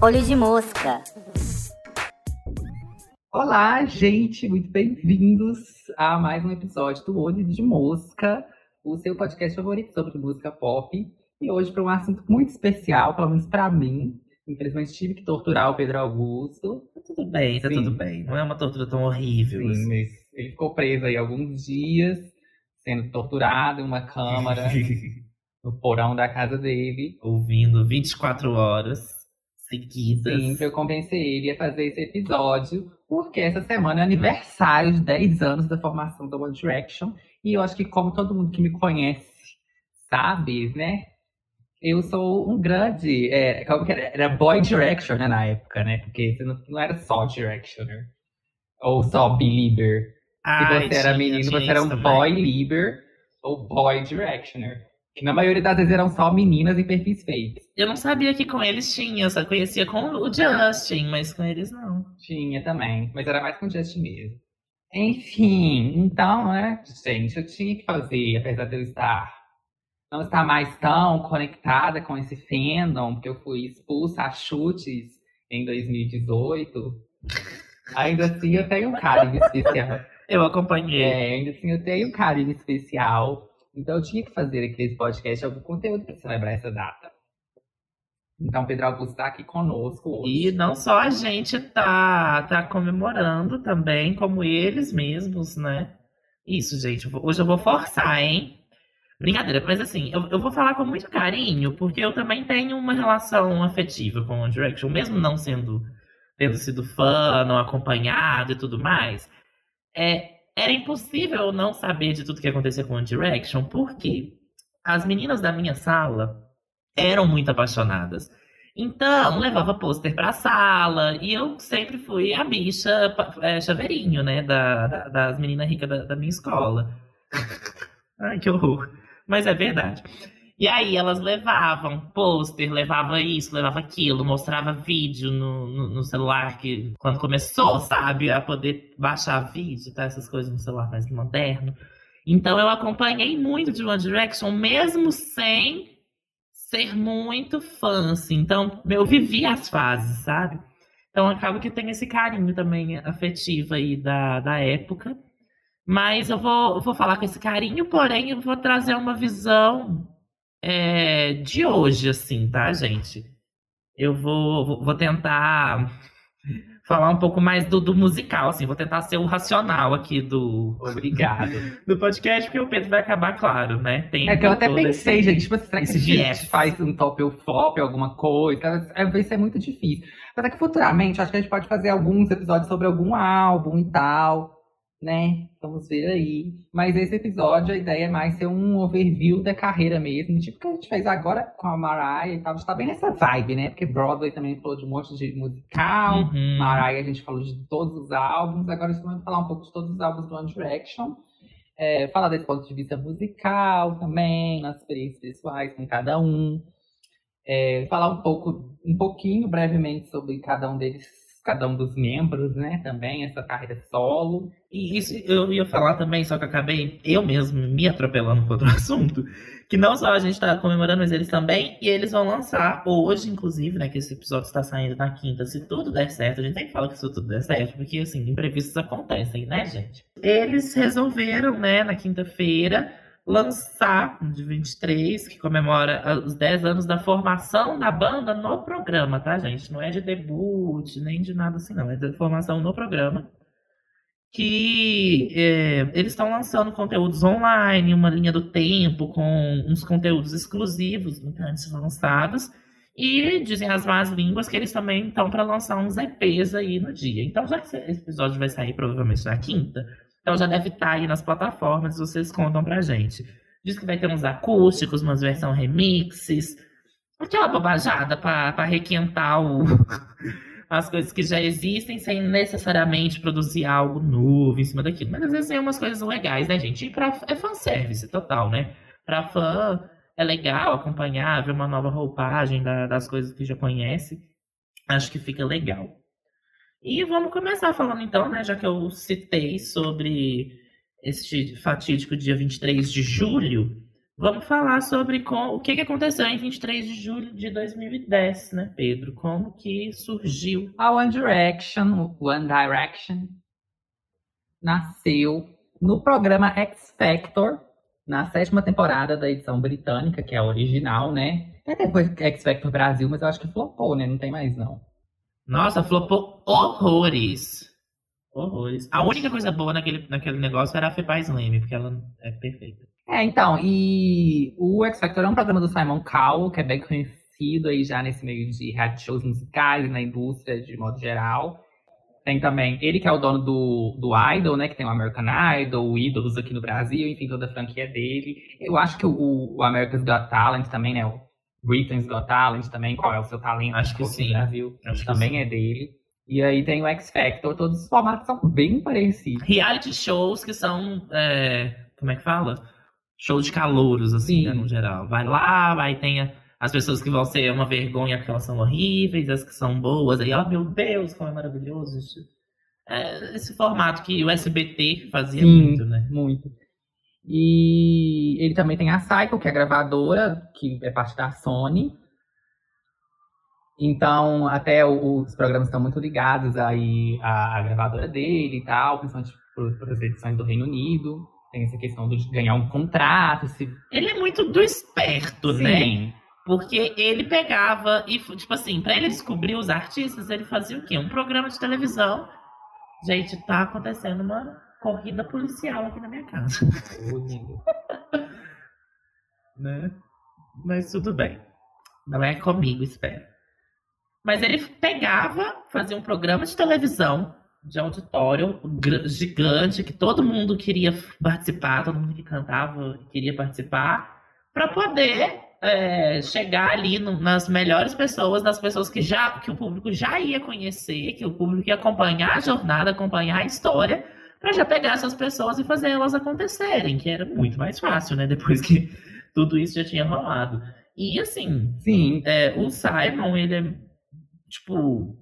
Olho de mosca. Olá, gente, muito bem-vindos a mais um episódio do Olho de Mosca, o seu podcast favorito sobre música pop. E hoje para um assunto muito especial, pelo menos para mim. Infelizmente tive que torturar o Pedro Augusto. Tá tudo bem, tá Sim. tudo bem. Não é uma tortura tão horrível. Sim, assim. mas ele ficou preso aí alguns dias, sendo torturado em uma câmara no porão da casa dele. Ouvindo 24 horas seguidas. Sim, pra eu convencer ele a fazer esse episódio, porque essa semana é aniversário de 10 anos da formação da One Direction. E eu acho que, como todo mundo que me conhece sabe, né? Eu sou um grande. É, como que era? Era Boy Direction, né, na época, né? Porque você não, não era só Directioner. Ou só Se você era menino, você era um também. Boy Lieber ou Boy Directioner. Que na maioria das vezes eram só meninas em perfis fakes. Eu não sabia que com eles tinha, eu só conhecia com o Justin, mas com eles não. Tinha também, mas era mais com o Justin mesmo. Enfim, então, né, gente, eu tinha que fazer, apesar de eu estar não estar mais tão conectada com esse fandom, porque eu fui expulsa a chutes em 2018. Ainda assim, eu tenho um carinho especial. Eu acompanhei. É, ainda assim, eu tenho um carinho especial. Então, eu tinha que fazer aqui esse podcast algum conteúdo para celebrar essa data. Então, Pedro Augusto está aqui conosco hoje. E não só a gente tá, tá comemorando também, como eles mesmos, né? Isso, gente. Hoje eu vou forçar, hein? Brincadeira, mas assim, eu, eu vou falar com muito carinho, porque eu também tenho uma relação afetiva com One Direction, mesmo não sendo, tendo sido fã, não acompanhado e tudo mais. É, era impossível não saber de tudo que acontecia com One Direction, porque as meninas da minha sala eram muito apaixonadas. Então, levava pôster pra sala, e eu sempre fui a bicha é, chaveirinho, né, da, da- das meninas ricas da, da minha escola. Ai, que horror. Mas é verdade. E aí elas levavam pôster, levava isso, levava aquilo, mostrava vídeo no, no, no celular que quando começou, sabe, a poder baixar vídeo, tá? Essas coisas no celular mais moderno. Então eu acompanhei muito de One Direction, mesmo sem ser muito fã, assim. Então eu vivi as fases, sabe? Então acaba que tem esse carinho também afetivo aí da, da época. Mas eu vou, eu vou falar com esse carinho, porém eu vou trazer uma visão é, de hoje, assim, tá, gente? Eu vou, vou- tentar falar um pouco mais do, do musical, assim, vou tentar ser o racional aqui do, Obrigado. do podcast, porque o Pedro vai acabar, claro, né? Tem É que eu até pensei, esse- gente, tipo, será que esse a gente faz um top ou flop, alguma coisa? É, Vai ser muito difícil. Mas é que futuramente, acho que a gente pode fazer alguns episódios sobre algum álbum e tal, né? Vamos ver aí. Mas esse episódio, a ideia é mais ser um overview da carreira mesmo, tipo que a gente fez agora com a Mariah e tal. A gente tá bem nessa vibe, né? Porque Broadway também falou de um monte de musical. Uhum. Mariah, a gente falou de todos os álbuns, agora a gente vai falar um pouco de todos os álbuns do One Direction. É, falar desse ponto de vista musical também, nas experiências pessoais com cada um. É, falar um pouco, um pouquinho brevemente sobre cada um deles, cada um dos membros, né? Também, essa carreira solo. E isso eu ia falar também, só que acabei eu mesmo me atropelando com outro assunto. Que não só a gente tá comemorando, mas eles também. E eles vão lançar hoje, inclusive, né? Que esse episódio está saindo na quinta. Se tudo der certo, a gente sempre fala que se tudo der certo, porque assim, imprevistos acontecem, né, gente? Eles resolveram, né, na quinta-feira, lançar um de 23, que comemora ah, os 10 anos da formação da banda no programa, tá, gente? Não é de debut, nem de nada assim, não. É de formação no programa que é, eles estão lançando conteúdos online, uma linha do tempo com uns conteúdos exclusivos nunca antes lançados. E dizem as más línguas que eles também estão para lançar uns EPs aí no dia. Então, já que esse episódio vai sair provavelmente na quinta, então já deve estar aí nas plataformas, vocês contam pra gente. Diz que vai ter uns acústicos, umas versão remixes, aquela bobajada para requentar o, as coisas que já existem sem necessariamente produzir algo novo em cima daquilo. Mas às vezes tem umas coisas legais, né, gente? E pra, é fanservice total, né? Pra fã é legal acompanhar, ver uma nova roupagem da- das coisas que já conhece. Acho que fica legal. E vamos começar falando então, né? Já que eu citei sobre este fatídico dia 23 de julho, Vamos falar sobre com, o que, que aconteceu em 23 de julho de 2010, né, Pedro? Como que surgiu? A One Direction, One Direction, nasceu no programa X Factor, na sétima temporada da edição britânica, que é a original, né? Até depois X Factor Brasil, mas eu acho que flopou, né? Não tem mais, não. Nossa, flopou horrores. Horrores. A única coisa boa naquele, naquele negócio era a Fepa Slam, porque ela é perfeita. É, então, e o X Factor é um programa do Simon Cowell, que é bem conhecido aí já nesse meio de reality shows musicais, na indústria de modo geral. Tem também ele que é o dono do, do Idol, né? Que tem o American Idol, o Idols aqui no Brasil, enfim, toda a franquia dele. Eu acho que o, o America's Got Talent também, né? Britain's Got Talent também, qual é o seu talento? Acho que sim. Brasil, Acho que também sim. é dele. E aí tem o X Factor, todos os formatos são bem parecidos. Reality shows que são. é, como é que fala? Show de calouros, assim, Sim. né, no geral. Vai lá, vai tem a- as pessoas que vão ser uma vergonha porque elas são horríveis, as que são boas, aí, ó, meu Deus, como é maravilhoso isso. É esse formato que o SBT fazia Sim. muito, né? Muito. E ele também tem a Psycho, que é a gravadora, que é parte da Sony. Então, até os programas estão muito ligados aí à, à gravadora dele e tal, principalmente para as edições do Reino Unido. Tem essa questão de ganhar um contrato. Se... Ele é muito do esperto, né? Sim. Porque ele pegava e, tipo assim, pra ele descobrir os artistas, ele fazia o quê? Um programa de televisão. Gente, tá acontecendo uma corrida policial aqui na minha casa. né? Mas tudo bem. Não é comigo, espero. Mas ele pegava, fazia um programa de televisão, de auditório gigante, que todo mundo queria participar, todo mundo que cantava queria participar, para poder é, chegar ali no- nas melhores pessoas, das pessoas que já que o público já ia conhecer, que o público ia acompanhar a jornada, acompanhar a história, para já pegar essas pessoas e fazer elas acontecerem, que era muito mais fácil, né? Depois que tudo isso já tinha rolado. E assim, Sim. é, o Simon, ele é, tipo,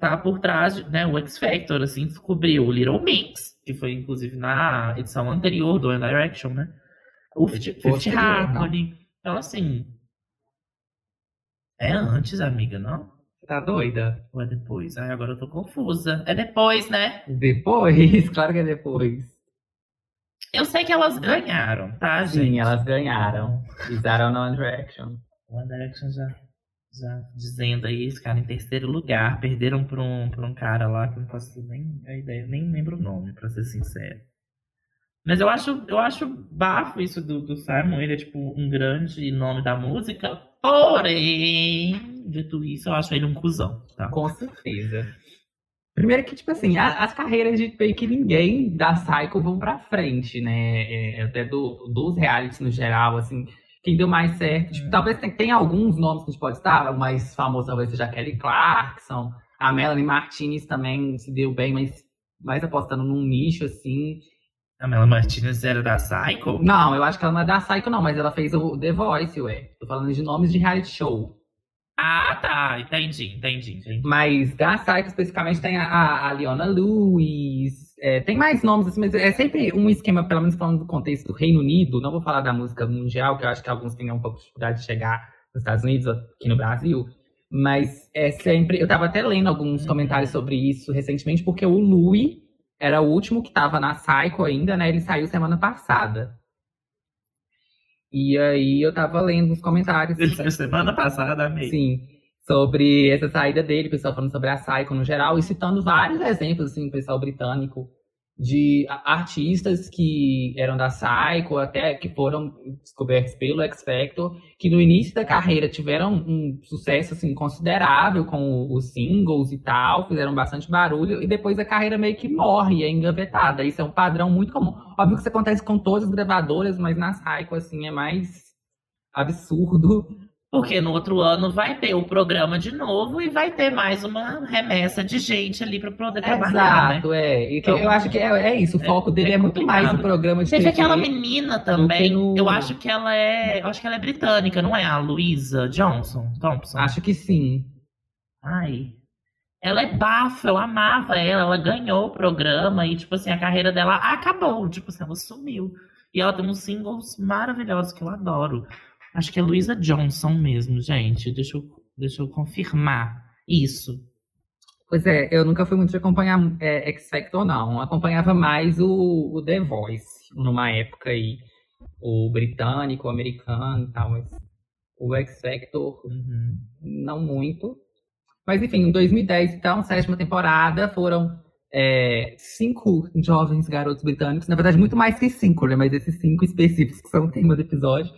tá por trás, né, o X Factor, assim, descobriu o Little Mix, que foi, inclusive, na edição anterior do One Direction, né? O Fifty Harmony. Então, assim, é antes, amiga, não? Tá doida? Ou é depois? Ai, agora eu tô confusa. É depois, né? Depois? Claro que é depois. Eu sei que elas ganharam, tá, gente? Sim, elas ganharam. Fizeram no One Direction. One Direction já, já dizendo aí, ficaram em terceiro lugar. Perderam pra um, pra um cara lá que eu não faço nem a ideia, nem lembro o nome, pra ser sincero. Mas eu acho, eu acho bafo isso do, do Simon. Ele é tipo um grande nome da música. Porém, dito isso, eu acho ele um cuzão, tá? Com certeza. Primeiro que, tipo assim, a- as carreiras de meio que ninguém da Psycho vão pra frente, né? É, até do, dos realities no geral, assim, quem deu mais certo. Tipo, talvez tem, tem alguns nomes que a gente pode estar, o mais famoso talvez seja a Kelly Clarkson, a Melanie Martinez também se deu bem, mas mais apostando num nicho, assim. A Mela Martinez era da Psycho? Não, eu acho que ela não é da Psycho, não, mas ela fez o The Voice, ué. Tô falando de nomes de reality show. Ah, tá. Entendi, entendi, entendi. Mas da Psycho especificamente tem a, a, Leona Lewis, é, tem mais nomes assim, mas é sempre um esquema, pelo menos falando do contexto do Reino Unido, não vou falar da música mundial, que eu acho que alguns têm um pouco de dificuldade de chegar nos Estados Unidos, aqui no Brasil, mas é sempre, eu tava até lendo alguns Uhum. comentários sobre isso recentemente, porque o Louis era o último que tava na Psycho ainda, né, ele saiu semana passada. E aí eu tava lendo os comentários. Ele semana passada, amei. Sim, sobre essa saída dele, o pessoal falando sobre a Psycho no geral, e citando vários exemplos, assim, o pessoal britânico, de artistas que eram da Psycho, até que foram descobertos pelo X Factor, que no início da carreira tiveram um sucesso, assim, considerável com os singles e tal, fizeram bastante barulho, e depois a carreira meio que morre, é engavetada. Isso é um padrão muito comum. Óbvio que isso acontece com todas as gravadoras, mas na Psycho, assim, é mais absurdo. Porque no outro ano vai ter o programa de novo e vai ter mais uma remessa de gente ali pra poder trabalhar, né? Exato, é. E que Então, eu acho que é, é isso. O é- foco dele é é, muito mais o programa de Teve TV. aquela menina também. no- Eu acho que ela é. Eu acho que ela é britânica, não é? A Luísa Johnson Thompson. Acho que sim. Ai. Ela é bafo, eu amava ela. Ela ganhou o programa e, tipo assim, a carreira dela acabou. Tipo assim, ela sumiu. E ela tem uns singles maravilhosos que eu adoro. Acho que é Luisa Johnson mesmo, gente. Deixa eu, deixa eu confirmar isso. Pois é, eu nunca fui muito de acompanhar é, X Factor, não. Acompanhava mais o, o The Voice, numa época aí. O britânico, o americano e tal. Mas o X Factor, Uhum. não muito. Mas enfim, em 2010, então, sétima temporada, foram é, cinco jovens garotos britânicos. Na verdade, muito mais que cinco, né? Mas esses cinco específicos, que são o tema do episódio,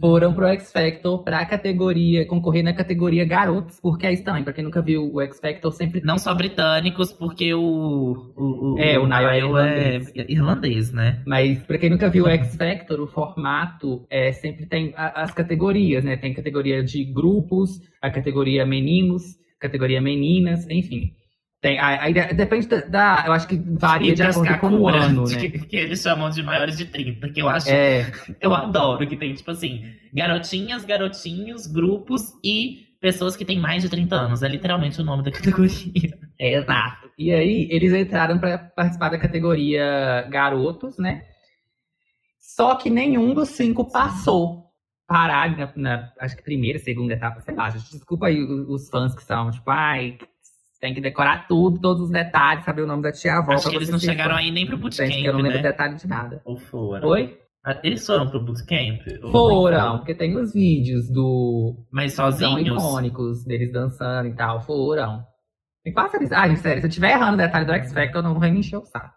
foram pro X Factor pra categoria, concorrer na categoria garotos, porque é isso também, pra quem nunca viu o X Factor, sempre Não só britânicos, porque o. o, o É, o Niall é é irlandês, né? Mas pra quem nunca viu o X Factor, o formato é sempre tem a- as categorias, né? Tem categoria de grupos, a categoria meninos, categoria meninas, enfim. Tem, aí aí de- depende da, da- Eu acho que varia de acordo com o ano, né? Que, que eles chamam de maiores de 30, que eu acho. É, Eu adoro que tem, tipo assim, garotinhas, garotinhos, grupos e pessoas que têm mais de 30 anos. É literalmente o nome da categoria. é exato. E aí, eles entraram pra participar da categoria garotos, né? Só que nenhum dos cinco passou. Parar na, na, acho que primeira, segunda etapa, sei lá. gente, Desculpa aí os, os fãs que são, tipo, ai, tem que decorar tudo, todos os detalhes, saber o nome da tia avó. Acho que eles não chegaram aí nem pro Gente, bootcamp, que eu não lembro né? detalhe de nada. Ou foram? Oi? Ah, Eles foram pro bootcamp? Foram, porque tem os vídeos do. Mas São sozinhos? icônicos deles dançando e tal. Foram. Me passa eles. Ai, sério, se eu tiver errando o detalhe do X Factor, não vai me encher o saco.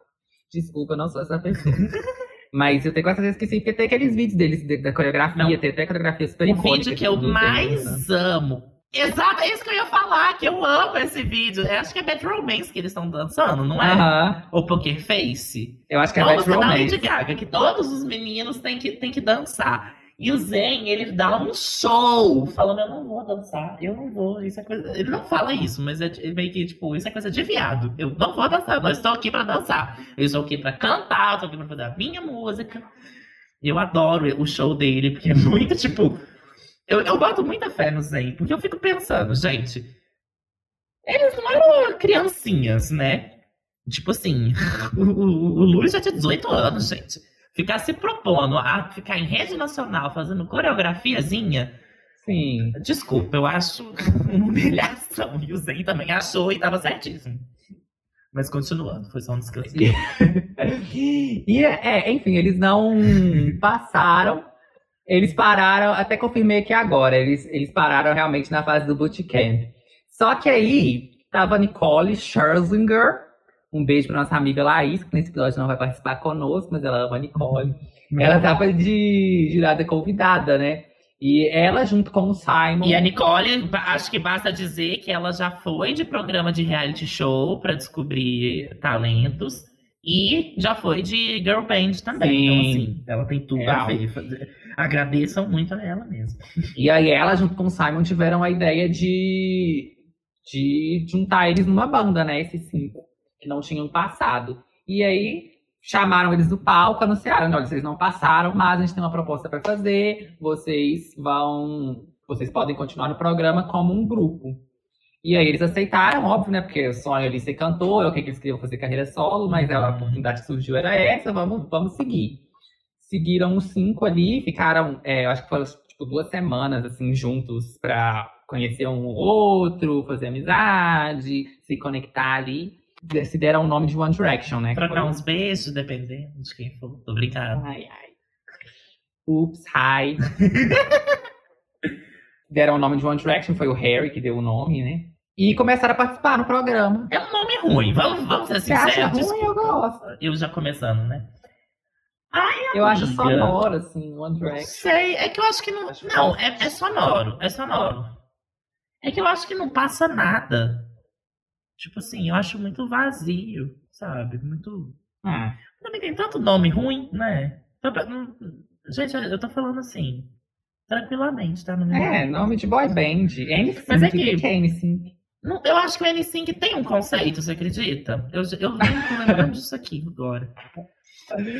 Desculpa, eu não sou essa pessoa. Mas eu tenho quase certeza que sim, porque tem aqueles vídeos deles de- da coreografia, Não. tem até coreografia super O vídeo que eu deles mais amo. Exato, é isso que eu ia falar, que eu amo esse vídeo. Eu acho que é Bad Romance que eles estão dançando, não é? Aham. Ou Poker Face. Eu acho que é Bad música da Romance. Lady Gaga, que todos os meninos têm que, têm que dançar. E o Zen, ele dá um show, falando, eu não vou dançar, eu não vou, isso é coisa... Ele não fala isso, mas é meio que, tipo, isso é coisa de viado. Eu não vou dançar, não estou aqui pra dançar. Eu estou aqui pra cantar, eu estou aqui pra fazer a minha música. Eu adoro o show dele, porque é muito, tipo... Eu, eu boto muita fé no Zen, porque eu fico pensando, gente... Eles não eram criancinhas, né? Tipo assim, o, Luiz já tinha 18 anos, gente. Ficar se propondo a ficar em rede nacional fazendo coreografiazinha, Sim. desculpa, eu acho uma humilhação. E o Zen também achou e tava certíssimo. Mas continuando, foi só um descanso. E, é, enfim, eles não passaram. Eles pararam, até confirmei aqui agora, eles, eles pararam realmente na fase do bootcamp. Só que aí, tava a Nicole Scherzinger, um beijo pra nossa amiga Laís, que nesse episódio não vai participar conosco, mas ela ama a Nicole. Ela tava de jurada convidada, né? E ela, junto com o Simon. E a Nicole, acho que basta dizer que ela já foi de programa de reality show pra descobrir talentos. E já foi de girl band também. Sim. Então, assim, ela tem tudo a Real. ver. Agradeçam muito a ela mesmo. E aí ela, junto com o Simon, tiveram a ideia de, de juntar eles numa banda, né? Esses cinco, que não tinham passado. E aí chamaram eles do palco, anunciaram, olha, vocês não passaram, mas a gente tem uma proposta para fazer, vocês vão. Vocês podem continuar no programa como um grupo. E aí eles aceitaram, óbvio, né? Porque o sonho ali ser cantor, é o que eles queriam fazer carreira solo, mas a Uhum. oportunidade que surgiu era essa, vamos, vamos seguir. Seguiram os cinco ali, ficaram, é, eu acho que foram tipo duas semanas assim juntos pra conhecer um ou outro, fazer amizade, se conectar ali. Se deram o nome de One Direction, né? Trocar foi- uns beijos, dependendo de quem for. Tô brincando. Ai, ai. Ups, hi. Deram o nome de One Direction, foi o Harry que deu o nome, né? E começaram a participar no programa. É um nome ruim, vamos, vamos ser Você acha sinceros. ruim? Eu gosto. Eu já começando, né? Eu acho Amiga. sonoro, assim, One Não Direction. sei, é que eu acho que não. Acho Não, que- é, é sonoro, é sonoro. É que eu acho que não passa nada. Tipo assim, eu acho muito vazio, sabe? Muito. Ah, Também tem tanto nome ruim, né? Gente, eu tô falando assim, tranquilamente, tá? Me- é, nome de boy band. N5, Mas é o que que- é N5? Não, eu acho que o N5 tem um conceito, você acredita? Eu, eu não tô lembrando disso aqui agora.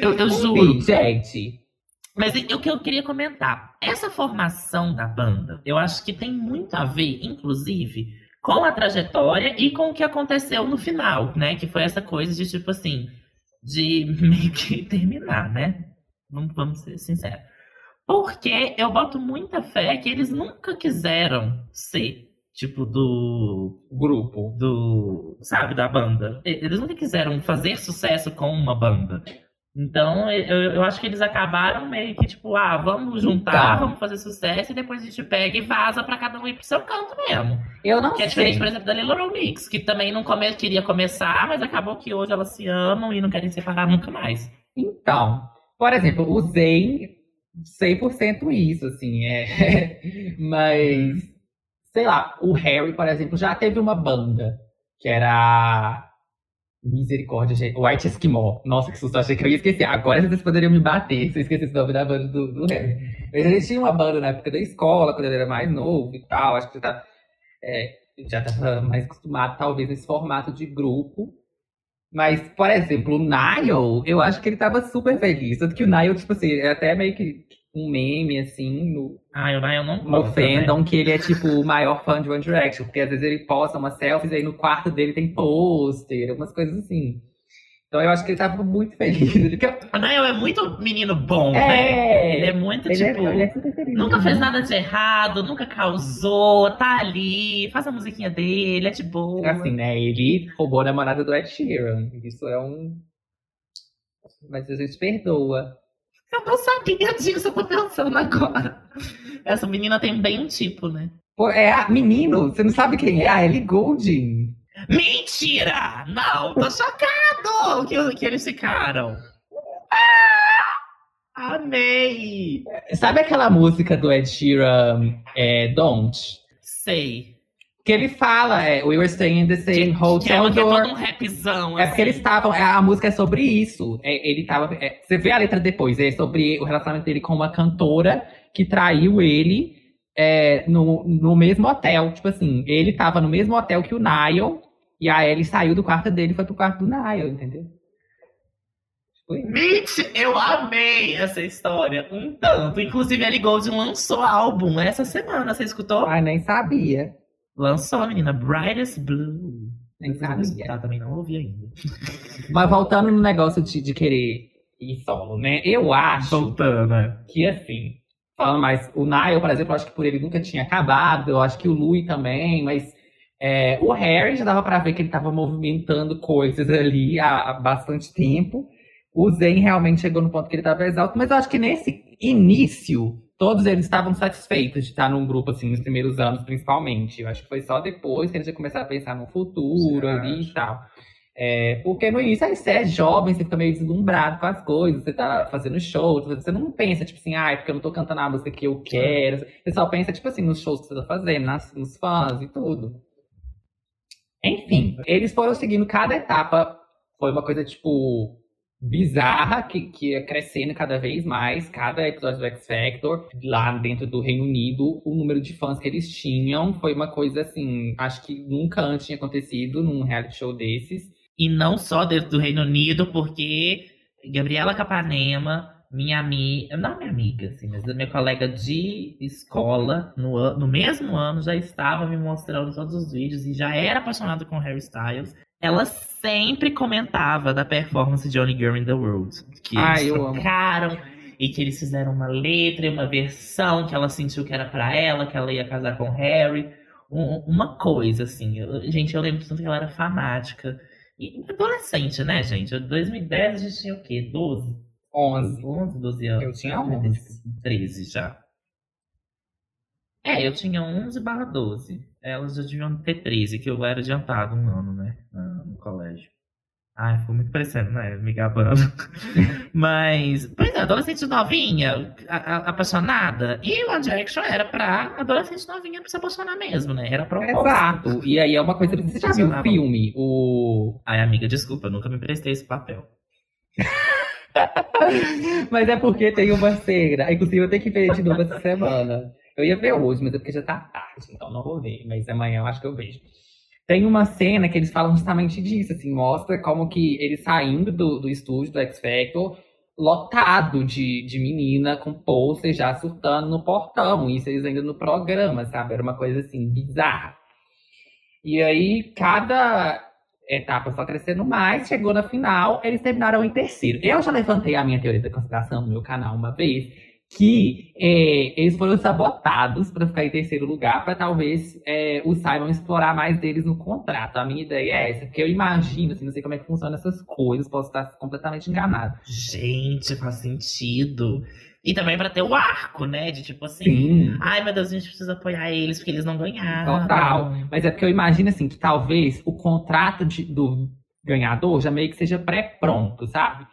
Eu, eu juro. Gente. Mas o que eu queria comentar, essa formação da banda, eu acho que tem muito a ver, inclusive, com a trajetória e com o que aconteceu no final, né? Que foi essa coisa de tipo assim, de meio que terminar, né? Não vamos ser sinceros. Porque eu boto muita fé que eles nunca quiseram ser, tipo, do. Grupo. do. sabe, da banda. Eles nunca quiseram fazer sucesso com uma banda. Então, eu, eu acho que eles acabaram meio que, tipo, ah, vamos juntar, Então. vamos fazer sucesso e depois a gente pega e vaza pra cada um ir pro seu canto mesmo. Eu não Que é sei. diferente, por exemplo, da Lil Mix, que também não come- queria começar, mas acabou que hoje elas se amam e não querem separar nunca mais. Então, por exemplo, o Zayn, 100% isso, assim, é. Mas, sei lá, o Harry, por exemplo, já teve uma banda que era. Misericórdia, gente. White Esquimó. Nossa, que susto, achei que eu ia esquecer. Agora vocês poderiam me bater se eu esquecesse o nome da banda do, do. Mas a gente tinha uma banda na época da escola, quando ele era mais novo e tal. Acho que já tá. É, já estava mais acostumado, talvez, nesse formato de grupo. Mas, por exemplo, o Niall, eu acho que ele tava super feliz. Tanto que o Niall, tipo assim, até meio que um meme, assim, no, Ah, eu, eu não no conta, né? fandom, que ele é, tipo, o maior fã de One Direction. Porque às vezes ele posta umas selfies e aí no quarto dele tem pôster, umas coisas assim. Então eu acho que ele tava muito feliz. O Niall é muito menino bom, né? Ele é É! muito, Ele é, tipo... ele é super feliz. Nunca fez nada de errado, nunca causou, tá ali, faz a musiquinha dele, é de boa. Assim, né? Ele roubou a namorada do Ed Sheeran. Isso é um. Mas a gente perdoa. Eu não sabia disso, eu tô pensando agora. Essa menina tem bem um tipo, né? Pô, é a menino, você não sabe quem é? A Ellie Goulding. Mentira! Não, tô chocado que, que eles ficaram. Ah, amei! Sabe aquela música do Ed Sheeran, é, Don't? Sei. Que ele fala, é, We were staying in the same Que é, hotel que é door. todo um rapzão, É porque eles assim. estavam. A música é sobre isso. É, ele tava. é, você vê a letra depois, é sobre o relacionamento dele com uma cantora que traiu ele é, no, no mesmo hotel. Tipo assim, ele tava no mesmo hotel que o Niall, e a Ellie saiu do quarto dele e foi pro quarto do Niall, entendeu? Tipo isso. Mentira, eu amei essa história. Um tanto. Inclusive, a Ellie Goulding lançou álbum essa semana, você escutou? Ai, nem sabia. Lançou, menina, Brightest Blue. Sabia. escutar também, não ouvi ainda. Mas voltando no negócio de, de querer ir solo, né? Eu acho Voltando, né? que assim, falando mais, o Niall, por exemplo, eu acho que por ele nunca tinha acabado, eu acho que o Louis também, mas é, o Harry já dava pra ver que ele tava movimentando coisas ali há, há bastante tempo. O Zayn realmente chegou no ponto que ele tava exalto, mas eu acho que nesse início, todos eles estavam satisfeitos de estar num grupo, assim, nos primeiros anos, principalmente. Eu acho que foi só depois que eles já começaram a pensar no futuro Você ali e tal. É, porque no início aí você é jovem, você fica meio deslumbrado com as coisas, você tá fazendo show, você não pensa, tipo assim, ah, é porque eu não tô cantando a música que eu quero. Você só pensa, tipo assim, nos shows que você tá fazendo, nas, nos fãs e tudo. Enfim, eles foram seguindo cada etapa, foi uma coisa, tipo, bizarra, que, que ia crescendo cada vez mais, cada episódio do X Factor, lá dentro do Reino Unido, o número de fãs que eles tinham foi uma coisa, assim, acho que nunca antes tinha acontecido num reality show desses. E não só dentro do Reino Unido, porque Gabriela Capanema, minha amiga, não minha amiga, assim, mas minha colega de escola, no, no mesmo ano, já estava me mostrando todos os vídeos e já era apaixonada com Harry Styles. Ela sempre comentava da performance de Only Girl in the World. Que eles trocaram e que eles fizeram uma letra e uma versão que ela sentiu que era pra ela, que ela ia casar com Harry. Um- uma coisa, assim. Eu- gente, eu lembro tanto que ela era fanática. E adolescente, né, gente? Em 2010 a gente tinha o quê? 12? 11. 11, 12 anos. Eu tinha Ah, 11. tipo, 13 já. É, eu tinha 11 barra 12. Elas já deviam ter 13, que eu era adiantado um ano, né? Colégio. Ai, ficou muito parecendo, né? Me gabando. Mas, pois é, adolescente novinha, a- a- apaixonada. E o One Direction era pra adolescente novinha pra se apaixonar mesmo, né? Era proposta. Exato. E aí é uma coisa. Você já viu o filme? O. Ai, amiga, desculpa, eu nunca me prestei esse papel. Mas é porque tem uma cena. Inclusive, eu tenho que ver de novo essa semana. Eu ia ver hoje, mas é porque já tá tarde, então não vou ver. Mas amanhã eu acho que eu vejo. Tem uma cena que eles falam justamente disso, assim, mostra como que eles saindo do, do estúdio do X Factor, lotado de, de menina com pôster já surtando no portão. Isso eles ainda no programa, sabe? Era uma coisa assim, bizarra. E aí, cada etapa só crescendo mais, chegou na final, eles terminaram em terceiro. Eu já levantei a minha teoria da conspiração no meu canal uma vez, que é, eles foram sabotados para ficar em terceiro lugar, para talvez é, o Simon explorar mais deles no contrato. A minha ideia é essa, porque eu imagino, assim, não sei como é que funciona essas coisas, posso estar completamente enganado. Gente, faz sentido. E também pra ter o arco, né? De tipo assim, Sim. ai meu Deus, a gente precisa apoiar eles porque eles não ganharam. Total. Mas é porque eu imagino assim que talvez o contrato de- do ganhador já meio que seja pré-pronto, sabe?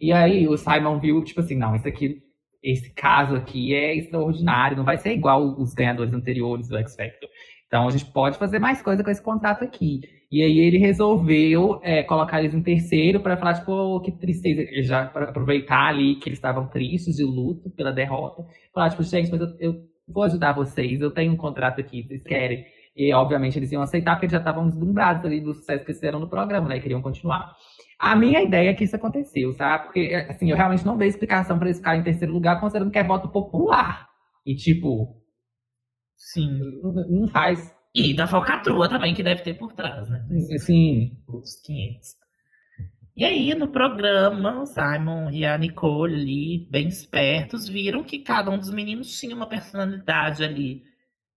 E aí o Simon viu, tipo assim, não, isso aqui, esse caso aqui é extraordinário, não vai ser igual os ganhadores anteriores do X Factor. Então a gente pode fazer mais coisa com esse contrato aqui. E aí ele resolveu é, colocar eles em terceiro para falar, tipo, "Oh, que tristeza. Ele Já aproveitar ali que eles estavam tristes de luto pela derrota. Falar, tipo, gente, mas eu, eu vou ajudar vocês, eu tenho um contrato aqui, vocês querem. E obviamente eles iam aceitar, porque eles já estavam deslumbrados ali do sucesso que fizeram no programa, né? E queriam continuar. A minha ideia é que isso aconteceu, sabe? Porque, assim, eu realmente não vejo explicação para eles ficarem em terceiro lugar, considerando que é voto popular. E, tipo, Sim. não faz. E da falcatrua também, que deve ter por trás, né? Assim, Os 500. E aí, no programa, o Simon e a Nicole ali, bem espertos, viram que cada um dos meninos tinha uma personalidade ali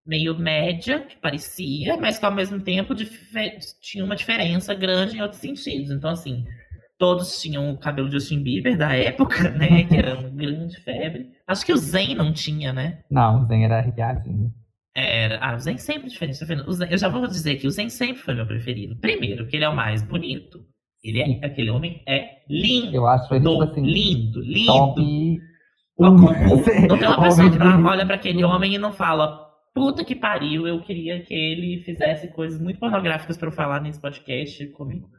meio média, que parecia, mas que ao mesmo tempo tinha uma diferença grande em outros sentidos. Então, assim, todos tinham o cabelo de Justin Bieber da época, né? Que era uma grande febre. Acho que o Zen não tinha, né? não, o Zen era arrepiadinho. Era. Ah, o Zen sempre é diferente, tá vendo? O Zen- eu já vou dizer que o Zen sempre foi meu preferido. Primeiro, que ele é o mais bonito. Ele é, aquele homem é lindo. Eu acho ele, tipo assim, lindo, lindo. top. Não tem uma pessoa que não olha pra aquele homem e não fala, puta que pariu, eu queria que ele fizesse coisas muito pornográficas pra eu falar nesse podcast comigo.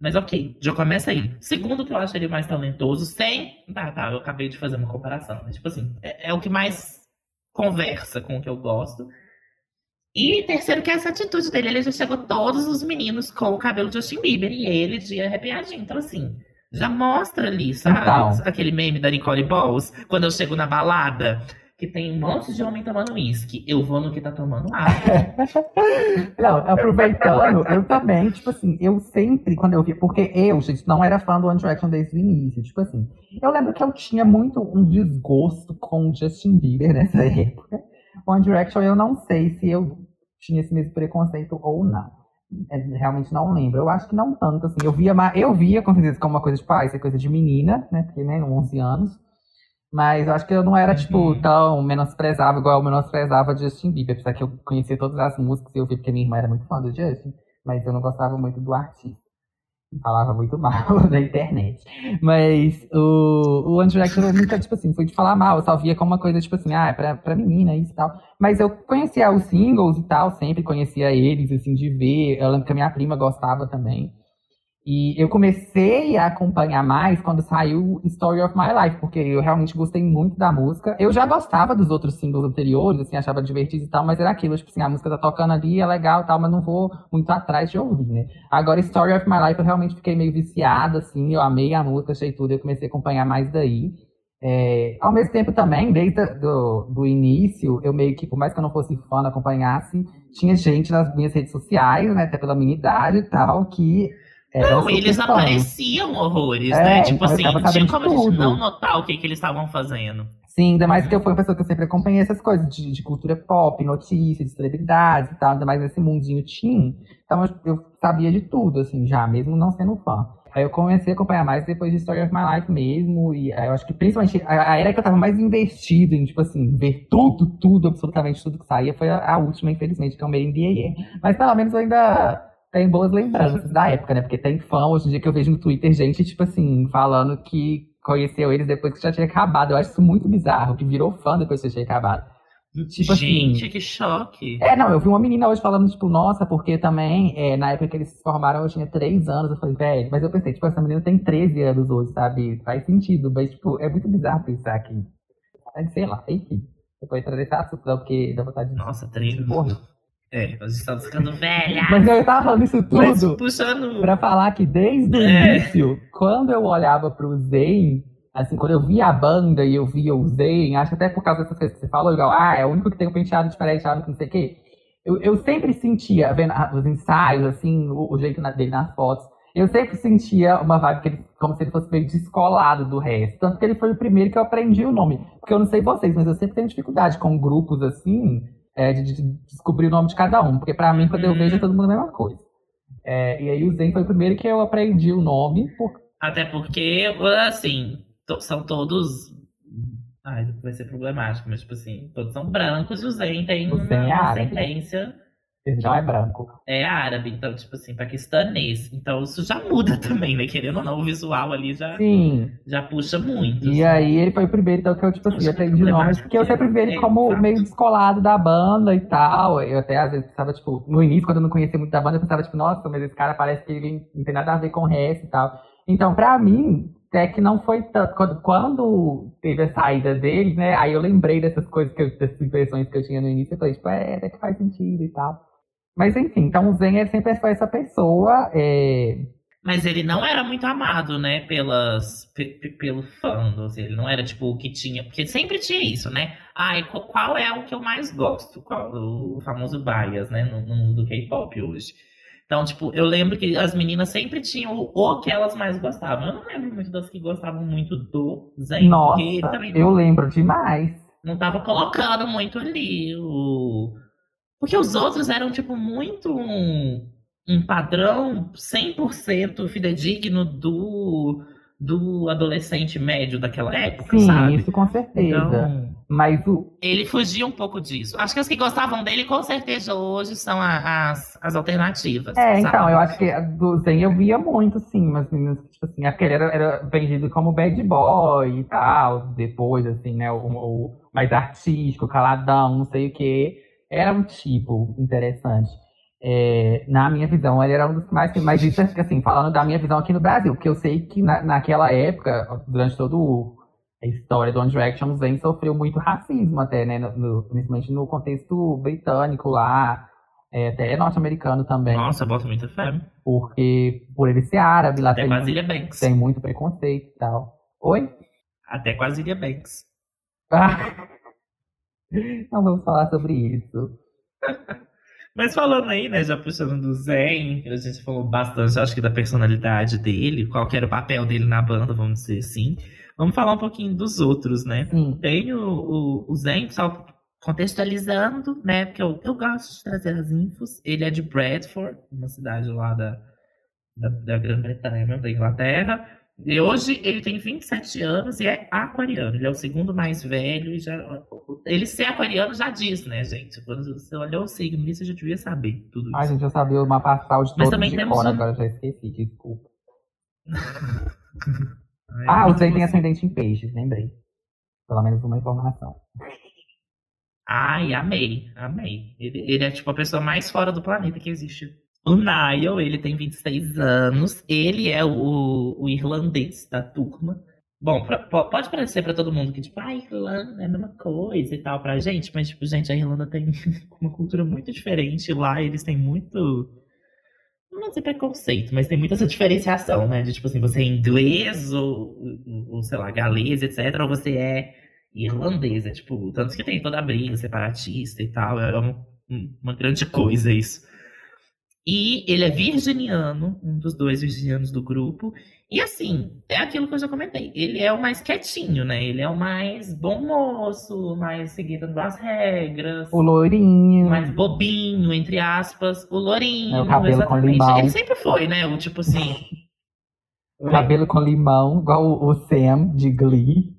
Mas ok, já começa aí. Segundo, que eu acho ele mais talentoso, sem. Tá, tá, eu acabei de fazer uma comparação. Mas, tipo assim, é, é o que mais conversa com o que eu gosto. E terceiro, que é essa atitude dele. Ele já chegou todos os meninos com o cabelo de Justin Bieber e ele de arrepiadinho. Então, assim, já mostra ali, sabe? Então. Aquele meme da Nicole Balls, quando eu chego na balada, que tem um monte de homem tomando uísque. Eu vou no que tá tomando água. Não, aproveitando, eu também, tipo assim, eu sempre, quando eu vi, porque eu, gente, não era fã do One Direction desde o início, tipo assim, eu lembro que eu tinha muito um desgosto com o Justin Bieber nessa época. One Direction, eu não sei se eu tinha esse mesmo preconceito ou não. É, realmente não lembro. Eu acho que não tanto, assim. Eu via, eu via com certeza como uma coisa, tipo, ah, isso é coisa de menina, né? Porque, né, 11 anos. Mas eu acho que eu não era, tipo, Uhum. tão menosprezável igual eu menosprezava Justin Bieber. Apesar que eu conhecia todas as músicas e eu vi porque minha irmã era muito fã do Justin. Mas eu não gostava muito do artista. Falava muito mal na internet. Mas o, o One Direction eu nunca, tipo assim, foi de falar mal. Eu só via como uma coisa, tipo assim, ah, é pra, pra menina, isso e tal. Mas eu conhecia os singles e tal, sempre conhecia eles, assim, de ver. Eu lembro que a minha prima gostava também. E eu comecei a acompanhar mais quando saiu Story of My Life, porque eu realmente gostei muito da música. Eu já gostava dos outros singles anteriores, assim, achava divertido e tal, mas era aquilo, tipo assim, a música tá tocando ali, é legal e tal, mas não vou muito atrás de ouvir, né? Agora, Story of My Life, eu realmente fiquei meio viciada, assim, eu amei a música, achei tudo, eu comecei a acompanhar mais daí. É, ao mesmo tempo também, desde do, do início, eu meio que, por mais que eu não fosse fã, acompanhasse, tinha gente nas minhas redes sociais, né, até pela minha idade e tal, que Não, eles fãs. apareciam horrores, É, né? Tipo então eu assim, tinha como de a gente tudo. não notar o que, que eles estavam fazendo. Sim, ainda mais que eu fui uma pessoa que eu sempre acompanhei essas coisas de, de cultura pop, notícias, de celebridades e tal, ainda mais nesse mundinho teen. Então eu, eu sabia de tudo, assim, já, mesmo não sendo fã. Aí eu comecei a acompanhar mais depois de Story of My Life mesmo, e eu acho que principalmente a, a era que eu tava mais investido em, tipo assim, ver tudo, tudo, absolutamente tudo que saía, foi a, a última, infelizmente, que é in the Year. Mas pelo menos eu ainda tenho boas lembranças da época, né? Porque tem fã hoje em dia que eu vejo no Twitter, gente, tipo assim, falando que conheceu eles depois que já tinha acabado. Eu acho isso muito bizarro, que virou fã depois que já tinha acabado. Tipo gente, assim. que choque. É, não, eu vi uma menina hoje falando, tipo, nossa, porque também, é, na época que eles se formaram, eu tinha 3 anos. Eu falei, velho, mas eu pensei, tipo, essa menina tem 13 anos hoje, sabe? Faz sentido, mas, tipo, é muito bizarro pensar que. Sei lá, enfim. Eu vou entrar nesse assunto, não, porque dá vontade de. Nossa, treino. Porra. É, nós estamos ficando velha. Mas eu tava falando isso Mas tudo puxando. pra falar que desde o É. início, quando eu olhava pro Zayn, assim, quando eu via a banda e eu via o Zayn, acho que até por causa dessas coisas que você falou, igual, ah, é o único que tem um penteado diferente, ah, não sei o quê. Eu, eu sempre sentia, vendo os ensaios, assim, o, o jeito na- dele nas fotos, eu sempre sentia uma vibe que ele, como se ele fosse meio descolado do resto. Tanto que ele foi o primeiro que eu aprendi o nome. Porque eu não sei vocês, mas eu sempre tenho dificuldade com grupos assim, é, de, de descobrir o nome de cada um. Porque pra mim, quando eu vejo, é todo mundo a mesma coisa. É, e aí o Zen foi o primeiro que eu aprendi o nome. Por... Até porque, assim, são todos. Ai, vai ser problemático, mas tipo assim, todos são brancos e o Zen tem O Zen é uma ascendência Ele não é branco. é árabe, então, tipo assim, paquistanês. Então isso já muda também, né? Querendo ou não, o visual ali já, Sim. já puxa muito. E aí ele foi o primeiro, então, que eu, tipo assim, Acho aprendi que é nomes, porque eu sempre vi ele é, como exato. meio descolado da banda e tal. Eu até às vezes pensava, tipo, no início, quando eu não conhecia muito da banda, eu pensava, tipo, nossa, mas esse cara parece que ele não tem nada a ver com o resto e tal. Então, pra mim, até que não foi tanto. Quando, quando teve a saída dele, né, aí eu lembrei dessas coisas, que eu, dessas impressões que eu tinha no início, eu falei, tipo, é, até que faz sentido e tal. Mas enfim, então o Zen ele sempre foi essa pessoa. é, Mas ele não era muito amado, né, pelas, pe- pe- pelo assim, Ele não era tipo o que tinha. Porque sempre tinha isso, né? Ai, qu- qual é o que eu mais gosto? Qual, o famoso bias, né? No, no mundo do K-pop hoje. Então, tipo, eu lembro que as meninas sempre tinham o, o que elas mais gostavam. Eu não lembro muito das que gostavam muito do Zen. Nossa, eu não, lembro demais. não tava colocando muito ali o. Porque os outros eram, tipo, muito um, um padrão 100% fidedigno do, do adolescente médio daquela época, Sim, sabe? isso com certeza. Então, Mas o, ele fugia um pouco disso. Acho que as que gostavam dele, com certeza, hoje são a- as, as alternativas. É, sabe? então, eu acho que do Zen eu via muito, sim, mas meninas, que, tipo assim, aquele era, era vendido como bad boy e tal, depois, assim, né, o, o mais artístico, caladão, não sei o quê. Era um tipo interessante. É, na minha visão, ele era um dos que mais, mas isso, assim, falando da minha visão aqui no Brasil, porque eu sei que na, naquela época, durante todo a história do One Direction, o Zen sofreu muito racismo até, né, no, no- principalmente no contexto britânico lá, é, até norte-americano também. Nossa, bota muita fé. Porque por ele ser árabe, lá Até tem, Banks. tem muito preconceito e tal. Oi? Até com a Zilia Banks. Ah. Não vamos falar sobre isso. Mas falando aí, né, já puxando do Zen, a gente falou bastante, acho que da personalidade dele, qual que era o papel dele na banda, vamos dizer assim. Vamos falar um pouquinho dos outros, né? Sim. Tem o, o, o Zen, só contextualizando, né, porque eu, eu gosto de trazer as infos. Ele é de Bradford, uma cidade lá da, da, da Grã-Bretanha, da Inglaterra. E hoje ele tem 27 anos e é aquariano. Ele é o segundo mais velho e já. Ele ser aquariano já diz, né, gente? Quando você olhou o signo você já devia saber tudo isso. A gente já sabia mapa astral de Mas também de temos fora, agora já esqueci, desculpa. Ai, Ah, o Zen tem ascendente em peixes, lembrei. Pelo menos uma informação. Ai, amei, amei. Ele, ele é tipo a pessoa mais fora do planeta que existe. O Niall, ele tem 26 anos. Ele é o, o irlandês da turma. Bom, pra- po- pode parecer pra todo mundo que, tipo, a Irlanda é a mesma coisa e tal pra gente, mas, tipo, gente, a Irlanda tem uma cultura muito diferente. Lá eles têm muito. Não vou dizer preconceito, mas tem muita essa diferenciação, né? De, tipo assim, você é inglês ou, ou, sei lá, galês, etc. Ou você é irlandesa, tipo, tanto que tem toda a briga separatista e tal, é uma, uma grande coisa isso. E ele é virginiano, um dos dois virginianos do grupo. E assim, é aquilo que eu já comentei. Ele é o mais quietinho, né? Ele é o mais bom moço, mais seguindo as regras. O loirinho. Mais bobinho, entre aspas. O lourinho. É, o cabelo com exatamente. limão. Ele sempre foi, né? O tipo assim. Cabelo com limão, igual o, o Sam de Glee.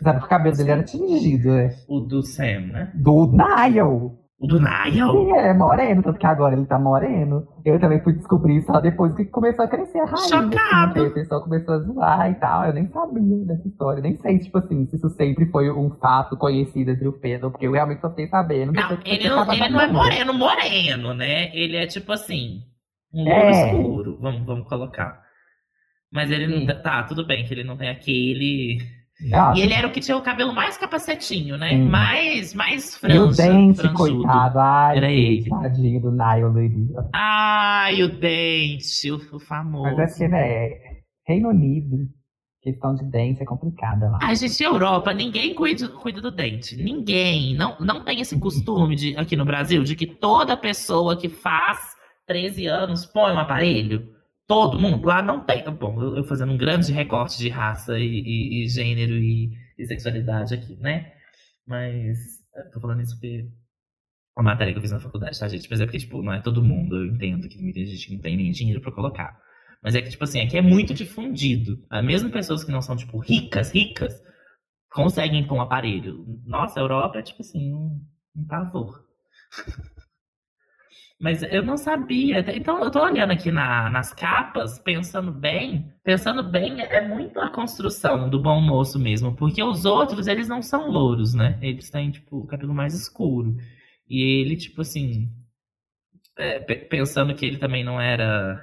Sabe que o cabelo dele era tingido, né? O do Sam, né? Do Niall. O do Niall. Sim, ele é moreno, tanto que agora ele tá moreno. Eu também fui descobrir só depois que começou a crescer a raiz. Chocado. Assim, o pessoal começou a zoar e tal. Eu nem sabia dessa história. Nem sei, tipo assim, se isso sempre foi um fato conhecido entre o Pedro, porque eu realmente só fiquei sabendo. Não, ele não, ele não é moreno, moreno, né? Ele é tipo assim, um louro É. escuro, vamos, vamos colocar. Mas ele não. Tá, tudo bem que ele não tem aquele. Ah, E ele era o que tinha o cabelo mais capacetinho, né? Sim. Mais, mais e o dente, coitado. Ai, Era ele. tadinho do Niall loirinho. Ai, o dente, o, famoso. Mas é porque, né, Reino Unido. Questão de dente é complicada lá. Ai, gente, Europa, ninguém cuida, cuida do dente. Ninguém. Não, não tem esse costume de, aqui no Brasil de que toda pessoa que faz 13 anos põe um aparelho. Todo mundo. Lá não tem. Bom, eu, eu fazendo um grande recorte de raça e, e, e gênero e, e, sexualidade aqui, né? Mas. Tô falando isso porque. A matéria que eu fiz na faculdade, tá, gente? Mas é porque, tipo, não é todo mundo. Eu entendo que muita gente não tem nem dinheiro pra colocar. Mas é que, tipo assim, aqui é muito difundido. Ah, mesmo pessoas que não são, tipo, ricas, ricas, conseguem pôr um aparelho. Nossa, a Europa é, tipo assim, um, um pavor. Mas eu não sabia. Então, eu tô olhando aqui na, nas capas, pensando bem. Pensando bem, é muito a construção do bom moço mesmo. Porque os outros, eles não são louros, né? Eles têm, tipo, o cabelo mais escuro. E ele, tipo assim. É, pensando que ele também não era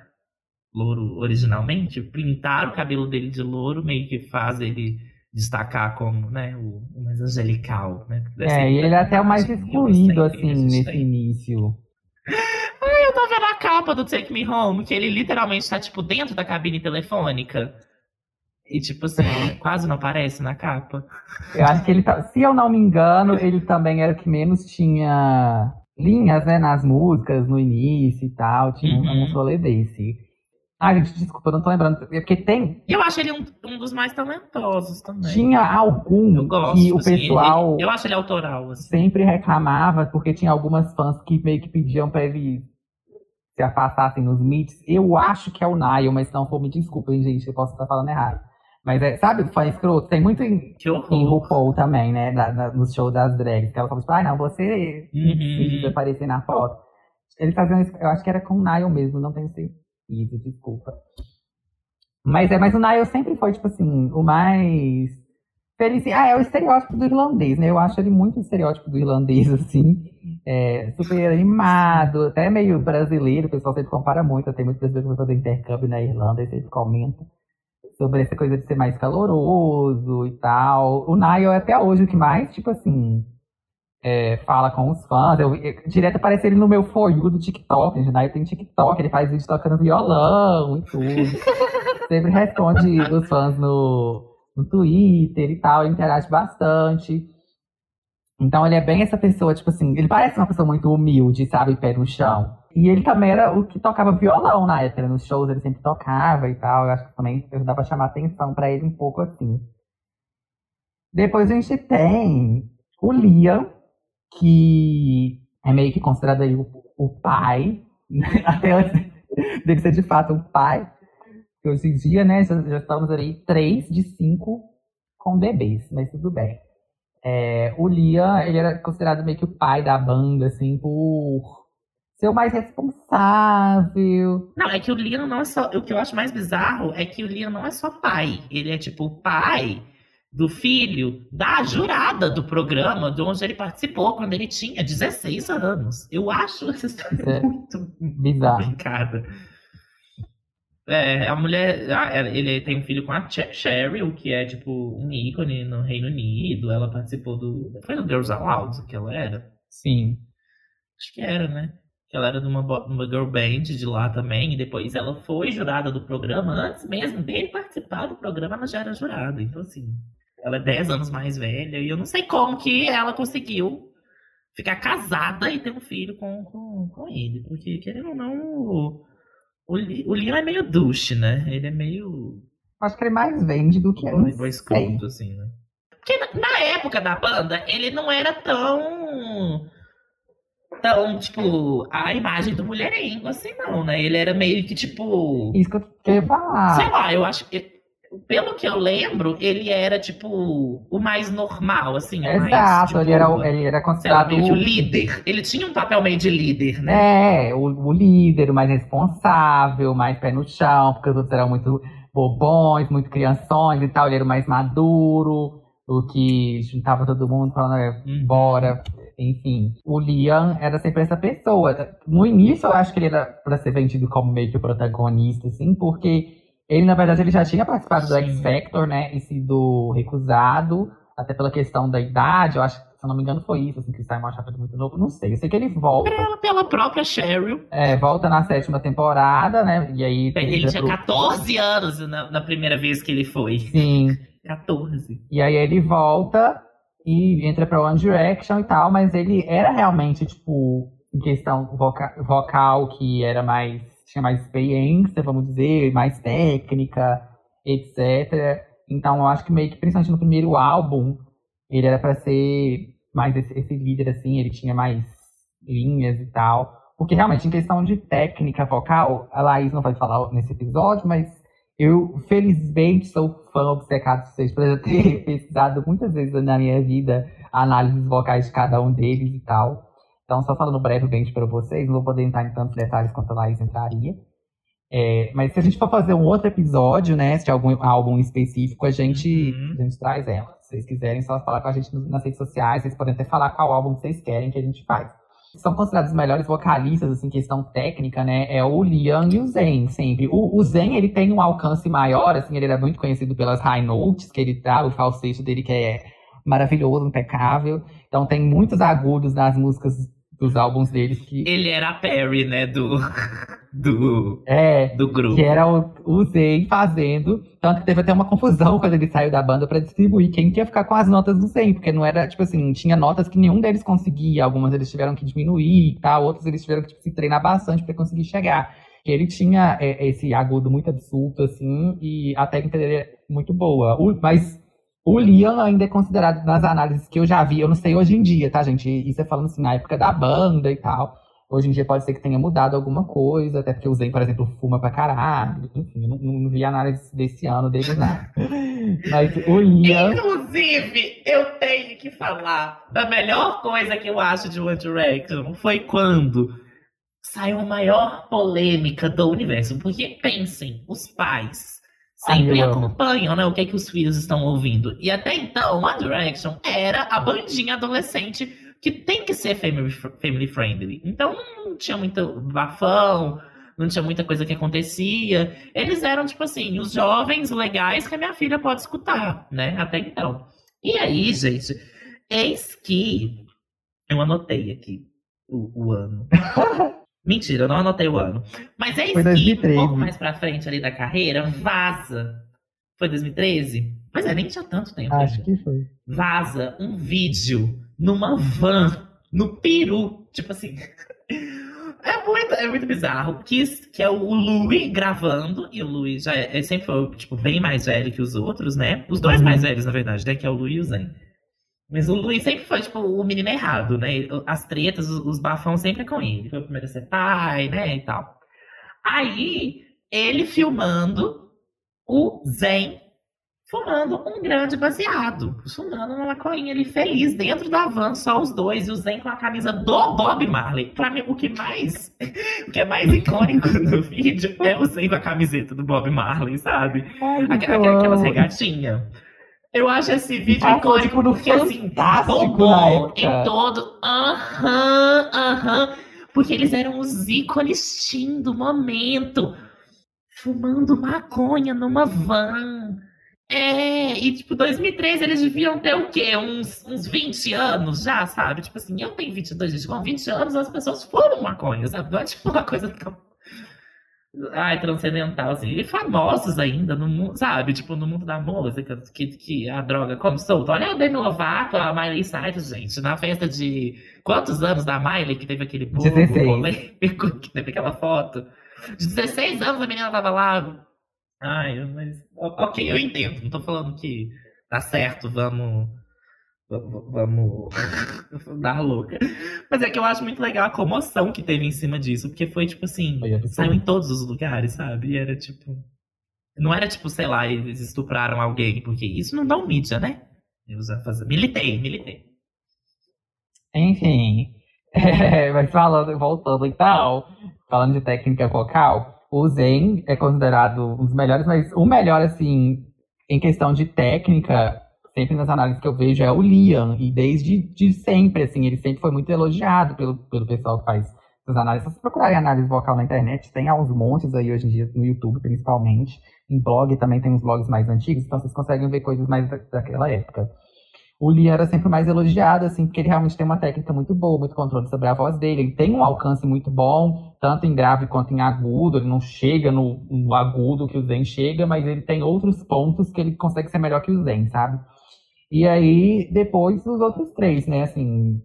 louro originalmente, pintar o cabelo dele de louro meio que faz ele destacar como, né, o, o mais angelical, né? É, e ele é até o mais excluído, assim, nesse início. Eu tô vendo a capa do Take Me Home, que ele literalmente tá, tipo, dentro da cabine telefônica. E, tipo assim, quase não aparece na capa. Eu acho que ele tá. Se eu não me engano, ele também era o que menos tinha linhas, né, nas músicas, no início e tal. Tinha uhum. um rolê desse. Ai, gente, desculpa, eu não tô lembrando. É porque tem. Eu acho ele um, um dos mais talentosos também. Tinha algum gosto, que o assim, pessoal. Ele, eu acho ele autoral. Assim. Sempre reclamava, porque tinha algumas fãs que meio que pediam pra ele se afastassem nos meets. Eu acho que é o Nile, mas se não for, me desculpem, gente, eu posso estar falando errado. Mas é, sabe, fã escroto? Tem muito em, em RuPaul também, né? Da, da, no show das drags. Que ela fala tipo, ah, não, você uhum. aparecer na foto. Ele fazia eu acho que era com o Nile mesmo, não tenho certeza isso, desculpa. Mas é, mas o Niall sempre foi, tipo assim, o mais Ah, é o estereótipo do irlandês, né? Eu acho ele muito estereótipo do irlandês, assim. É, super animado, até meio brasileiro, o pessoal sempre compara muito, tem muitas pessoas que vão fazer intercâmbio na Irlanda e sempre comenta sobre essa coisa de ser mais caloroso e tal. O Niall é até hoje o que mais, tipo assim, é, fala com os fãs. Eu, eu, direto aparece ele no meu For You do TikTok. Gente, né? tem TikTok, ele faz vídeo tocando violão e tudo. Sempre responde os fãs no, no Twitter e tal, ele interage bastante. Então ele é bem essa pessoa, tipo assim, ele parece uma pessoa muito humilde, sabe, pé no chão. E ele também era o que tocava violão na época, nos shows ele sempre tocava e tal. Eu acho que também dá pra chamar atenção para ele um pouco assim. Depois a gente tem o Liam, que é meio que considerado aí o, o pai, né? até antes dele ser de fato um pai. Hoje em dia, né, já, já estamos ali três de cinco com bebês, mas tudo bem. É, o Liam, ele era considerado meio que o pai da banda, assim, por ser o mais responsável. Não, é que o Liam não é só. O que eu acho mais bizarro é que o Liam não é só pai. Ele é tipo o pai do filho da jurada do programa, de onde ele participou quando ele tinha 16 anos. Eu acho essa história é muito bizarra. complicada. É, a mulher. Ah, ele tem um filho com a Cheryl, que é tipo um ícone no Reino Unido. Ela participou do. Foi no Girls Aloud que ela era? Sim. Acho que era, né? Que ela era de uma, uma girl band de lá também. E depois ela foi jurada do programa. Antes mesmo dele participar do programa, ela já era jurada. Então, assim. Ela é 10 anos mais velha e eu não sei como que ela conseguiu ficar casada e ter um filho com, com, com ele. Porque, querendo ou não, o, o, Leon é meio douche, né? Ele é meio. Acho que ele mais vende do que ele. Boy escroto, assim, né? Porque na, na época da banda, ele não era tão. Tão, tipo, a imagem do mulherengo, assim, não, né? Ele era meio que, tipo. Isso que eu queria falar. Sei lá, eu acho que pelo que eu lembro, ele era, tipo, o mais normal, assim. Exato, mais, tipo, ele, era, ele era considerado. Lá, o líder. Ele tinha um papel meio de líder, né? É, o, o, líder, o mais responsável, mais pé no chão, porque os outros eram muito bobões, muito crianções e tal. Ele era o mais maduro, o que juntava todo mundo falando, é, uhum. bora. Enfim, o Liam era sempre essa pessoa. No início, eu acho que ele era pra ser vendido como meio que o protagonista, assim, porque ele, na verdade, ele já tinha participado do X Factor, né? E sido recusado, até pela questão da idade. Eu acho que Se eu não me engano, foi isso, assim, que o Simon achava ele muito novo. Não sei. Eu sei que ele volta. Pela, pela própria Cheryl. É, volta na sétima temporada, né? E aí. Ele tinha pro- 14 anos na, na primeira vez que ele foi. Sim. 14. E aí ele volta e entra pra One Direction e tal, mas ele era realmente, tipo, em questão voca- vocal, que era mais. Tinha mais experiência, vamos dizer, mais técnica, etc. Então eu acho que meio que, principalmente no primeiro álbum, ele era pra ser mais esse, esse líder, assim, ele tinha mais linhas e tal. Porque realmente, em questão de técnica vocal, a Laís não vai falar nesse episódio, mas eu, felizmente, sou fã obcecado de vocês por eu ter pesquisado muitas vezes na minha vida análises vocais de cada um deles e tal. Então, só falando brevemente para vocês, não vou poder entrar em tantos detalhes quanto a Laís entraria. É, mas se a gente for fazer um outro episódio, né, de algum álbum específico, a gente, Uhum. a gente traz ela. Se vocês quiserem, só falar com a gente nas redes sociais, vocês podem até falar qual álbum vocês querem que a gente faz. São considerados os melhores vocalistas, assim, questão técnica, né? É o Liam e o Zen, sempre. O, o Zen, ele tem um alcance maior, assim, ele era muito conhecido pelas high notes que ele dá, o falsete dele que é maravilhoso, impecável. Então tem muitos agudos nas músicas dos álbuns deles que... Ele era a Perry, né? Do. Do. É, Do grupo. que era o, o Zen fazendo. Tanto que teve até uma confusão quando ele saiu da banda pra distribuir quem que ia ficar com as notas do Zen. Porque não era, tipo assim, tinha notas que nenhum deles conseguia. Algumas eles tiveram que diminuir e tal. Outros eles tiveram que tipo, se treinar bastante pra conseguir chegar. Que ele tinha é, esse agudo muito absurdo, assim, e a técnica dele é muito boa. O- mas o Liam ainda é considerado nas análises que eu já vi, eu não sei hoje em dia, tá, gente? Isso é falando assim, na época da banda e tal. Hoje em dia pode ser que tenha mudado alguma coisa, até porque o Zen, por exemplo, fuma pra caralho. Enfim, eu não, não vi análise desse ano dele, não. Mas o Liam. Inclusive, eu tenho que falar da melhor coisa que eu acho de One Direction foi quando saiu a maior polêmica do universo. Porque pensem, os pais sempre Ai, acompanham né, o que, é que os filhos estão ouvindo. E até então, One Direction era a bandinha adolescente que tem que ser family, family friendly. Então não tinha muito bafão, não tinha muita coisa que acontecia. Eles eram, tipo assim, os jovens legais que a minha filha pode escutar, né? Até então. E aí, gente, eis que eu anotei aqui o, o ano. Mentira, eu não anotei o ano. Mas eis Foi que, 2013. um pouco mais pra frente ali da carreira, vaza. Foi 2013? Mas é, nem tinha tanto tempo. Acho ainda que foi. vaza um vídeo numa van no Peru. Tipo assim. É muito, é muito bizarro. Que, que é o Louis gravando, e o Louis já é, sempre foi, tipo, bem mais velho que os outros, né? Os dois Uhum. mais velhos, na verdade, né? Que é o Louis e o Zen. Mas o Louis sempre foi, tipo, o menino errado, né? As tretas, os, os bafão sempre é com ele. Foi o primeiro a ser pai, né? E tal. Aí, ele filmando o Zen fumando um grande baseado. Fumando uma maconha ali feliz dentro da van, só os dois, e o Zen com a camisa do Bob Marley. Pra mim, o que mais. O que é mais icônico no vídeo é o Zen com a camiseta do Bob Marley, sabe? Ai, Aqu- gente, eu Aquelas regatinhas. Eu acho esse vídeo Passou, icônico no porque assim, bombou em todo. Aham, aham. Porque eles eram os ícones teen do momento. Fumando maconha numa van. É, e tipo, 2013 eles deviam ter o quê? Uns, uns 20 anos já, sabe? Tipo assim, eu tenho 22, gente, com 20 anos as pessoas fumam maconha, sabe? Não é tipo uma coisa tão. Ai, transcendental, assim. E famosos ainda, no mundo, sabe? Tipo, no mundo da música, que, que a droga come solta. Olha a Demi Lovato, a Miley Cyrus, gente, na festa de quantos anos da Miley, que teve aquele bolo 16. polêmico, que teve aquela foto. De 16 anos a menina tava lá. Ai, mas. Ok, eu entendo. Não tô falando que tá certo, vamos. Vamos. dar louca. Mas é que eu acho muito legal a comoção que teve em cima disso, porque foi tipo assim. Foi absurdo. Saiu em todos os lugares, sabe? E era tipo. Não era tipo, sei lá, eles estupraram alguém, porque isso não dá um mídia, né? Eu já fazia- Militei, militei. Enfim. É, mas falando, voltando então, falando de técnica vocal, o Zen é considerado um dos melhores, mas o melhor, assim, em questão de técnica, sempre nas análises que eu vejo, é o Liam. E desde de sempre, assim, ele sempre foi muito elogiado pelo, pelo pessoal que faz essas análises. Se vocês procurarem análise vocal na internet, tem aos montes aí hoje em dia, no YouTube principalmente. Em blog também tem uns blogs mais antigos, então vocês conseguem ver coisas mais da- daquela época. o Lee era sempre mais elogiado, assim, porque ele realmente tem uma técnica muito boa, muito controle sobre a voz dele. Ele tem um alcance muito bom, tanto em grave quanto em agudo. Ele não chega no, no agudo que o Zen chega, mas ele tem outros pontos que ele consegue ser melhor que o Zen, sabe? E aí, depois, os outros três, né? Assim,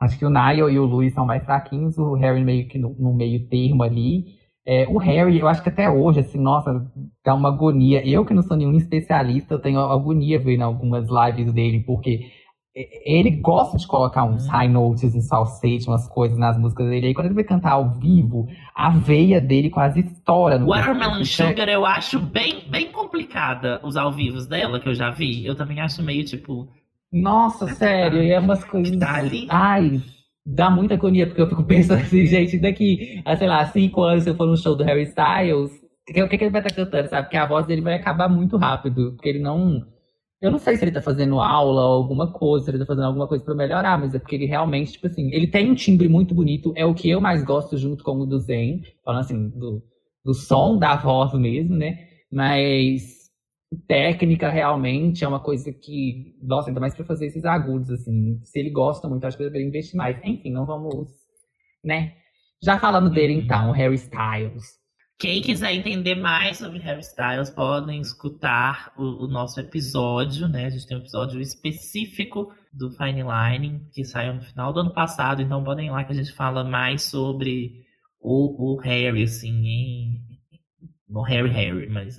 acho que o Niall e o Louis são mais fraquinhos, o Harry meio que no, no meio termo ali. É, o Harry, eu acho que até hoje, assim, nossa, dá uma agonia. Eu que não sou nenhum especialista, tenho agonia vendo algumas lives dele, porque ele gosta de colocar uns high notes, uns falsete, umas coisas nas músicas dele. Aí quando ele vai cantar ao vivo, a veia dele quase estoura. No Watermelon Sugar eu acho bem, bem complicada os ao vivos dela, que eu já vi. Eu também acho meio, tipo... Nossa, sério, e é umas coisas... Tá ali. Ai, dá muita agonia, porque eu fico pensando assim, gente, daqui a, sei lá, cinco anos, se eu for no show do Harry Styles, o que, que, que ele vai estar cantando, sabe? Porque a voz dele vai acabar muito rápido, porque ele não. Eu não sei se ele tá fazendo aula ou alguma coisa, se ele tá fazendo alguma coisa para melhorar, mas é porque ele realmente, tipo assim, ele tem um timbre muito bonito, é o que eu mais gosto junto com o do Zen, falando assim, do, do som da voz mesmo, né? Mas técnica realmente é uma coisa que, nossa, ainda mais para fazer esses agudos, assim. Se ele gosta muito, acho que deveria investir mais. Enfim, não vamos, né? Já falando dele, então, Harry Styles. Quem quiser entender mais sobre Harry Styles, podem escutar o, o, nosso episódio, né? A gente tem um episódio específico do Fine Line, que saiu no final do ano passado, então podem ir lá que a gente fala mais sobre o, o Harry, assim, em... no Harry Harry, mas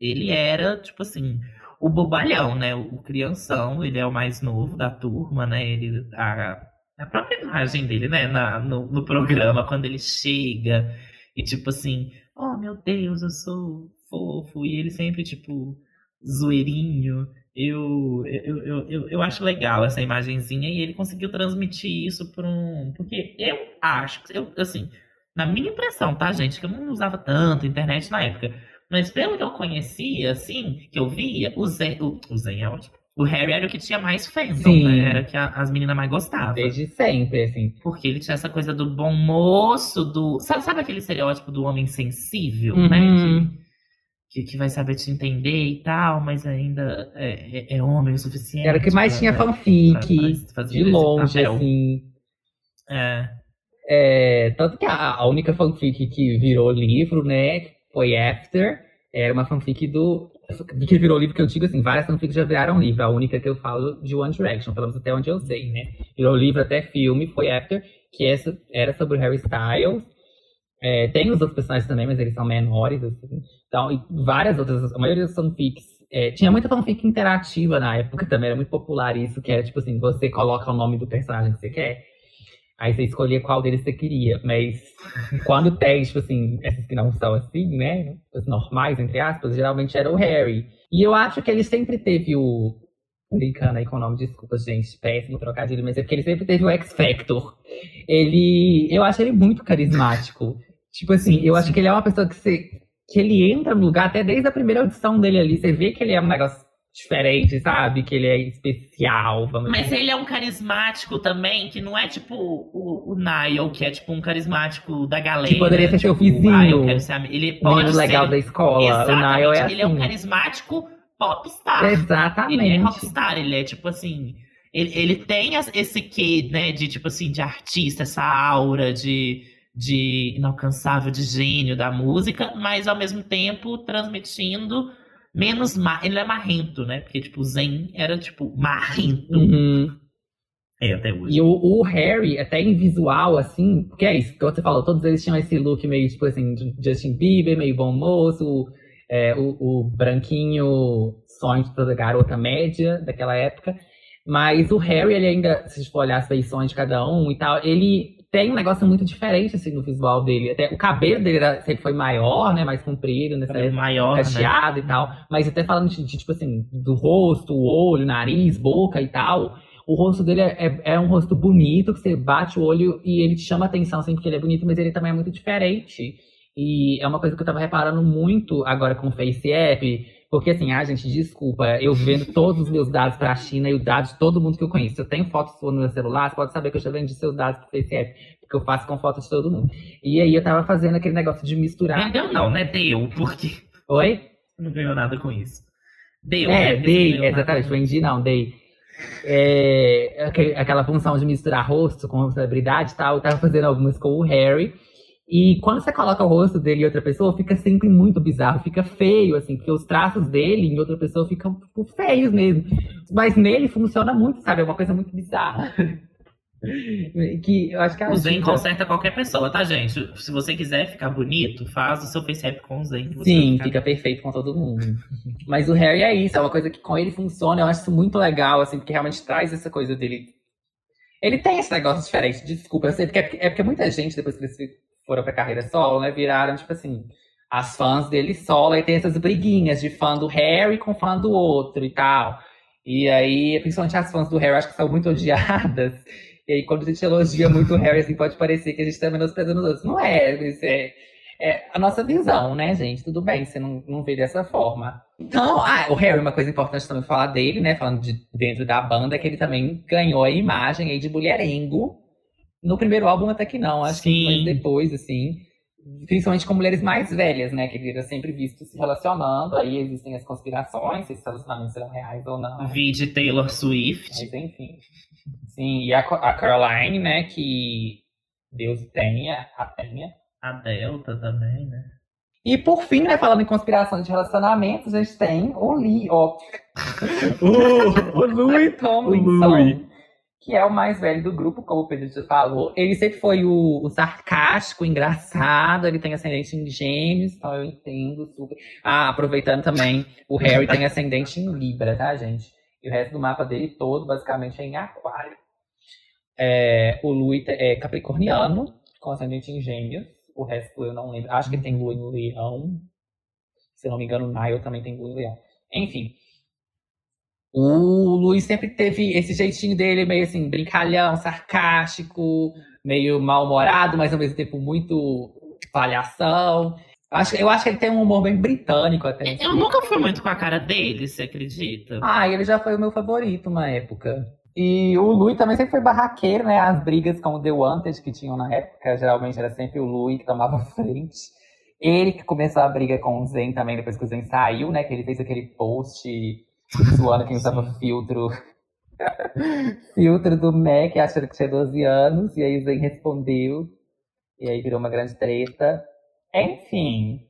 ele era, tipo assim, o bobalhão, né? O crianção, ele é o mais novo da turma, né? Ele, a, a própria imagem dele, né? Na, no, no programa, quando ele chega e, tipo assim, oh meu Deus, eu sou fofo. E ele sempre, tipo, zoeirinho. Eu, eu, eu, eu, eu acho legal essa imagenzinha e ele conseguiu transmitir isso para um. Porque eu acho, eu, assim, na minha impressão, tá, gente? Que eu não usava tanto internet na época. Mas pelo que eu conhecia, assim, que eu via, o Zen, o, o Zen é ótimo. O Harry era o que tinha mais fandom, né? Era que a, as meninas mais gostavam. Desde sempre, assim. Porque ele tinha essa coisa do bom moço, do. Sabe, sabe aquele estereótipo do homem sensível, uhum. né? Que, que, vai saber te entender e tal, mas ainda é, é, é homem o suficiente. Era o que mais pra, tinha fanfic. Pra, pra de longe, assim. É. é. Tanto que a, a única fanfic que virou livro, né? foi After. Era uma fanfic do. Que virou livro que eu digo assim, várias fanfics já viraram livro. A única que eu falo de One Direction, pelo menos até onde eu sei, né? Virou livro até filme, foi After, que essa era sobre Harry Styles. É, tem os outros personagens também, mas eles são menores, assim. Então, e várias outras, a maioria das fanfics. É, tinha muita fanfic interativa na época também, era muito popular isso, que era tipo assim, você coloca o nome do personagem que você quer. Aí você escolhia qual deles você queria. Mas quando tem, tipo assim, essas que não são assim, né? Os normais, entre aspas, geralmente era o Harry. E eu acho que ele sempre teve o. Brincando aí com o nome, desculpa, gente, péssimo trocadilho, mas é porque ele sempre teve o X Factor. Ele. Eu acho ele muito carismático. Tipo assim, eu acho que ele é uma pessoa que você. Que ele entra no lugar, até desde a primeira audição dele ali, você vê que ele é um negócio diferente, sabe? Que ele é especial, vamos Mas dizer. ele é um carismático também, que não é tipo o, o Niall, que é tipo um carismático da galera. Que poderia ser tipo, seu vizinho. Ah, ser, ele pode ser legal da escola. Exatamente. O Niall é assim. Ele é um carismático popstar. Exatamente. Ele é rockstar, ele é tipo assim... Ele, ele tem esse quê, né, de tipo assim, de artista, essa aura de, de inalcançável, de gênio da música, mas ao mesmo tempo transmitindo menos mar... ele é marrento, né? Porque, tipo, Zen era, tipo, marrento. Uhum. É, até hoje. E o, o, Harry, até em visual, assim, porque é isso, que você falou, todos eles tinham esse look meio, tipo assim, Justin Bieber, meio bom moço, é, o, o, branquinho sonho de toda garota média daquela época. Mas o Harry, ele ainda, se for olhar as feições de cada um e tal, ele tem um negócio muito diferente, assim, no visual dele. Até o cabelo dele era, sempre foi maior, né? Mais comprido, nessa época, maior, cacheado né? e tal. Mas até falando de, de, tipo assim, do rosto, olho, nariz, boca e tal. O rosto dele é, é, é, um rosto bonito, que você bate o olho e ele te chama atenção, assim, porque ele é bonito, mas ele também é muito diferente. E é uma coisa que eu tava reparando muito agora com o Face App, porque assim, ah, gente, desculpa, eu vendo todos os meus dados para a China e o dado de todo mundo que eu conheço. Se eu tenho fotos no meu celular, você pode saber que eu já vendi seus dados pro Facebook, porque eu faço com fotos de todo mundo. E aí eu tava fazendo aquele negócio de misturar. Vendeu não, né? Deu, porque. Oi? Não ganhou nada com isso. Deu, É, né? dei, exatamente, vendi não, dei. é, aque- aquela função de misturar rosto com celebridade e tal, eu tava fazendo algumas com o Harry. E quando você coloca o rosto dele em outra pessoa, fica sempre muito bizarro, fica feio, assim, porque os traços dele em outra pessoa ficam tipo, feios mesmo. Mas nele funciona muito, sabe? É uma coisa muito bizarra. que eu acho que O Zen ajuda. conserta qualquer pessoa, tá, gente? Se você quiser ficar bonito, faz o seu FaceApp com o Zen. Sim, vai fica perfeito com todo mundo. Mas o Harry é isso, é uma coisa que com ele funciona, eu acho isso muito legal, assim, porque realmente traz essa coisa dele. Ele tem esse negócio diferente, desculpa, eu sei, porque é, é porque muita gente, depois que eles foram pra carreira solo, né, viraram, tipo assim, as fãs dele solo, e tem essas briguinhas de fã do Harry com fã do outro e tal. E aí, principalmente as fãs do Harry, acho que são muito odiadas. E aí, quando a gente elogia muito o Harry, assim, pode parecer que a gente tá menosprezando os outros. Não é, isso é, é a nossa visão, né, gente? Tudo bem, você não, não vê dessa forma. Então, ah, o Harry, uma coisa importante também falar dele, né, falando de dentro da banda, é que ele também ganhou a imagem aí de mulherengo. No primeiro álbum até que não, acho que Sim. foi depois, assim. Principalmente com mulheres mais velhas, né, que ele era sempre visto se relacionando. Aí existem as conspirações, se esses relacionamentos serão reais ou não. Vi de Taylor Swift. Mas enfim. Sim, e a, a Caroline, né, que Deus tenha, a tenha. A Delta também, né? E por fim, né, falando em conspiração de relacionamentos, a gente tem o Lee, ó, o Louis Tomlinson, Louis. Que é o mais velho do grupo, como o Pedro já falou. Ele sempre foi o, o sarcástico, engraçado, ele tem ascendente em gêmeos, então eu entendo super. Ah, aproveitando também, o Harry tem ascendente em Libra, tá, gente? E o resto do mapa dele todo, basicamente, é em aquário. É, o Louis é capricorniano, com ascendente em gêmeos. O resto eu não lembro. Acho que ele tem lua em leão. Se não me engano, o Nile também tem lua em leão. Enfim. O Luiz sempre teve esse jeitinho dele, meio assim, brincalhão, sarcástico, meio mal-humorado, mas ao mesmo tempo muito palhação. Acho, eu acho que ele tem um humor bem britânico até. Eu nunca fui muito com a cara dele, você acredita? Ah, ele já foi o meu favorito uma época. E o Louis também sempre foi barraqueiro, né? As brigas com o The Wanted que tinham na época, geralmente era sempre o Louis que tomava frente. Ele que começou a briga com o Zen também, depois que o Zen saiu, né? Que ele fez aquele post zoando quem usava filtro. filtro do Mac, achando que tinha 12 anos. E aí o Zen respondeu. E aí virou uma grande treta. Enfim.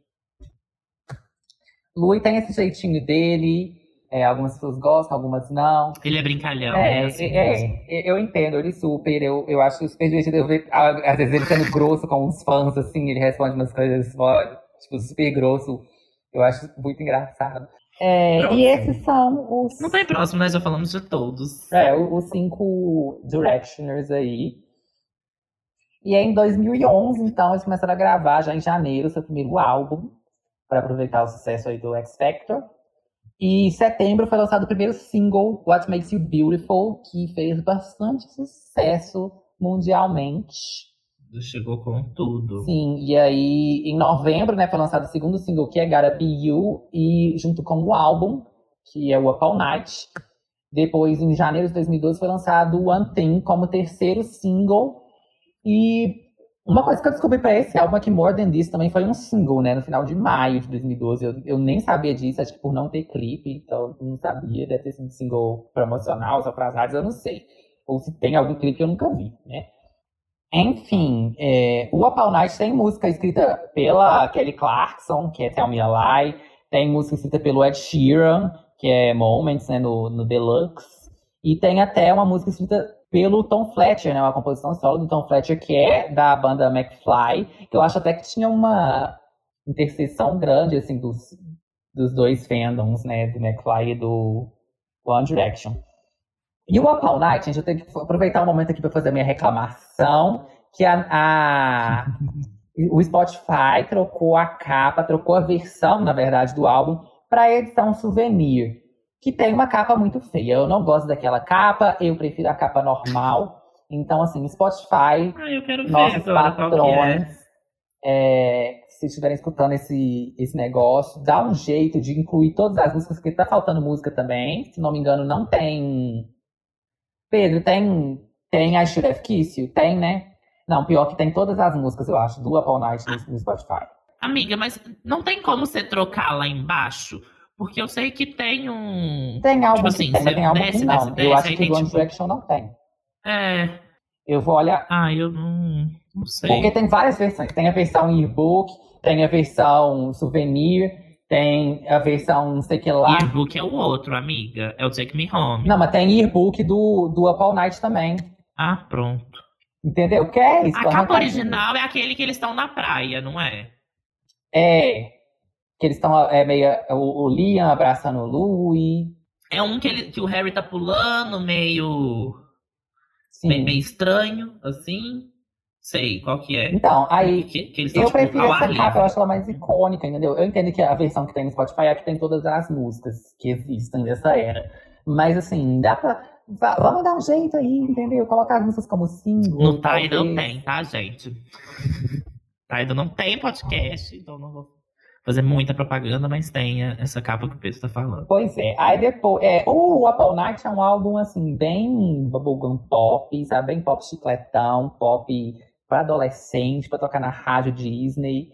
Louis tem esse jeitinho dele. É, algumas pessoas gostam, algumas não. Ele é brincalhão. É, né, assim, é, é, eu entendo ele super. Eu, eu acho super divertido eu ver, às vezes, ele sendo grosso com os fãs, assim, ele responde umas coisas, tipo, super grosso. Eu acho muito engraçado. É, e esses são os, Não tem próximo, nós já falamos de todos. é, os cinco Directioners aí. E aí, em 2011, então, eles começaram a gravar já em janeiro seu primeiro álbum, para aproveitar o sucesso aí do X Factor. E em setembro foi lançado o primeiro single, What Makes You Beautiful, que fez bastante sucesso mundialmente. Chegou com tudo. Sim, e aí em novembro, né, foi lançado o segundo single, que é Gotta Be You, e junto com o álbum, que é o Up All Night. Depois, em janeiro de 2012, foi lançado o One Thing como terceiro single. E uma coisa que eu descobri pra esse álbum é que More Than This também foi um single, né, no final de maio de 2012. Eu, eu nem sabia disso, acho que por não ter clipe, então não sabia, deve ter sido um single promocional, só pras rádios, eu não sei. Ou se tem algum clipe que eu nunca vi, né. Enfim, é, o Up All Night tem música escrita pela Kelly Clarkson, que é Tell Me a Lie. Tem música escrita pelo Ed Sheeran, que é Moments, né, no, no Deluxe. E tem até uma música escrita pelo Tom Fletcher, né, uma composição solo do Tom Fletcher, que é da banda McFly. Que eu acho até que tinha uma interseção grande, assim, dos, dos dois fandoms, né, do McFly e do One Direction. E o Up All Night, gente, eu tenho que aproveitar o momento aqui para fazer a minha reclamação, que a, a- o Spotify trocou a capa, trocou a versão, na verdade, do álbum para edição souvenir, que tem uma capa muito feia. Eu não gosto daquela capa, eu prefiro a capa normal. Então, assim, Spotify, Ah, eu quero ver nossos é. patrões, é, se estiverem escutando esse, esse negócio, dá um jeito de incluir todas as músicas, porque tá faltando música também. Se não me engano, não tem. Pedro, tem. Tem I Should Have Kissed You? Tem, né? Não, pior que tem todas as músicas, eu acho, do Up All Night no, no Spotify. Amiga, mas não tem como você trocar lá embaixo Porque eu sei que tem um. Tem álbum Tipo assim, tem, mas tem álbum desce, que não. desce, eu desce, acho aí que o One tipo- Direction não tem. É. Eu vou olhar. Ah, eu não. Não sei. Porque tem várias versões. Tem a versão e-book, tem a versão souvenir, tem a versão não sei o que lá. Yearbook é o outro, amiga. É o Take Me Home. Não, mas tem e-book do, do Up All Night também. Ah, pronto. Entendeu? Que é isso? A capa original é aquele que eles estão na praia, não é? É. Que eles estão é, meio. O, o Liam abraçando o Louis. É um que, ele, que o Harry tá pulando, meio, Sim. meio, meio estranho, assim. Sei qual que é. Então, aí. Que, que Eu tipo, prefiro essa capa, eu acho ela mais icônica, entendeu? Eu entendo que a versão que tem no Spotify é a que tem todas as músicas que existem dessa era. Mas assim, dá pra. va- Vamos dar um jeito aí, entendeu? Colocar as músicas como single. No Tidal talvez. tem, tá, gente? Tidal não tem podcast, então não vou fazer muita propaganda, mas tem essa capa que o Pedro tá falando. Pois é. Aí depois. É, o Apple Night é um álbum, assim, bem bubblegum pop, sabe? Bem pop chicletão, pop pra adolescente, pra tocar na rádio Disney.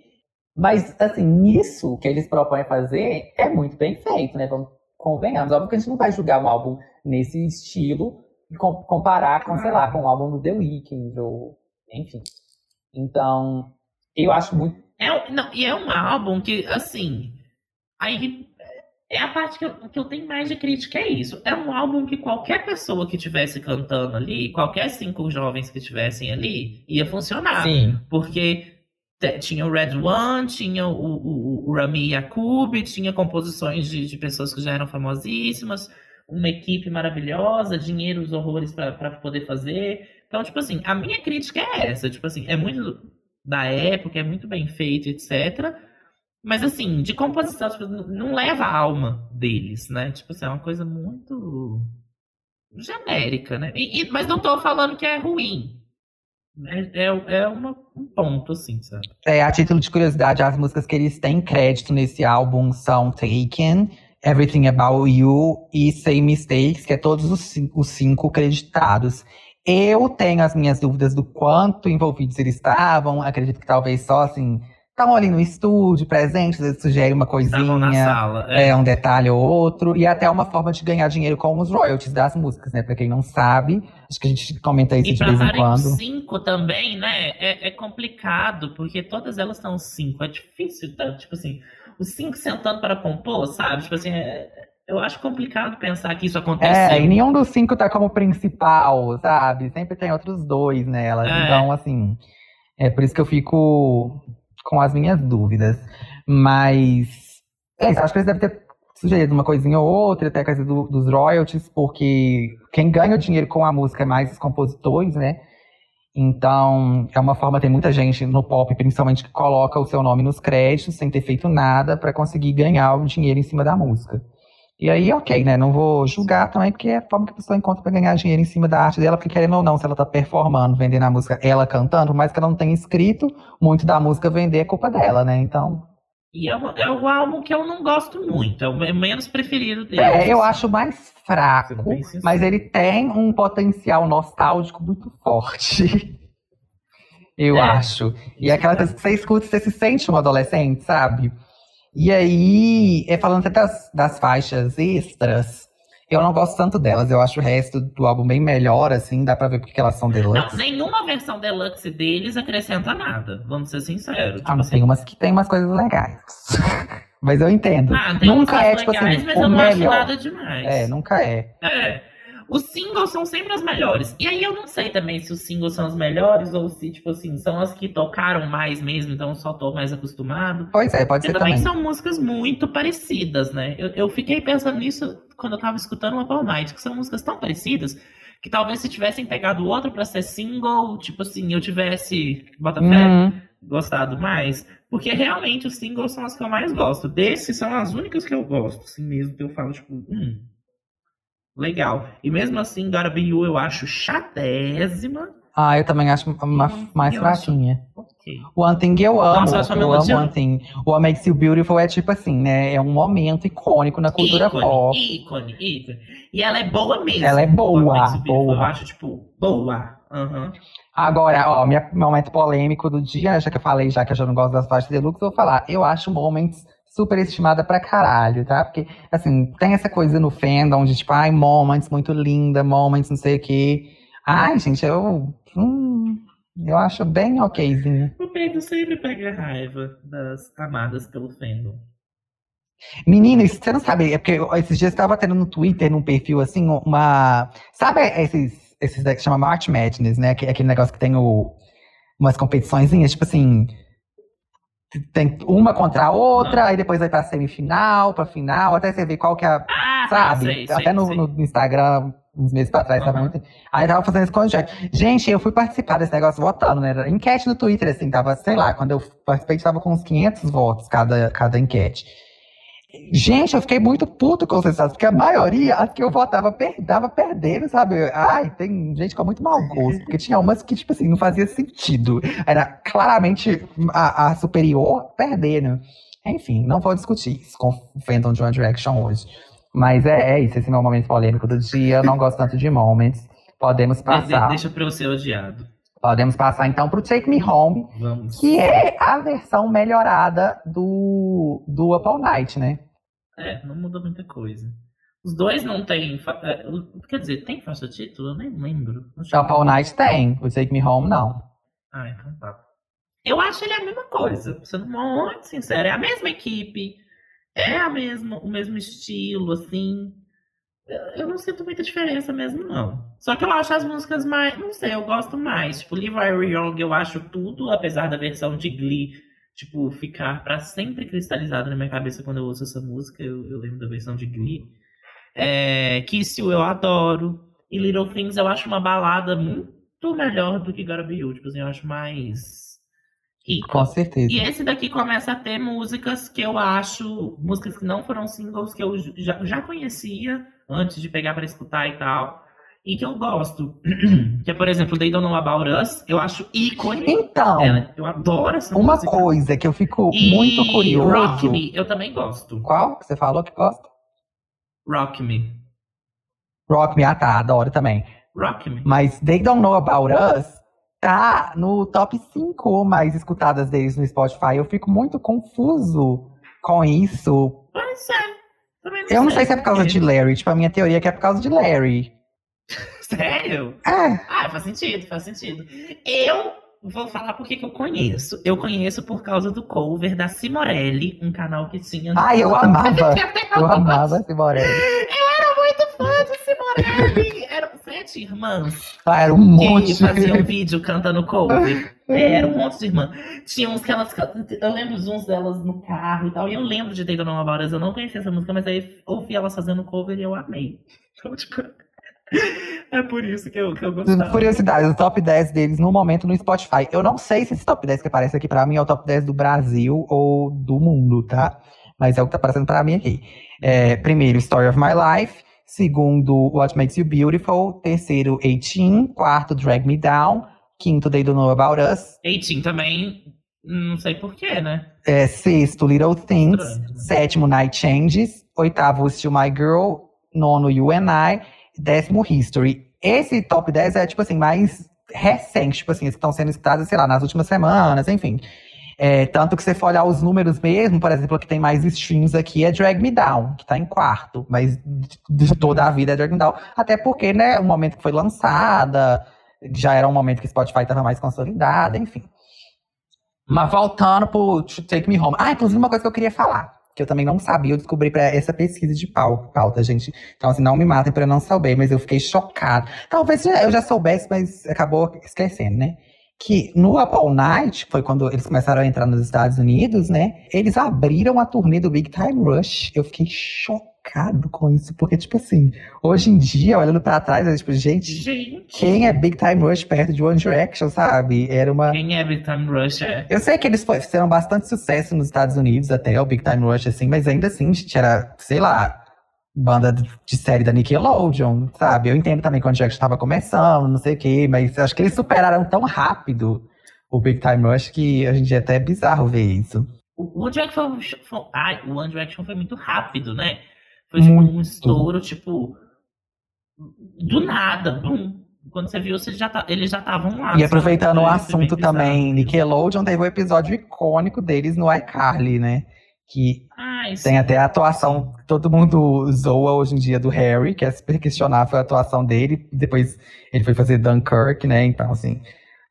Mas, assim, nisso que eles propõem fazer é muito bem feito, né? Vamos, convenhamos. Óbvio que a gente não vai julgar um álbum nesse estilo e com- comparar com, sei lá, com o álbum do The Weeknd, ou enfim. Então, eu acho muito. É, um- não, e é um álbum que, assim. Aí é a parte que eu, que eu tenho mais de crítica, é isso. É um álbum que qualquer pessoa que estivesse cantando ali, qualquer cinco jovens que estivessem ali, ia funcionar. Sim. Porque tinha o Red One, tinha o, o, o Rami Yacoub, tinha composições de, de pessoas que já eram famosíssimas, uma equipe maravilhosa, dinheiros horrores para poder fazer. Então, tipo assim, a minha crítica é essa, tipo assim, é muito da época, é muito bem feito, etc. Mas assim, de composição, tipo, não leva a alma deles, né? Tipo assim, é uma coisa muito genérica, né? E- e- mas não tô falando que é ruim. É, é, é uma- um ponto, assim, sabe? É, a título de curiosidade, as músicas que eles têm crédito nesse álbum são Taken, Everything About You e Say Mistakes, que é todos os os cinco creditados. Eu tenho as minhas dúvidas do quanto envolvidos eles estavam. Acredito que talvez só assim, estavam ali no estúdio, presentes, às vezes sugere uma na coisinha. sala. É. É, um detalhe ou outro, e até uma forma de ganhar dinheiro com os royalties das músicas, né? Pra quem não sabe, acho que a gente comenta isso E de vez em quando. cinco também, né? É, é complicado, porque todas elas são cinco. É difícil, tá? tipo assim, os cinco sentando para compor, sabe? Tipo assim, é- eu acho complicado pensar que isso aconteceu. É, e nenhum dos cinco tá como principal, sabe? Sempre tem outros dois nela. É. Então, assim, é por isso que eu fico com as minhas dúvidas. Mas, é isso, acho que eles devem ter sugerido uma coisinha ou outra, até a coisa do- dos royalties, porque quem ganha o dinheiro com a música é mais os compositores, né? Então, é uma forma, tem muita gente no pop, principalmente, que coloca o seu nome nos créditos, sem ter feito nada, pra conseguir ganhar o dinheiro em cima da música. E aí, ok, né? Não vou julgar também, porque é a forma que a pessoa encontra pra ganhar dinheiro em cima da arte dela, porque querendo ou não, se ela tá performando, vendendo a música, ela cantando, por mais que ela não tenha escrito, muito da música vender é culpa dela, né? Então. E é, é o álbum que eu não gosto muito, é o me- menos preferido deles. É, eu acho mais fraco, mas ele tem um potencial nostálgico muito forte. Eu É. acho. E é aquela coisa que você escuta, você se sente um adolescente, sabe? E aí, é, falando até das, das faixas extras, eu não gosto tanto delas. Eu acho o resto do álbum bem melhor, assim, dá pra ver porque elas são Não, deluxe. nenhuma versão deluxe deles acrescenta nada, vamos ser sinceros. Ah, Tipo mas assim, tem umas que tem umas coisas legais. mas eu entendo. ah, tem nunca umas é, tipo legais, assim, mas o eu não acho melhor. nada demais. É, nunca é. É. Os singles são sempre as melhores. E aí eu não sei também se os singles são as melhores ou se, tipo assim, são as que tocaram mais mesmo, então eu só tô mais acostumado. Pois é, pode Porque ser também também. são músicas muito parecidas, né? Eu, eu fiquei pensando nisso quando eu tava escutando uma All Night, que são músicas tão parecidas que talvez se tivessem pegado outro pra ser single, tipo assim, eu tivesse, bota fé, Uhum. gostado mais. Porque realmente os singles são as que eu mais gosto. Desses são as únicas que eu gosto, assim mesmo, que eu falo, tipo, hum, legal. E mesmo assim, You eu acho chatésima. Ah, eu também acho uma, mais eu acho- fraquinha. Ok. One Thing eu amo, Nossa, eu amo One Thing. What Makes You Beautiful é tipo assim, né? É um momento icônico na cultura ícone, pop. ícone, ícone. E ela é boa mesmo. Ela é boa, boa. Eu acho, tipo, boa. Aham. Agora, ó, meu momento polêmico do dia, já que eu falei, já que eu já não gosto das faixas deluxe, eu vou falar. Eu acho Moments super estimada pra caralho, tá? Porque, assim, tem essa coisa no fandom de, tipo, ai, moments muito linda, moments não sei o quê. Ai, gente, eu. Hum, eu acho bem okzinha. O Pedro sempre pega raiva das amadas pelo fandom. Menina, isso você não sabe, é porque esses dias eu estava tendo no Twitter, num perfil assim, uma. Sabe esses, esses que chama March Madness, né? Aquele, aquele negócio que tem o, umas competiçõezinhas, tipo assim. Tem uma contra a outra, aí depois vai pra semifinal, pra final, até você ver qual que é a. Ah, sabe? sei, até sei, no, sei. no Instagram, uns meses pra trás, tava Uhum. muito. Aí tava fazendo esse conjunto. Gente, eu fui participar desse negócio votando, né? Era enquete no Twitter, assim, tava, sei lá, quando eu participei, tava com uns 500 votos cada, cada enquete. Gente, eu fiquei muito puto com os resultados, porque a maioria, as que eu votava, per tava perdendo, sabe? Ai, tem gente com muito mau gosto, porque tinha umas que, tipo assim, não fazia sentido. Era claramente a, a superior perdendo. Enfim, não vou discutir isso com o fandom de One Direction hoje. Mas é, é isso, esse é o meu momento polêmico do dia. Eu não gosto tanto de moments. Podemos De- de- passar. Deixa pra eu ser odiado. Podemos passar então pro Take Me Home, Vamos. que é a versão melhorada do, do Up All Night, né? É, não muda muita coisa. Os dois não têm. fa- é, o- Quer dizer, tem faixa título? Eu nem lembro. Up All Night tem, o Take Me Home não. Ah, então tá. Eu acho ele a mesma coisa, sendo muito sincero. É a mesma equipe, é a mesma, o mesmo estilo, assim. Eu- não sinto muita diferença mesmo, não. Só que eu acho as músicas mais. Não sei, eu gosto mais. Tipo, Live I Young eu acho tudo, apesar da versão de Glee, tipo, ficar pra sempre cristalizado na minha cabeça quando eu ouço essa música. Eu, eu lembro da versão de Glee. É, Kiss You eu adoro. E Little Things eu acho uma balada muito melhor do que Gotta Be You. Tipo assim, eu acho mais rica. Com certeza. E esse daqui começa a ter músicas que eu acho, músicas que não foram singles, que eu já, já conhecia antes de pegar pra escutar e tal. E que eu gosto. que é, por exemplo, They Don't Know About Us. Eu acho ícone. Então, É, eu adoro essa uma música. coisa que eu fico E muito curioso. Rock Me, eu também gosto. Qual que você falou que gosta? Rock Me. Rock Me, ah tá, adoro também. Rock Me. Mas They Don't Know About Us tá no top 5 mais escutadas deles no Spotify. Eu fico muito confuso com isso. Pois é. Também Eu não sei se é por causa de Larry. Tipo, a minha teoria é que é por causa de Larry. Sério? É, Ah, faz sentido, faz sentido. Eu vou falar por que que eu conheço. Eu conheço por causa do cover da Simorelli, um canal que tinha. Ai, eu amava. Que eu amava esse Morelli. Eu era muito fã de Simorelli. Eram sete irmãs Ah, era um que monte. faziam vídeo cantando cover. É, Era um monte de irmãs. Tinha uns que elas. Eu lembro de uns delas no carro e tal. E eu lembro de Taylor Nova Horas. Eu não conhecia essa música, mas aí ouvi elas fazendo cover e eu amei. Então, tipo. É por isso que eu, que eu gostava. Curiosidade, o top 10 deles no momento no Spotify. Eu não sei se esse top 10 que aparece aqui pra mim é o top 10 do Brasil ou do mundo, tá? Mas é o que tá aparecendo pra mim aqui. É, primeiro, Story of My Life. Segundo, What Makes You Beautiful. Terceiro, 18. Quarto, Drag Me Down. Quinto, They Don't Know About Us. 18 também, não sei porquê, né? É, sexto, Little Things. Estranho, né? Sétimo, Night Changes. Oitavo, Still My Girl. Nono, You and I. Décimo, History. Esse top 10 é, tipo assim, mais recente, tipo assim, estão sendo escutados, sei lá, nas últimas semanas, enfim. É, tanto que você for olhar os números mesmo, por exemplo, o que tem mais streams aqui é Drag Me Down, que tá em quarto, mas de toda a vida é Drag Me Down. Até porque, né, o momento que foi lançada, já era um momento que o Spotify tava mais consolidado, enfim. Mas voltando pro Take Me Home. Ah, inclusive uma coisa que eu queria falar, que eu também não sabia, eu descobri pra essa pesquisa de pau- pauta, gente. Então, assim, não me matem por eu não saber, mas eu fiquei chocada. Talvez eu já soubesse, mas acabou esquecendo, né? Que no Up All Night, que foi quando eles começaram a entrar nos Estados Unidos, né? Eles abriram a turnê do Big Time Rush. Eu fiquei chocado com isso, porque, tipo assim, hoje em dia, olhando pra trás, é tipo, gente, Gente, quem é Big Time Rush perto de One Direction, sabe? Era uma. quem é Big Time Rush é? Eu sei que eles fizeram bastante sucesso nos Estados Unidos, até o Big Time Rush, assim, mas ainda assim, gente, era, sei lá, banda de série da Nickelodeon, sabe? Eu entendo também quando o Jack estava começando, não sei o quê, mas acho que eles superaram tão rápido o Big Time Rush que a gente é até bizarro ver isso. O One Direction foi, foi, o One Direction foi muito rápido, né? Foi tipo um estouro, tipo, do nada, bum. Quando você viu, você já tá, eles já estavam lá. e aproveitando o foi assunto também, Nickelodeon teve o episódio icônico deles no iCarly, né? Que Ah, isso. tem até a atuação que todo mundo zoa hoje em dia do Harry, que é super questionável a atuação dele. Depois ele foi fazer Dunkirk, né? Então, assim,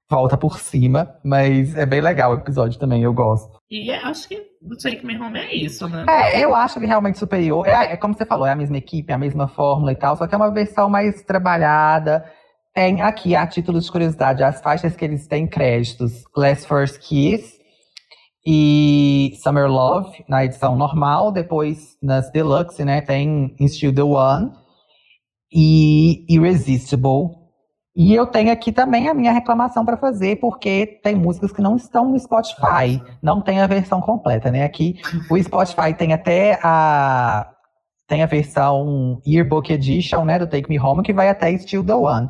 volta por cima. Mas é bem legal o episódio também, eu gosto. E é, acho que o Take Me Home é isso, né? É, eu acho ele realmente superior. É, é como você falou, é a mesma equipe, é a mesma fórmula e tal, só que é uma versão mais trabalhada. Tem aqui, a título de curiosidade, as faixas que eles têm créditos: Last First Kiss e Summer Love na edição normal. Depois, nas deluxe, né, tem Still the One e Irresistible. E eu tenho aqui também a minha reclamação para fazer, porque tem músicas que não estão no Spotify, não tem a versão completa, né? Aqui o Spotify tem até a tem a versão Yearbook Edition, né, do Take Me Home, que vai até Still the One.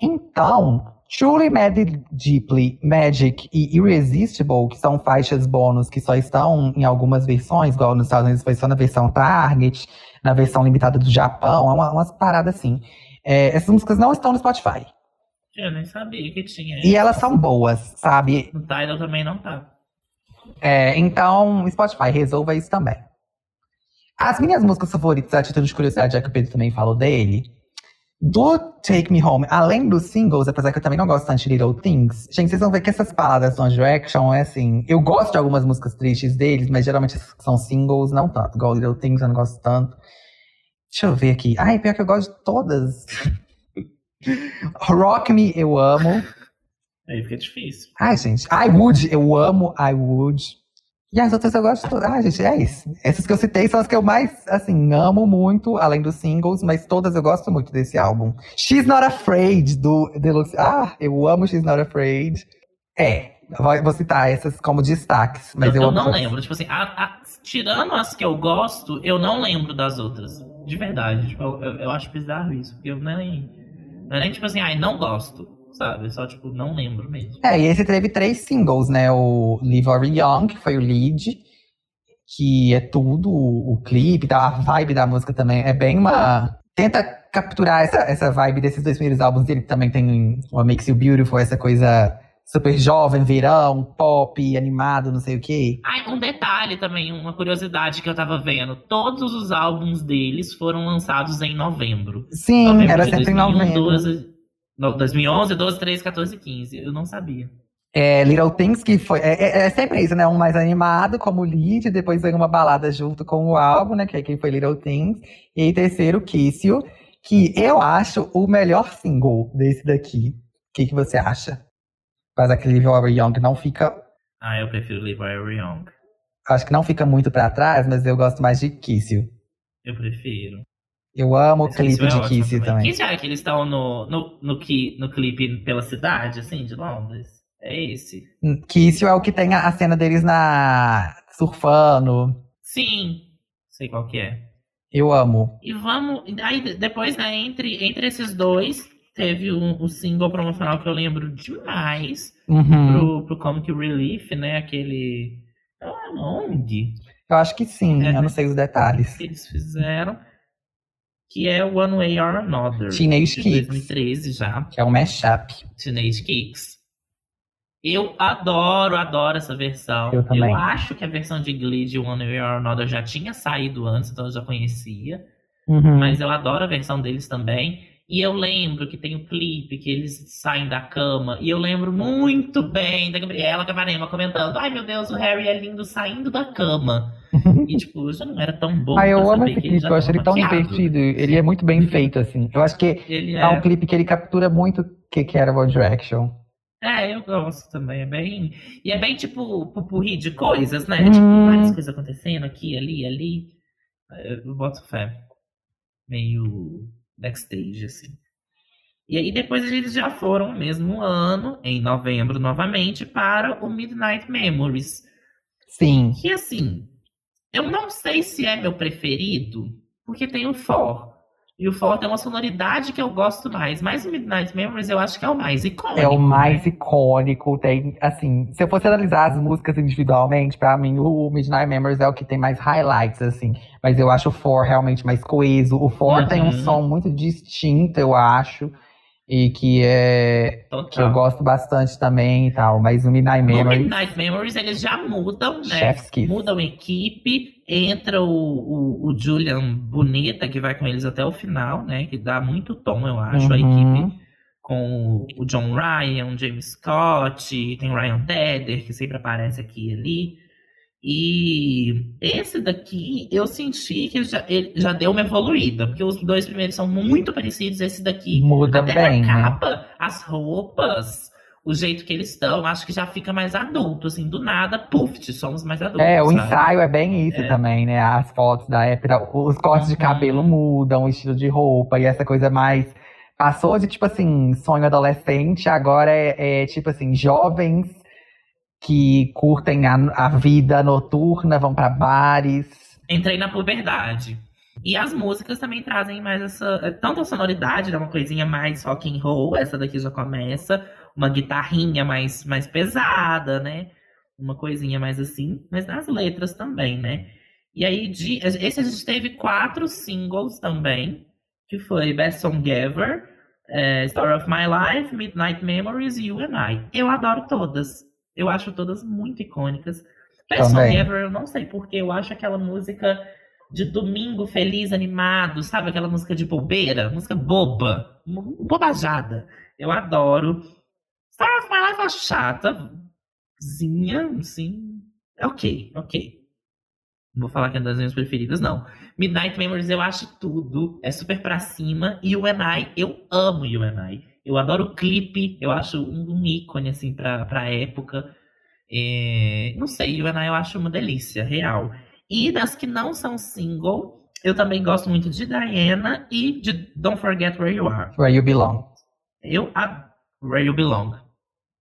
Então, Truly Mad Deeply, Magic e Irresistible, que são faixas bônus que só estão em algumas versões, igual nos Estados Unidos foi só na versão Target, na versão limitada do Japão, é uma, umas paradas assim. É, essas músicas não estão no Spotify. Eu nem sabia que tinha. E elas são boas, sabe? No Tidal também não tá. É, então, Spotify, resolva isso também. As minhas músicas favoritas, a título de curiosidade, já que o Pedro também falou dele, do Take Me Home, além dos singles, apesar que eu também não gosto tanto de Little Things, gente, vocês vão ver que essas palavras do One Direction é assim. Eu gosto de algumas músicas tristes deles, mas geralmente são singles, não tanto. Igual Little Things, eu não gosto tanto. Deixa eu ver aqui. Ai, pior que eu gosto de todas. Rock Me, eu amo. Aí fica difícil. Ai, gente. I Would, eu amo I Would. E as outras eu gosto. Ah, gente, é isso. Essas que eu citei são as que eu mais, assim, amo muito, além dos singles, mas todas eu gosto muito desse álbum. She's Not Afraid, do Deluxe. Ah, eu amo She's Not Afraid. É, vou, citar essas como destaques, mas eu, eu amo não lembro. Tipo assim, a- a- tirando as que eu gosto, eu não lembro das outras. De verdade. Tipo, eu, eu- eu acho bizarro isso. Porque eu nem. Não é nem tipo assim, ai, não gosto. Sabe? Só, tipo, não lembro mesmo. É, e esse teve três singles, né? O Live or Young, que foi o lead, que é tudo, o, o clipe, tá? a vibe da música também é bem uma. Tenta capturar essa, essa vibe desses dois primeiros álbuns dele, que também tem o Makes You Beautiful, essa coisa super jovem, verão, pop, animado, não sei o quê. Ai, um detalhe também, uma curiosidade que eu tava vendo. Todos os álbuns deles foram lançados em novembro. Sim, Novembro era sempre em 2001, novembro. 12, no- 2011, 12, 13, 14 e 15. Eu não sabia. É, Little Things, que foi. É, é- é sempre isso, né? Um mais animado, como lead, depois vem uma balada junto com o álbum, né? Que aí foi Little Things. E aí, terceiro, Kiss You, que eu acho o melhor single desse daqui. O que, que você acha? Mas aquele Live Over Young não fica. Ah, eu prefiro Live Very Young. Acho que não fica muito pra trás, mas eu gosto mais de Kiss You. Eu prefiro. Eu amo o clipe é de ótimo Kiss You também. Quem será que eles estão no, no, no, que, no clipe pela cidade, assim, de Londres? É esse? Kiss You é o que tem a a cena deles na. surfando. Sim. Sei qual que é. Eu amo. E vamos. Aí de- depois, né, entre, entre esses dois, teve um, um single promocional que eu lembro demais Uhum. pro, pro Comic Relief, né? Aquele. Ah, Onde Eu acho que sim, É. eu não sei os detalhes. que eles fizeram? Que é One Way or Another. Teenage Kicks. 2013 já. Que é um mashup. Teenage Kicks. Eu adoro, adoro essa versão. Eu também. acho que a versão de Glee de One Way or Another já tinha saído antes, então eu já conhecia. Uhum. Mas eu adoro a versão deles também. E eu lembro que tem o clipe que eles saem da cama. E eu lembro muito bem da Gabriela Camarema comentando: Ai meu Deus, o Harry é lindo saindo da cama. E tipo, já não era tão bom. Ah, eu pra amo saber esse que clipe, eu acho ele tão divertido. Ele é muito bem feito, assim. Eu acho que Ele é um é. clipe que ele captura muito o que, que era One Direction. É, eu gosto também. É bem. E é bem tipo pupurri de coisas, né? Hum. Tipo, várias coisas acontecendo aqui, ali, ali. Eu, eu boto fé. Meio backstage, assim. E aí depois eles já foram no mesmo ano, em novembro, novamente, para o Midnight Memories. Sim. Que assim, eu não sei se é meu preferido, porque tem o For. E o For tem uma sonoridade que eu gosto mais. Mas o Midnight Memories eu acho que é o mais icônico. É o mais né? icônico. Tem, assim, se eu fosse analisar as músicas individualmente, pra mim o Midnight Memories é o que tem mais highlights, assim. Mas eu acho o For realmente mais coeso. O For Uhum. tem um som muito distinto, eu acho. E que é. que eu Total. gosto bastante também e tal. Mas o Midnight Memories. Midnight Memories eles já mudam, né? Mudam equipe, entra o, o, o Julian Boneta, que vai com eles até o final, né? Que dá muito tom, eu acho, a Uhum. equipe. Com o John Ryan, James Scott, tem o Ryan Tedder, que sempre aparece aqui e ali. E esse daqui, eu senti que ele já, ele já deu uma evoluída, porque os dois primeiros são muito parecidos. Esse daqui, Muda até bem, a né? capa, as roupas, o jeito que eles estão, acho que já fica mais adulto, assim, do nada, puf, somos mais adultos. É, o sabe? ensaio é bem isso É. também, né? As fotos da época, os cortes de Uhum. cabelo mudam, o estilo de roupa e essa coisa mais. Passou de, tipo assim, sonho adolescente, agora é, é, tipo assim, jovens que curtem a, a vida noturna, vão pra bares. Entrei na puberdade. E as músicas também trazem mais essa. Tanto a sonoridade, dá uma coisinha mais rock and roll, essa daqui já começa, uma guitarrinha mais, mais pesada, né? Uma coisinha mais assim, mas nas letras também, né? E aí, de, esse a gente teve quatro singles também, que foi Best Song Ever, eh, Story of My Life, Midnight Memories e You and I. Eu adoro todas. Eu acho todas muito icônicas. Best Song Também. Ever, eu não sei porque, eu acho aquela música de domingo feliz, animado, sabe? Aquela música de bobeira, música boba, bobajada. Eu adoro. Story of My Life eu acho chata. Zinha, sim. É ok, ok. Não vou falar que é uma das minhas preferidas, não. Midnight Memories eu acho tudo. É super pra cima. E o I, eu amo You and I. Eu adoro o clipe. Eu acho um, um ícone, assim, pra, pra época. É, Não sei, and I eu acho uma delícia, real. E das que não são single, eu também gosto muito de Diana e de Don't Forget Where You Are. Where You Belong. Eu a Where You Belong.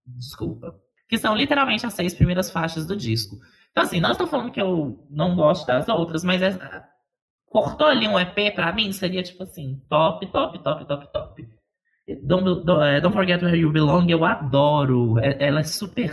Desculpa. Que são literalmente as seis primeiras faixas do disco. Então, assim, não estou falando que eu não gosto das outras, mas é- cortou ali um EP pra mim, seria tipo assim, top, top, top, top, top. Don't, don't, eh, Don't Forget Where You Belong, eu adoro. É- Ela é super.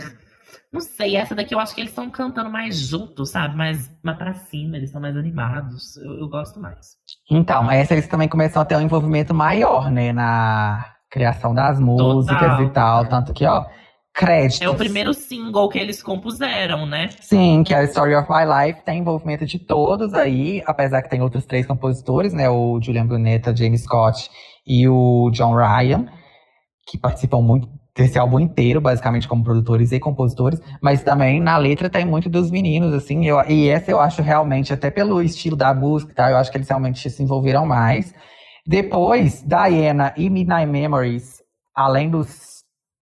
Não sei, essa daqui eu acho que eles estão cantando mais juntos, sabe? Mais, mais pra cima, eles estão mais animados. Eu, eu gosto mais. Então, essa eles também começam a ter um envolvimento maior, né? Na criação das músicas e tal. Tanto que, ó, créditos. É o primeiro single que eles compuseram, né? Sim, que é a Story of My Life tem envolvimento de todos aí, apesar que tem outros três compositores, né? O Julian Brunetta, James Scott e o John Ryan, que participam muito desse álbum inteiro, basicamente como produtores e compositores, mas também na letra tem muito dos meninos, assim, eu, e essa eu acho realmente, até pelo estilo da música, tá? Eu acho que eles realmente se envolveram mais. Depois, Diana e Midnight Memories, além dos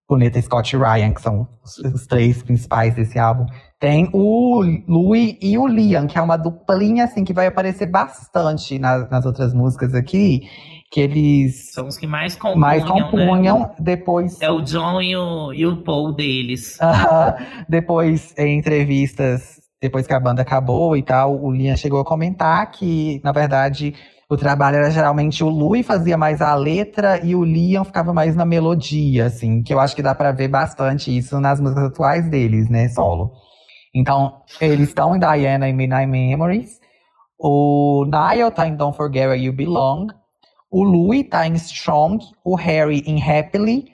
Boneta, Scott e Ryan, que são os, os três principais desse álbum, tem o Louis e o Liam, que é uma duplinha, assim, que vai aparecer bastante nas, nas outras músicas aqui, que eles São os que mais compunham, mais né? compunham, depois... É o John e o, e o Paul deles. Depois, em entrevistas, depois que a banda acabou e tal, o Liam chegou a comentar que, na verdade, o trabalho era geralmente o Louis fazia mais a letra e o Liam ficava mais na melodia, assim, que eu acho que dá pra ver bastante isso nas músicas atuais deles, né, solo. Então, eles estão em Diana e Midnight Memories. O Niall tá em Don't Forget Where You Belong. O Louis tá em Strong. O Harry em Happily.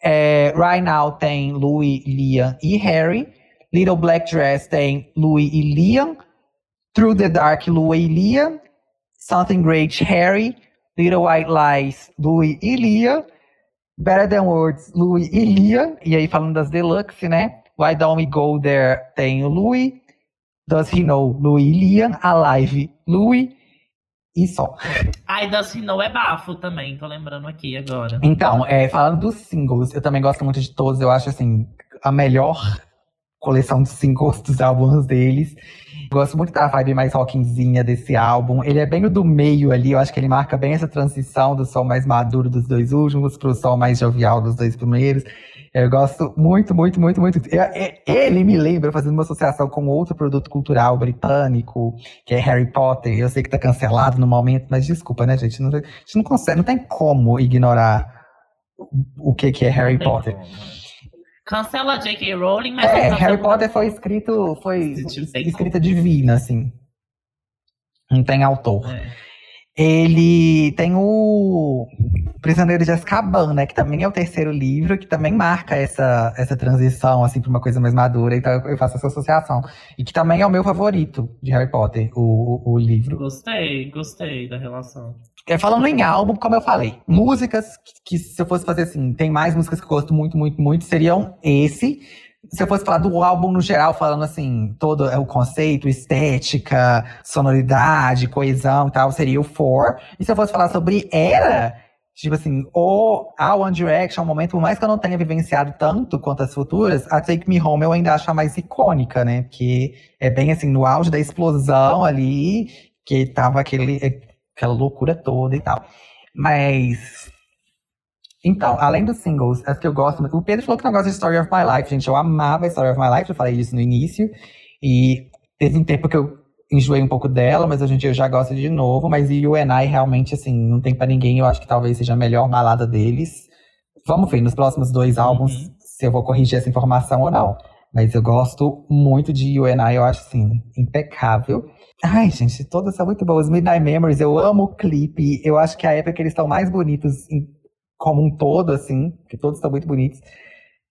É, right Now tem Louis, Liam e Harry. Little Black Dress tem Louis e Liam. Through the Dark, Louis e Liam. Something Great, Harry. Little White Lies, Louis e Liam. Better Than Words, Louis e Liam. E aí, falando das deluxe, né? Why Don't We Go There tem o Louis. Does He Know, Louis e Liam. Alive, Louis. E só. Ai, Does He Know é bafo também, tô lembrando aqui agora. Então, é, falando dos singles, eu também gosto muito de todos. Eu acho, assim, a melhor coleção de singles dos álbuns deles. Gosto muito da vibe mais rockzinha desse álbum. Ele é bem o do meio ali, eu acho que ele marca bem essa transição do som mais maduro dos dois últimos pro som mais jovial dos dois primeiros. Eu gosto muito, muito, muito, muito. Eu- Ele me lembra, fazendo uma associação com outro produto cultural britânico, que é Harry Potter. Eu sei que tá cancelado no momento, mas desculpa, né, gente? Não, a gente não consegue, não tem como ignorar o que, que é Harry Potter. como. Cancela J.K. Rowling, mas É, Harry Potter foi escrito, foi Tipo, escrita divina, assim. Não tem autor. É. Ele tem o Prisioneiro de Azkaban, né? Que também é o terceiro livro, que também marca essa, essa transição, assim, pra uma coisa mais madura. Então eu faço essa associação. E que também é o meu favorito de Harry Potter, o, o livro. Gostei, gostei da relação. É, falando em álbum, como eu falei, músicas que, que, se eu fosse fazer assim, tem mais músicas que eu gosto muito, muito, muito, seriam esse. Se eu fosse falar do álbum no geral, falando assim, todo é o conceito, estética, sonoridade, coesão e tal, seria o Four. E se eu fosse falar sobre era, tipo assim, o a One Direction, um momento, por mais que eu não tenha vivenciado tanto quanto as futuras, a Take Me Home eu ainda acho a mais icônica, né? Porque é bem assim, no auge da explosão ali, que tava aquele aquela loucura toda e tal. Mas. Então, além dos singles, as que eu gosto. O Pedro falou que não gosta de Story of My Life, gente. Eu amava Story of My Life, eu falei isso no início. E teve um tempo que eu enjoei um pouco dela, mas hoje em dia eu já gosto de novo. Mas You and I realmente, assim, não tem para ninguém. Eu acho que talvez seja a melhor balada deles. Vamos ver nos próximos dois álbuns uhum. se eu vou corrigir essa informação ou não. Mas eu gosto muito de You and I, eu acho assim, impecável. Ai, gente, todas são muito boas. Midnight Memories, eu amo o clipe. Eu acho que a época que eles estão mais bonitos em, como um todo, assim, que todos estão muito bonitos.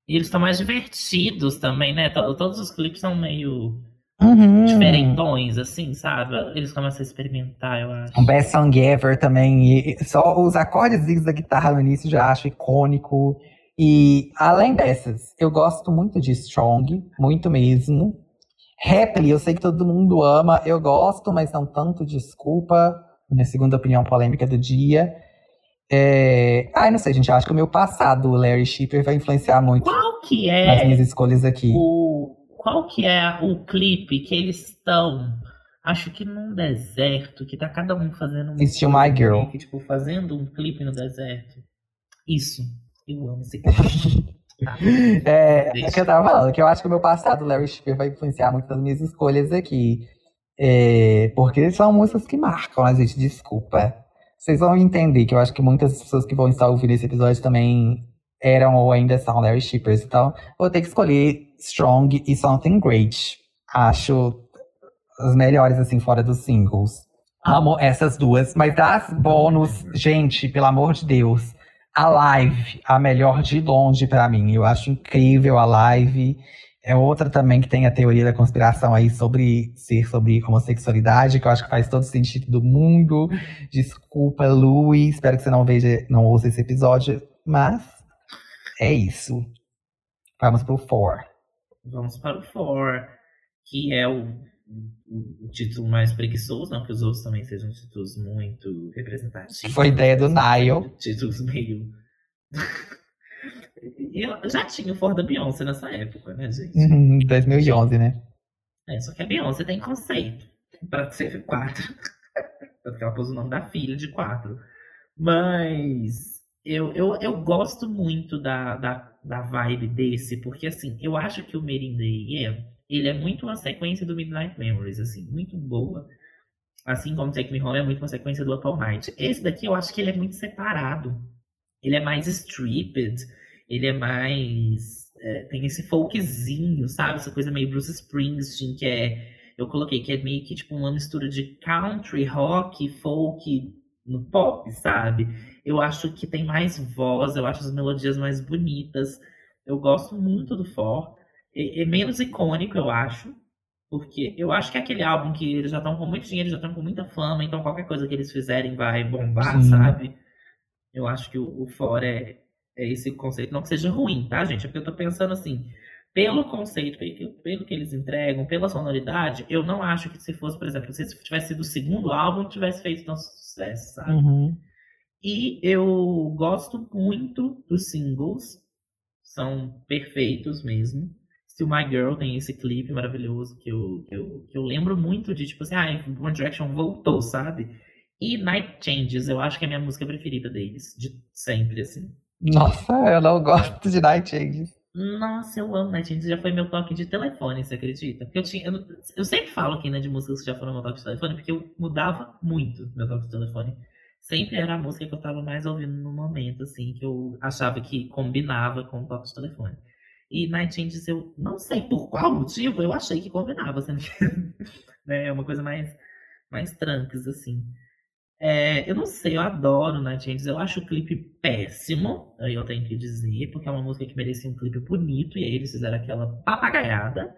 E eles estão mais divertidos também, né? Todos os clipes são meio uhum. diferentões, assim, sabe? Eles começam a experimentar, eu acho. Um Best Song Ever também. E só os acordes da guitarra no início já acho icônico. E além dessas, eu gosto muito de Strong, muito mesmo. Happily, eu sei que todo mundo ama, eu gosto, mas não tanto, desculpa. Minha segunda opinião polêmica do dia. É... Ai, não sei, gente, acho que o meu passado, o Larry Shipper, vai influenciar muito Qual que é nas minhas escolhas aqui. O... Qual que é o clipe que eles estão, acho que num deserto, que tá cada um fazendo um It's My Girl. Que, tipo, fazendo um clipe no deserto. Isso, eu amo esse clipe. É, é que eu tava falando, que eu acho que o meu passado, Larry Shipper, vai influenciar muito das minhas escolhas aqui. É, porque são músicas que marcam a gente, desculpa. Vocês vão entender que eu acho que muitas pessoas que vão estar ouvindo esse episódio também eram ou ainda são Larry Shippers. Então, vou ter que escolher Strong e Something Great. Acho as melhores, assim, fora dos singles. Amo essas duas, mas das bônus, gente, pelo amor de Deus a live, a melhor de longe para mim. Eu acho incrível a live. É outra também que tem a teoria da conspiração aí sobre ser sobre homossexualidade, que eu acho que faz todo sentido do mundo. Desculpa, Luiz, espero que você não veja, não ouça esse episódio, mas é isso. Vamos pro Four. Vamos para o Four, que é o, o, o título mais preguiçoso, não que os outros também sejam títulos muito representativos. Foi ideia do Nile. Títulos meio. Eu já tinha o Ford da Beyoncé nessa época, né, gente? Uhum, 2011, né? É, só que a Beyoncé tem conceito pra ser quatro. Tanto que ela pôs o nome da filha de quatro. Mas eu, eu, eu gosto muito da, da, da vibe desse, porque assim, eu acho que o Merindei yeah, ele é muito uma sequência do Midnight Memories, assim, muito boa. Assim como Take Me Home é muito uma sequência do Up Night. Esse daqui eu acho que ele é muito separado. Ele é mais stripped, ele é mais. É, tem esse folkzinho, sabe? Essa coisa meio Bruce Springsteen, que é. Eu coloquei que é meio que tipo uma mistura de country, rock, folk no pop, sabe? Eu acho que tem mais voz, eu acho as melodias mais bonitas. Eu gosto muito do For é, é menos icônico, eu acho. Porque eu acho que é aquele álbum que eles já estão com muito dinheiro, já estão com muita fama, então qualquer coisa que eles fizerem vai bombar, Sim. sabe? Eu acho que o, o Fora é, é esse conceito. Não que seja ruim, tá, gente? É porque eu tô pensando assim, pelo conceito, pelo, que eles entregam, pela sonoridade, eu não acho que se fosse, por exemplo, se tivesse sido o segundo álbum, tivesse feito tão sucesso, sabe? Uhum. E eu gosto muito dos singles, são perfeitos mesmo. Still My Girl tem esse clipe maravilhoso que eu, que eu, que eu lembro muito de, tipo assim, ah, One Direction voltou, sabe? E Night Changes, eu acho que é a minha música preferida deles, de sempre, assim. Nossa, eu não gosto de Night Changes. Nossa, eu amo Night Changes, já foi meu toque de telefone, você acredita? Porque eu tinha. Eu, eu sempre falo aqui, né, de músicas que já foram meu toque de telefone, porque eu mudava muito meu toque de telefone. Sempre era a música que eu tava mais ouvindo no momento, assim, que eu achava que combinava com o toque de telefone. E Night Changes, eu não sei por qual motivo, eu achei que combinava, sendo que né, é uma coisa mais, mais trancas, assim. É, eu não sei, eu adoro Night Angels. Eu acho o clipe péssimo, aí eu tenho que dizer, porque é uma música que merecia um clipe bonito, e aí eles fizeram aquela papagaiada.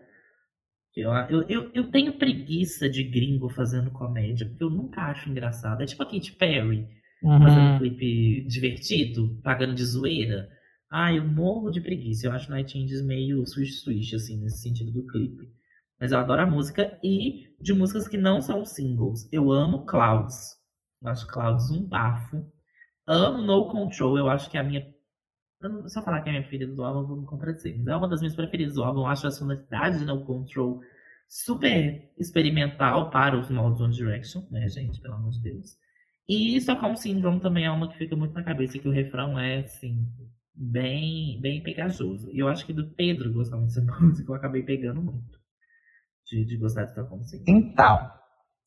Eu, eu, eu, tenho preguiça de gringo fazendo comédia, porque eu nunca acho engraçado. É tipo a Katy Perry fazendo um Uhum. clipe divertido, pagando de zoeira. Ah, eu morro de preguiça. Eu acho Night meio swish-swish, assim, nesse sentido do clipe. Mas eu adoro a música e de músicas que não são singles. Eu amo Clouds. Eu acho Clouds um bafo. Amo No Control. Eu acho que é a minha. Se eu falar que é a minha preferida do álbum, eu vou me contradizer. Mas é uma das minhas preferidas do álbum. Eu acho a sonoridade de No Control super experimental para os moldes One Direction, né, gente? Pelo amor de Deus. E Stockholm Syndrome também é uma que fica muito na cabeça, que o refrão é, assim, bem, bem pegajoso. E eu acho que do Pedro gostar muito dessa música, eu acabei pegando muito. De, de gostar de Stockholm Syndrome. Então,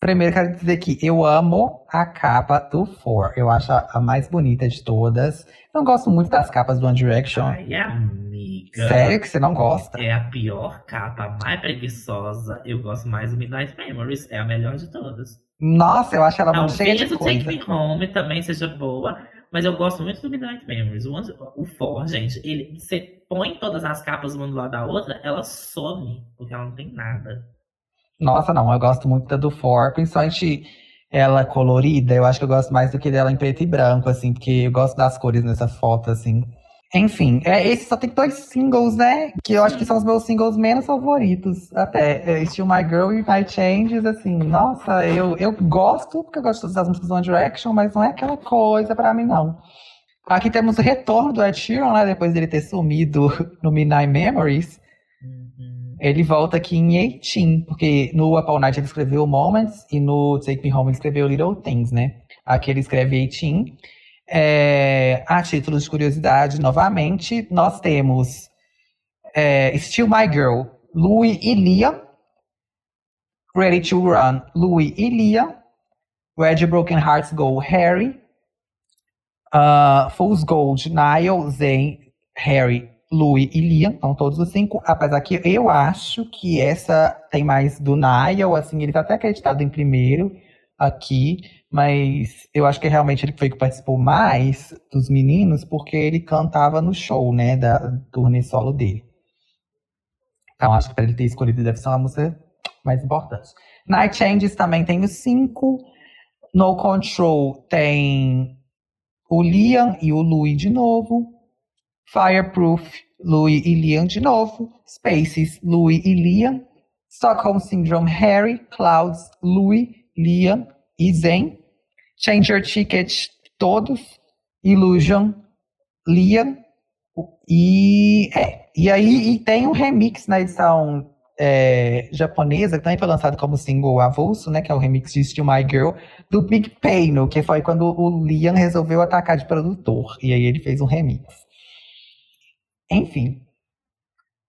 primeiro quero dizer que eu amo a capa do Four. Eu acho a, mais bonita de todas. Não gosto muito das capas do One Direction. Ai, amiga. Sério que você não gosta? É a pior capa, a mais preguiçosa. Eu gosto mais do Midnight Memories. É a melhor de todas. Nossa, eu acho ela muito cheia Talvez de o Take coisa. Me Home também seja boa, mas eu gosto muito do Midnight Memories. O, o For, gente, ele, você põe todas as capas uma do lado da outra, ela some, porque ela não tem nada. Nossa, não, eu gosto muito da do Four, principalmente ela colorida. Eu acho que eu gosto mais do que dela em preto e branco, assim, porque eu gosto das cores nessa foto, assim. Enfim, é, esse só tem dois singles, né? Que eu acho que são os meus singles menos favoritos. Até. É, Still My Girl e My Changes, assim. Nossa, eu, eu gosto, porque eu gosto das músicas do One Direction, mas não é aquela coisa pra mim, não. Aqui temos o retorno do Ed Sheeran, né? Depois dele ter sumido no Midnight Memories. Uhum. Ele volta aqui em 18, porque no Up All Night ele escreveu Moments e no Take Me Home ele escreveu Little Things, né? Aqui ele escreve 18. É, a título de curiosidade, novamente, nós temos é, Still My Girl, Louis e Liam. Ready to Run, Louis e Liam. The Broken Hearts Go, Harry. Uh, Fool's Gold, Niall, Zayn, Harry, Louis e Liam, são todos os cinco. Apesar que eu acho que essa tem mais do Niall, assim, ele tá até acreditado em primeiro aqui, mas eu acho que realmente ele foi que participou mais dos meninos, porque ele cantava no show, né, da turnê solo dele. Então acho que para ele ter escolhido deve ser uma música mais importante. Night Changes também tem os cinco. No Control tem o Liam e o Louis de novo. Fireproof, Louis e Liam de novo. Spaces, Louis e Liam. Stockholm Syndrome, Harry, Clouds, Louis, Liam e Zen. Change Your Ticket, todos. Illusion, Liam. E, é, e aí e tem um remix na edição é, japonesa, que também foi lançado como single avulso, né? Que é o remix de Still My Girl, do Big Paino, que foi quando o Liam resolveu atacar de produtor. E aí ele fez um remix. Enfim.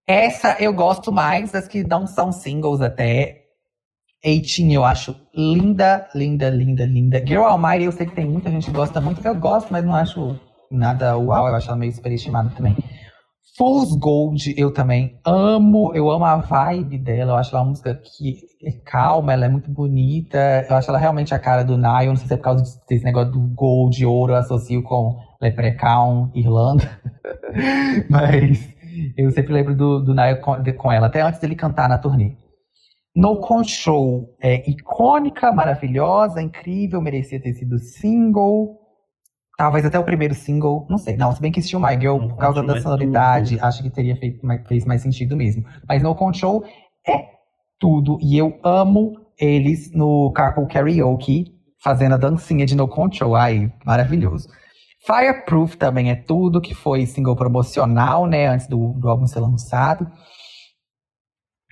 Essa eu gosto mais das que não são singles até. 18 eu acho linda, linda, linda, linda. Girl Almighty eu sei que tem muita gente que gosta muito. Eu gosto, mas não acho nada uau. Eu acho ela meio superestimada também. Fool's Gold eu também amo. Eu amo a vibe dela. Eu acho ela uma música que é calma, ela é muito bonita. Eu acho ela realmente a cara do Nile. Não sei se é por causa desse negócio do gold, ouro, eu associo com Leprechaun, Irlanda. Mas eu sempre lembro do, do Nile com, com ela, até antes dele cantar na turnê. No Control é icônica, maravilhosa, incrível, merecia ter sido single. Talvez até o primeiro single, não sei. Não, se bem que Still My Girl, por causa da é sonoridade, tudo. acho que teria feito mais, fez mais sentido mesmo. Mas No Control é tudo. E eu amo eles no Carpool Karaoke, fazendo a dancinha de No Control. Ai, maravilhoso. Fireproof também é tudo, que foi single promocional, né, antes do, do álbum ser lançado.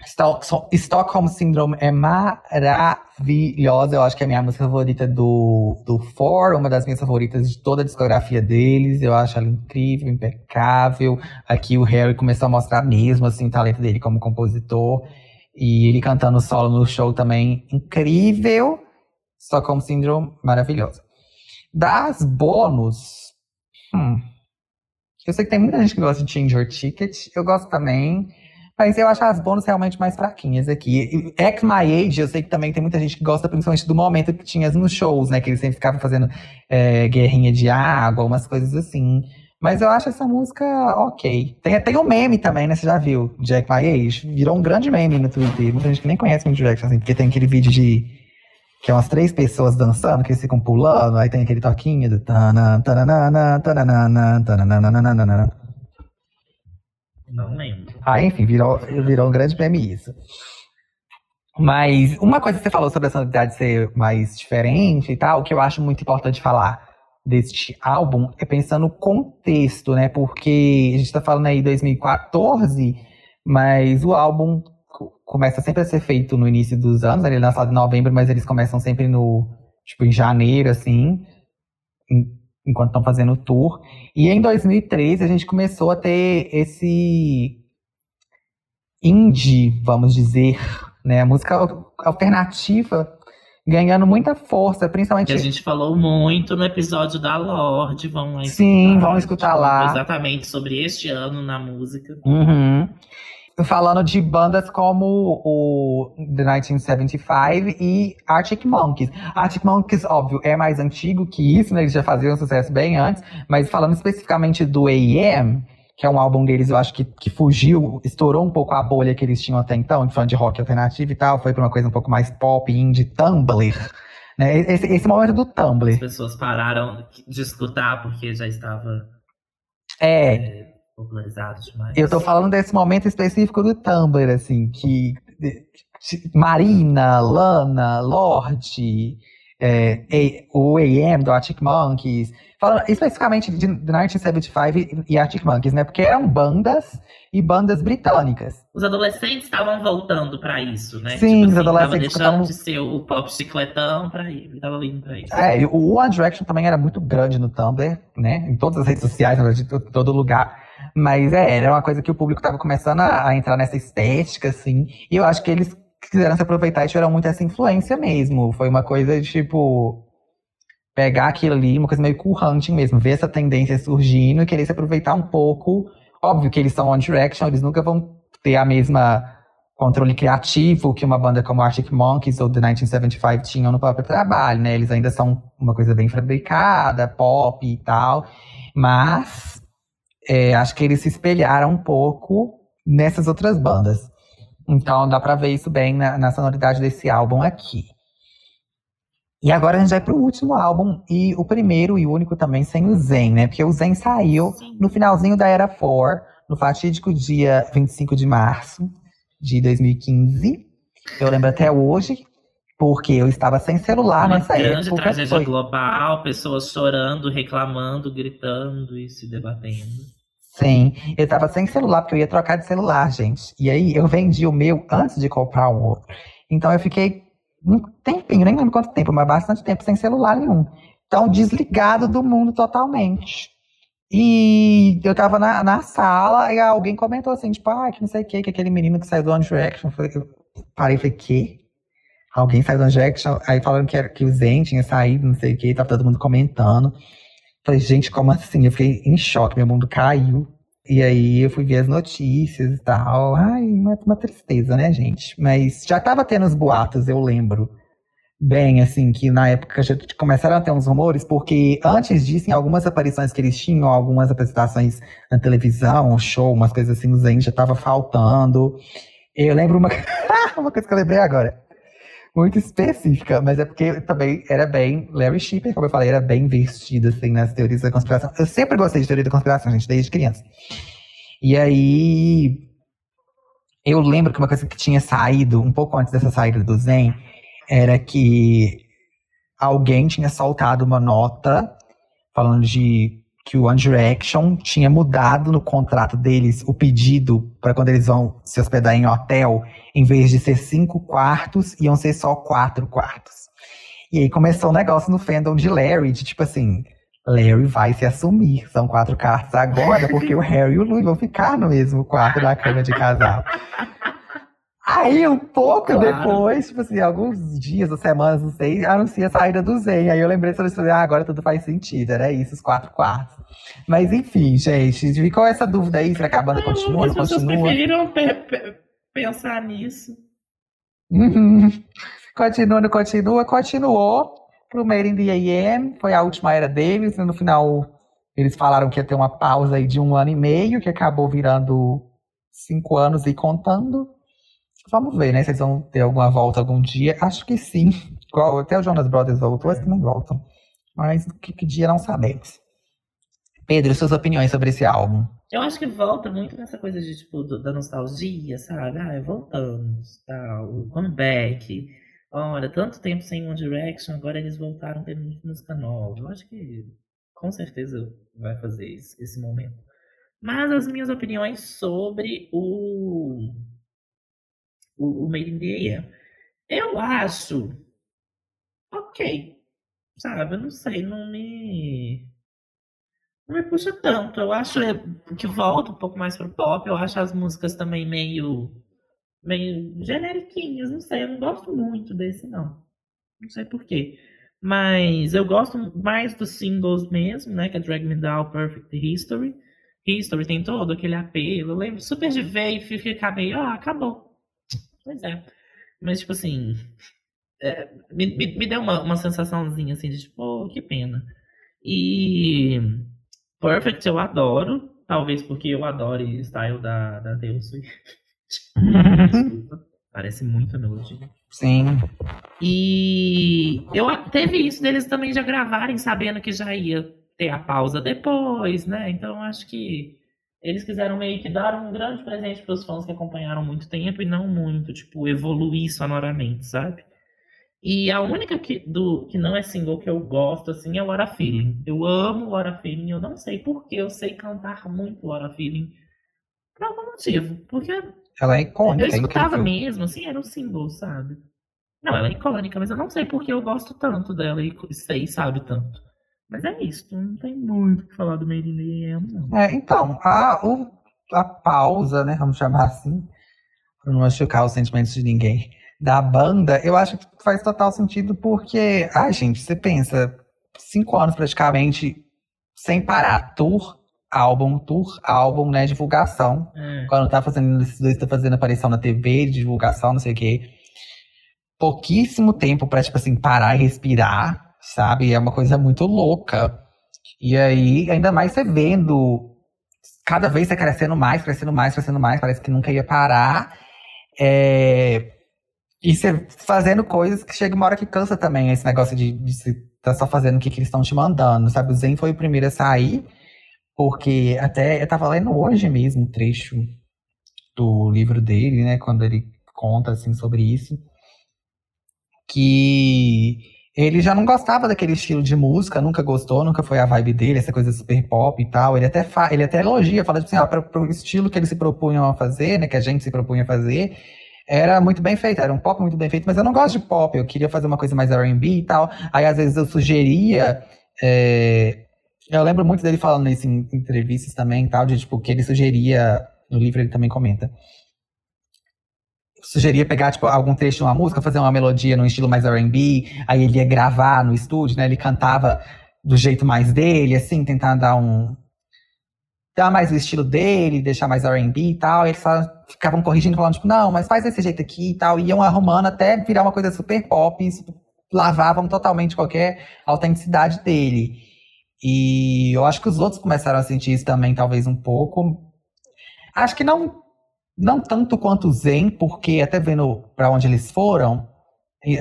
Stockholm Syndrome é maravilhosa. Eu acho que é a minha música favorita do, do Four, uma das minhas favoritas de toda a discografia deles. Eu acho ela incrível, impecável. Aqui o Harry começou a mostrar mesmo assim, o talento dele como compositor. E ele cantando solo no show também, incrível. Stockholm Syndrome, maravilhosa. Das bônus, hum, eu sei que tem muita gente que gosta de Your Ticket. Eu gosto também. Mas eu acho as bônus realmente mais fraquinhas aqui. Act My Age, eu sei que também tem muita gente que gosta principalmente do momento que tinha nos shows, né? Que eles sempre ficavam fazendo é, guerrinha de água, umas coisas assim. Mas eu acho essa música ok. Tem, tem um meme também, né? Você já viu? Jack My Age. Virou um grande meme no Twitter. Muita gente que nem conhece o Jackson, assim, porque tem aquele vídeo de. Que é umas três pessoas dançando, que eles ficam pulando, aí tem aquele toquinho do. Não lembro. Ah, enfim, virou, virou um grande meme isso. Mas uma coisa que você falou sobre a sonoridade ser mais diferente e tal, que eu acho muito importante falar deste álbum é pensando no contexto, né? Porque a gente tá falando aí 2014, mas o álbum começa sempre a ser feito no início dos anos, ele é lançado em novembro, mas eles começam sempre no, tipo, em janeiro, assim, enquanto estão fazendo o tour. E em 2013 a gente começou a ter esse indie, vamos dizer, né? Música alternativa ganhando muita força, principalmente. Que a gente falou muito no episódio da Lorde, vão lá Sim, vão escutar lá. Exatamente sobre este ano na música. Uhum. Falando de bandas como o The 1975 e Arctic Monkeys. Arctic Monkeys, óbvio, é mais antigo que isso, né? Eles já faziam sucesso bem antes. Mas falando especificamente do A.M., que é um álbum deles, eu acho que, que fugiu, estourou um pouco a bolha que eles tinham até então, de fã de rock alternativo e tal, foi pra uma coisa um pouco mais pop, indie, Tumblr. Né? Esse, esse momento do Tumblr. As pessoas pararam de escutar porque já estava é, é, popularizado demais. Eu tô falando desse momento específico do Tumblr, assim, que Marina, Lana, Lorde, é, o AM do Arctic Monkeys, falando especificamente de 1975 e Arctic Monkeys, né? Porque eram bandas e bandas britânicas. Os adolescentes estavam voltando para isso, né? Sim, tipo, os assim, adolescentes estavam deixando de ser o pop chicletão para ir, estavam indo para isso. É, o One Direction também era muito grande no Tumblr, né? Em todas as redes sociais, de todo lugar. Mas é, era uma coisa que o público estava começando a, a entrar nessa estética, assim. E eu acho que eles quiseram se aproveitar e tiveram muito essa influência mesmo. Foi uma coisa de, tipo, pegar aquilo ali, uma coisa meio cool hunting mesmo, ver essa tendência surgindo e querer se aproveitar um pouco. Óbvio que eles são One Direction, eles nunca vão ter a mesma controle criativo que uma banda como Arctic Monkeys ou The 1975 tinham no próprio trabalho, né? Eles ainda são uma coisa bem fabricada, pop e tal, mas é, acho que eles se espelharam um pouco nessas outras bandas. Então dá pra ver isso bem na, na sonoridade desse álbum aqui. E agora a gente vai pro último álbum, e o primeiro e único também sem o Zen, né? Porque o Zen saiu no finalzinho da Era 4, no fatídico dia 25 de março de 2015. Eu lembro até hoje, porque eu estava sem celular Uma nessa grande época. tragédia foi. global, pessoas chorando, reclamando, gritando e se debatendo. Sim, eu tava sem celular, porque eu ia trocar de celular, gente. E aí eu vendi o meu antes de comprar um outro. Então eu fiquei um tempinho, nem lembro quanto tempo, mas bastante tempo sem celular nenhum. Então, desligado do mundo totalmente. E eu tava na, na sala e alguém comentou assim, tipo, ah, que não sei o que, que aquele menino que saiu do One Direction. Eu parei e falei, que? Alguém saiu do One? Aí falando que, era, que o Zen tinha saído, não sei o que, tava todo mundo comentando. Falei, gente, como assim? Eu fiquei em choque, meu mundo caiu. E aí eu fui ver as notícias e tal. Ai, uma, uma tristeza, né, gente? Mas já tava tendo os boatos, eu lembro. Bem, assim, que na época já começaram a ter uns rumores, porque antes disso, em algumas aparições que eles tinham, algumas apresentações na televisão, show, umas coisas assim, o Zen já tava faltando. Eu lembro uma, uma coisa que eu lembrei agora muito específica, mas é porque também era bem. Larry Shipper, como eu falei, era bem vestido assim nas teorias da conspiração. Eu sempre gostei de teoria da conspiração, gente, desde criança. E aí. Eu lembro que uma coisa que tinha saído, um pouco antes dessa saída do Zen, era que alguém tinha soltado uma nota falando de que o One Direction tinha mudado no contrato deles o pedido para quando eles vão se hospedar em hotel, em vez de ser cinco quartos, iam ser só quatro quartos. E aí começou o um negócio no fandom de Larry, de tipo assim, Larry vai se assumir, são quatro quartos agora, porque o Harry e o Louis vão ficar no mesmo quarto da cama de casal. Aí, um pouco Claro. depois, tipo assim, alguns dias ou semanas, não sei, anuncia a saída do Zen. Aí eu lembrei, falei ah, agora tudo faz sentido. Era isso, os quatro quartos. Mas enfim, gente, ficou essa dúvida aí, será que a banda continua, As não continua? preferiram pe- pe- pensar nisso. Uhum. Continua, não continua, continuou pro Made in the AM, foi a última era deles, e no final eles falaram que ia ter uma pausa aí de um ano e meio, que acabou virando cinco anos e contando. Vamos ver, né, se eles vão ter alguma volta algum dia. Acho que sim. Até o Jonas Brothers voltou, acho que não voltam. Mas que, que dia não sabemos. Pedro, suas opiniões sobre esse álbum? Eu acho que volta muito nessa coisa de, tipo, do- da nostalgia, sabe? Ah, voltamos, tal, comeback. Olha, tanto tempo sem One Direction, agora eles voltaram tendo música nova. Eu acho que com certeza vai fazer esse, esse momento. Mas as minhas opiniões sobre o, o, AM. Eu acho ok. Sabe, eu não sei, não me. Não me puxa tanto. Eu acho que volta um pouco mais pro pop. Eu acho as músicas também meio. meio generiquinhas. Não sei, eu não gosto muito desse, não. Não sei porquê. Mas eu gosto mais dos singles mesmo, né? Que é Drag Me Down, Perfect History. History tem todo aquele apelo. Eu lembro super de ver e ficar meio, ah, acabou. Pois é. Mas, tipo assim. é, me, me, me deu uma, uma sensaçãozinha assim de tipo, oh, que pena. E. Perfect eu adoro. Talvez porque eu adoro o style da, da Taylor Swift. Desculpa. Parece muito a melodia. Sim. E eu teve isso deles também já gravarem sabendo que já ia ter a pausa depois, né? Então acho que eles quiseram meio que dar um grande presente para os fãs que acompanharam muito tempo e não muito, tipo, evoluir sonoramente, sabe? E a única que, do, que não é single que eu gosto, assim, é What a Feeling. Eu amo What a Feeling, eu não sei porquê, eu sei cantar muito What a Feeling. Por algum motivo. Porque Ela é icônica, eu é escutava incrível. mesmo, assim, era um single, sabe? Não, ela é icônica, mas eu não sei porque eu gosto tanto dela e sei, sabe, tanto. Mas é isso, não tem muito o que falar do Made in the AM, não. É, então, a, o- a pausa, né, vamos chamar assim, para não machucar os sentimentos de ninguém, da banda, eu acho que faz total sentido porque, ai, gente, você pensa, cinco anos praticamente sem parar, tour, álbum, tour, álbum, né, divulgação. É. Quando tá fazendo, esses dois tá fazendo aparição na TV, divulgação, não sei o quê. Pouquíssimo tempo pra, tipo assim, parar e respirar, sabe? É uma coisa muito louca. E aí, ainda mais você vendo, cada vez você crescendo mais, crescendo mais, crescendo mais, parece que nunca ia parar. É, E você fazendo coisas que chega uma hora que cansa também, esse negócio de, você tá só fazendo o que, que eles estão te mandando, sabe? O Zen foi o primeiro a sair, porque até eu tava lendo hoje mesmo um trecho do livro dele, né? Quando ele conta, assim, sobre isso. Que ele já não gostava daquele estilo de música, nunca gostou, nunca foi a vibe dele, essa coisa super pop e tal. Ele até, fa ele até elogia, fala assim, ó, para o estilo que eles se propunham a fazer, né, que a gente se propunha a fazer, era muito bem feito, era um pop muito bem feito, mas eu não gosto de pop, eu queria fazer uma coisa mais R&B e tal. Aí às vezes eu sugeria, é, eu lembro muito dele falando isso em entrevistas também tal, de tipo, que ele sugeria, no livro ele também comenta, sugeria pegar, tipo, algum trecho de uma música, fazer uma melodia no estilo mais R&B, aí ele ia gravar no estúdio, né? Ele cantava do jeito mais dele, assim, tentar dar um... dar mais o estilo dele, deixar mais R&B e tal, e eles só ficavam corrigindo, falando, tipo, não, mas faz desse jeito aqui e tal, e iam arrumando até virar uma coisa super pop, e lavavam totalmente qualquer autenticidade dele. E eu acho que os outros começaram a sentir isso também, talvez um pouco. Acho que não não tanto quanto Zen, porque até vendo para onde eles foram,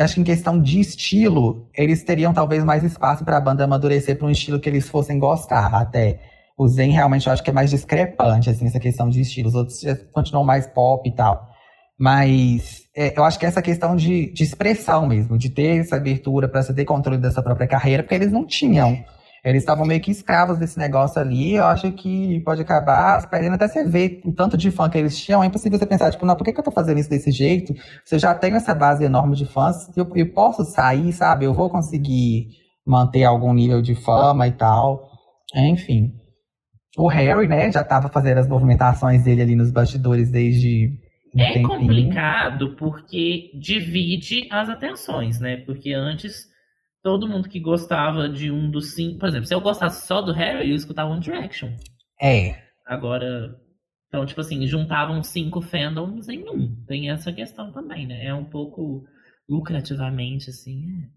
acho que em questão de estilo, eles teriam talvez mais espaço para a banda amadurecer para um estilo que eles fossem gostar. Até o Zen realmente eu acho que é mais discrepante assim essa questão de estilo. Os outros continuam mais pop e tal. Mas é, eu acho que essa questão de, de expressão mesmo, de ter essa abertura para você ter controle da sua própria carreira, porque eles não tinham. Eles estavam meio que escravos desse negócio ali. Eu acho que pode acabar perdendo até você ver o tanto de fã que eles tinham. É impossível você pensar, tipo, não, por que, que eu tô fazendo isso desse jeito? Se eu já tenho essa base enorme de fãs, eu, eu posso sair, sabe? Eu vou conseguir manter algum nível de fama e tal. Enfim. O Harry, né, já tava fazendo as movimentações dele ali nos bastidores desde um É tempinho. complicado porque divide as atenções, né? Porque antes todo mundo que gostava de um dos cinco. Por exemplo, se eu gostasse só do Harry, eu ia escutar One Direction. É, Agora. Então, tipo assim, juntavam cinco fandoms em um. Tem essa questão também, né? É um pouco lucrativamente, assim. É...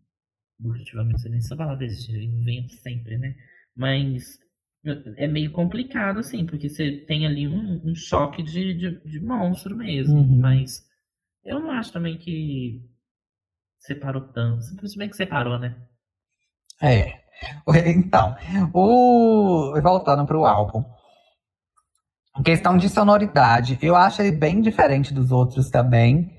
Lucrativamente, nem essa palavra existe, eu invento sempre, né? Mas é meio complicado, assim, porque você tem ali um, um choque de, de, de monstro mesmo. Uhum. Mas eu não acho também que separou tanto. Simplesmente separou, né? é. Então, o... voltando pro álbum. Questão de sonoridade, eu acho ele bem diferente dos outros também.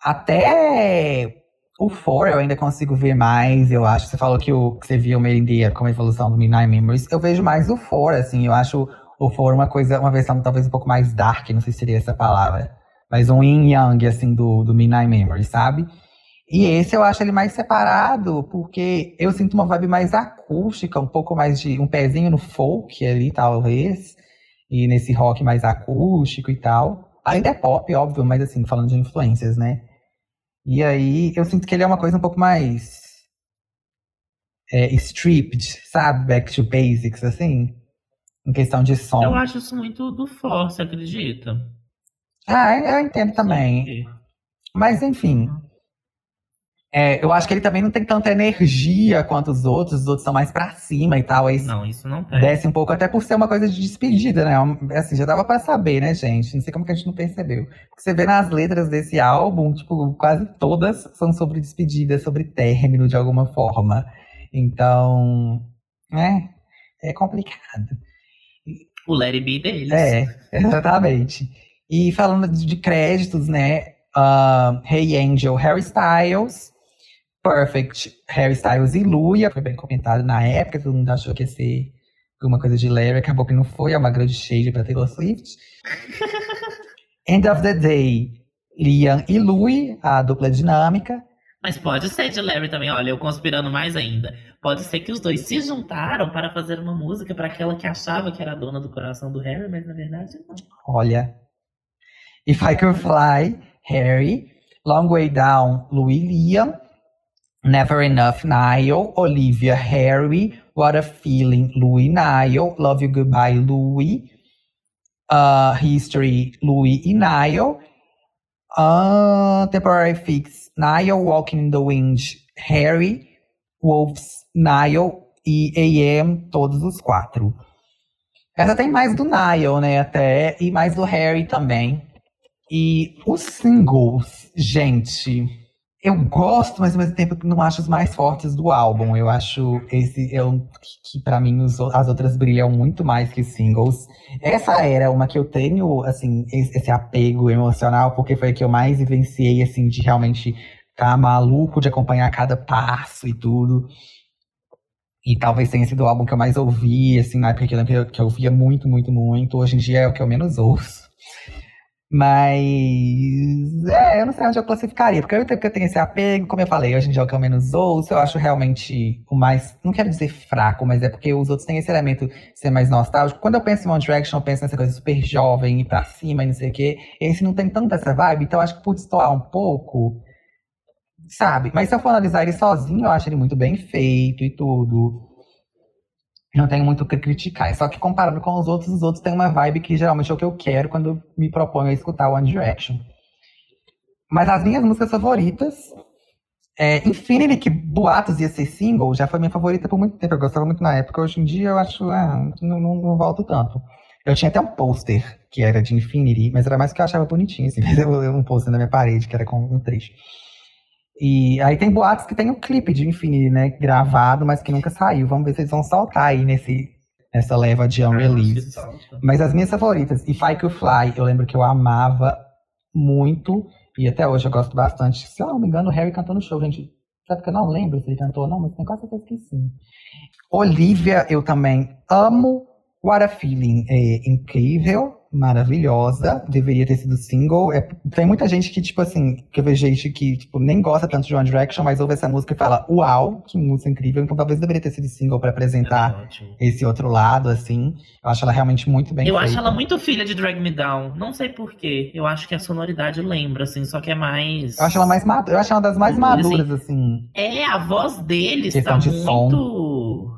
Até o 4 eu ainda consigo ver mais, eu acho. Você falou que, o, que você via o Merendia como evolução do Midnight Memories. Eu vejo mais o 4, assim. Eu acho o 4 uma coisa, uma versão talvez um pouco mais dark, não sei se seria essa palavra. Mas um yin yang, assim, do, do Midnight Memories, sabe? E esse eu acho ele mais separado, porque eu sinto uma vibe mais acústica, um pouco mais de um pezinho no folk ali, talvez. E nesse rock mais acústico e tal. Ainda é pop, óbvio, mas assim, falando de influências, né? E aí eu sinto que ele é uma coisa um pouco mais é, stripped, sabe? Back to basics, assim. Em questão de som. Eu acho isso muito do Force, acredita? Ah, eu entendo também. Mas enfim. É, eu acho que ele também não tem tanta energia quanto os outros, os outros são mais pra cima e tal. Aí Não, isso não tem. desce um pouco, até por ser uma coisa de despedida, né? Um- Assim, já dava pra saber, né, gente? Não sei como que a gente não percebeu. Porque você vê nas letras desse álbum, tipo, quase todas são sobre despedida, sobre término de alguma forma. Então, né? É complicado. O It Be deles. É, exatamente. E falando de créditos, né? ah, hey Angel, Harry Styles, Perfect, Harry Styles e Luia, foi bem comentado na época, todo mundo achou que ia ser alguma coisa de Larry, acabou que não foi, é uma grande shade pra Taylor Swift. End of the Day, Liam e Louis, a dupla dinâmica. Mas pode ser de Larry também, olha, eu conspirando mais ainda. Pode ser que os dois se juntaram para fazer uma música para aquela que achava que era a dona do coração do Harry, mas na verdade não. Olha. If I Could Fly, Harry. Long Way Down, Louis Liam. Never Enough, Niall. Olivia, Harry. What a Feeling, Louis Niall. Love You Goodbye, Louis. Uh, History, Louis e Niall. Uh, temporary Fix, Niall. Walking in the Wind, Harry. Wolves, Niall. E AM, todos os quatro. Essa tem mais do Niall, né, até, e mais do Harry também. E os singles, gente, eu gosto, mas ao mesmo tempo não acho os mais fortes do álbum. Eu acho esse eu, que, que para mim os as outras brilham muito mais que os singles. Essa era uma que eu tenho, assim, esse, apego emocional, porque foi a que eu mais vivenciei, assim, de realmente ficar maluco de acompanhar cada passo e tudo. E talvez tenha sido o álbum que eu mais ouvi, assim, na época que eu que eu, ouvia muito, muito, muito. Hoje em dia é o que eu menos ouço. Mas é, eu não sei onde eu classificaria, porque eu tempo que eu tenho esse apego, como eu falei, hoje em dia é o que eu menos ouço, eu acho realmente o mais, não quero dizer fraco, mas é porque os outros têm esse elemento de ser mais nostálgico. Quando eu penso em One Direction, eu penso nessa coisa super jovem, ir pra cima e não sei o quê. Esse não tem tanta essa vibe, então acho que por destoar um pouco, sabe? Mas se eu for analisar ele sozinho, eu acho ele muito bem feito e tudo. Não tenho muito o que criticar. É só que comparando com os outros, os outros têm uma vibe que geralmente é o que eu quero quando me proponho a escutar One Direction. Mas as minhas músicas favoritas. É, Infinity, que boatos ia ser single, já foi minha favorita por muito tempo. Eu gostava muito na época. Hoje em dia eu acho. Ah, não, não, não volto tanto. Eu tinha até um pôster que era de Infinity, mas era mais que eu achava bonitinho, assim. Mas um pôster na minha parede, que era com um trecho. E aí tem boatos que tem um clipe de Infinity, né? Gravado, mas que nunca saiu. Vamos ver se eles vão soltar aí nesse, nessa leva de unreleased. Mas as minhas favoritas, If I Could Fly, eu lembro que eu amava muito. E até hoje eu gosto bastante. Se eu não me engano, o Harry cantou no show, gente. Sabe que eu não lembro se ele cantou ou não, mas tem quase certeza que sim. Olivia, eu também amo. What a Feeling é incrível. Maravilhosa, deveria ter sido single. É, tem muita gente que, tipo assim, que eu vejo gente que tipo, nem gosta tanto de One Direction, mas ouve essa música e fala, uau, que música incrível. Então talvez deveria ter sido single pra apresentar É esse outro lado, assim. Eu acho ela realmente muito bem Eu feita. acho ela muito filha de Drag Me Down. Não sei porquê. Eu acho que a sonoridade lembra, assim, só que é mais. Eu acho ela mais madura. Eu acho ela das mais Sim. maduras, assim. É, a voz deles tá de som.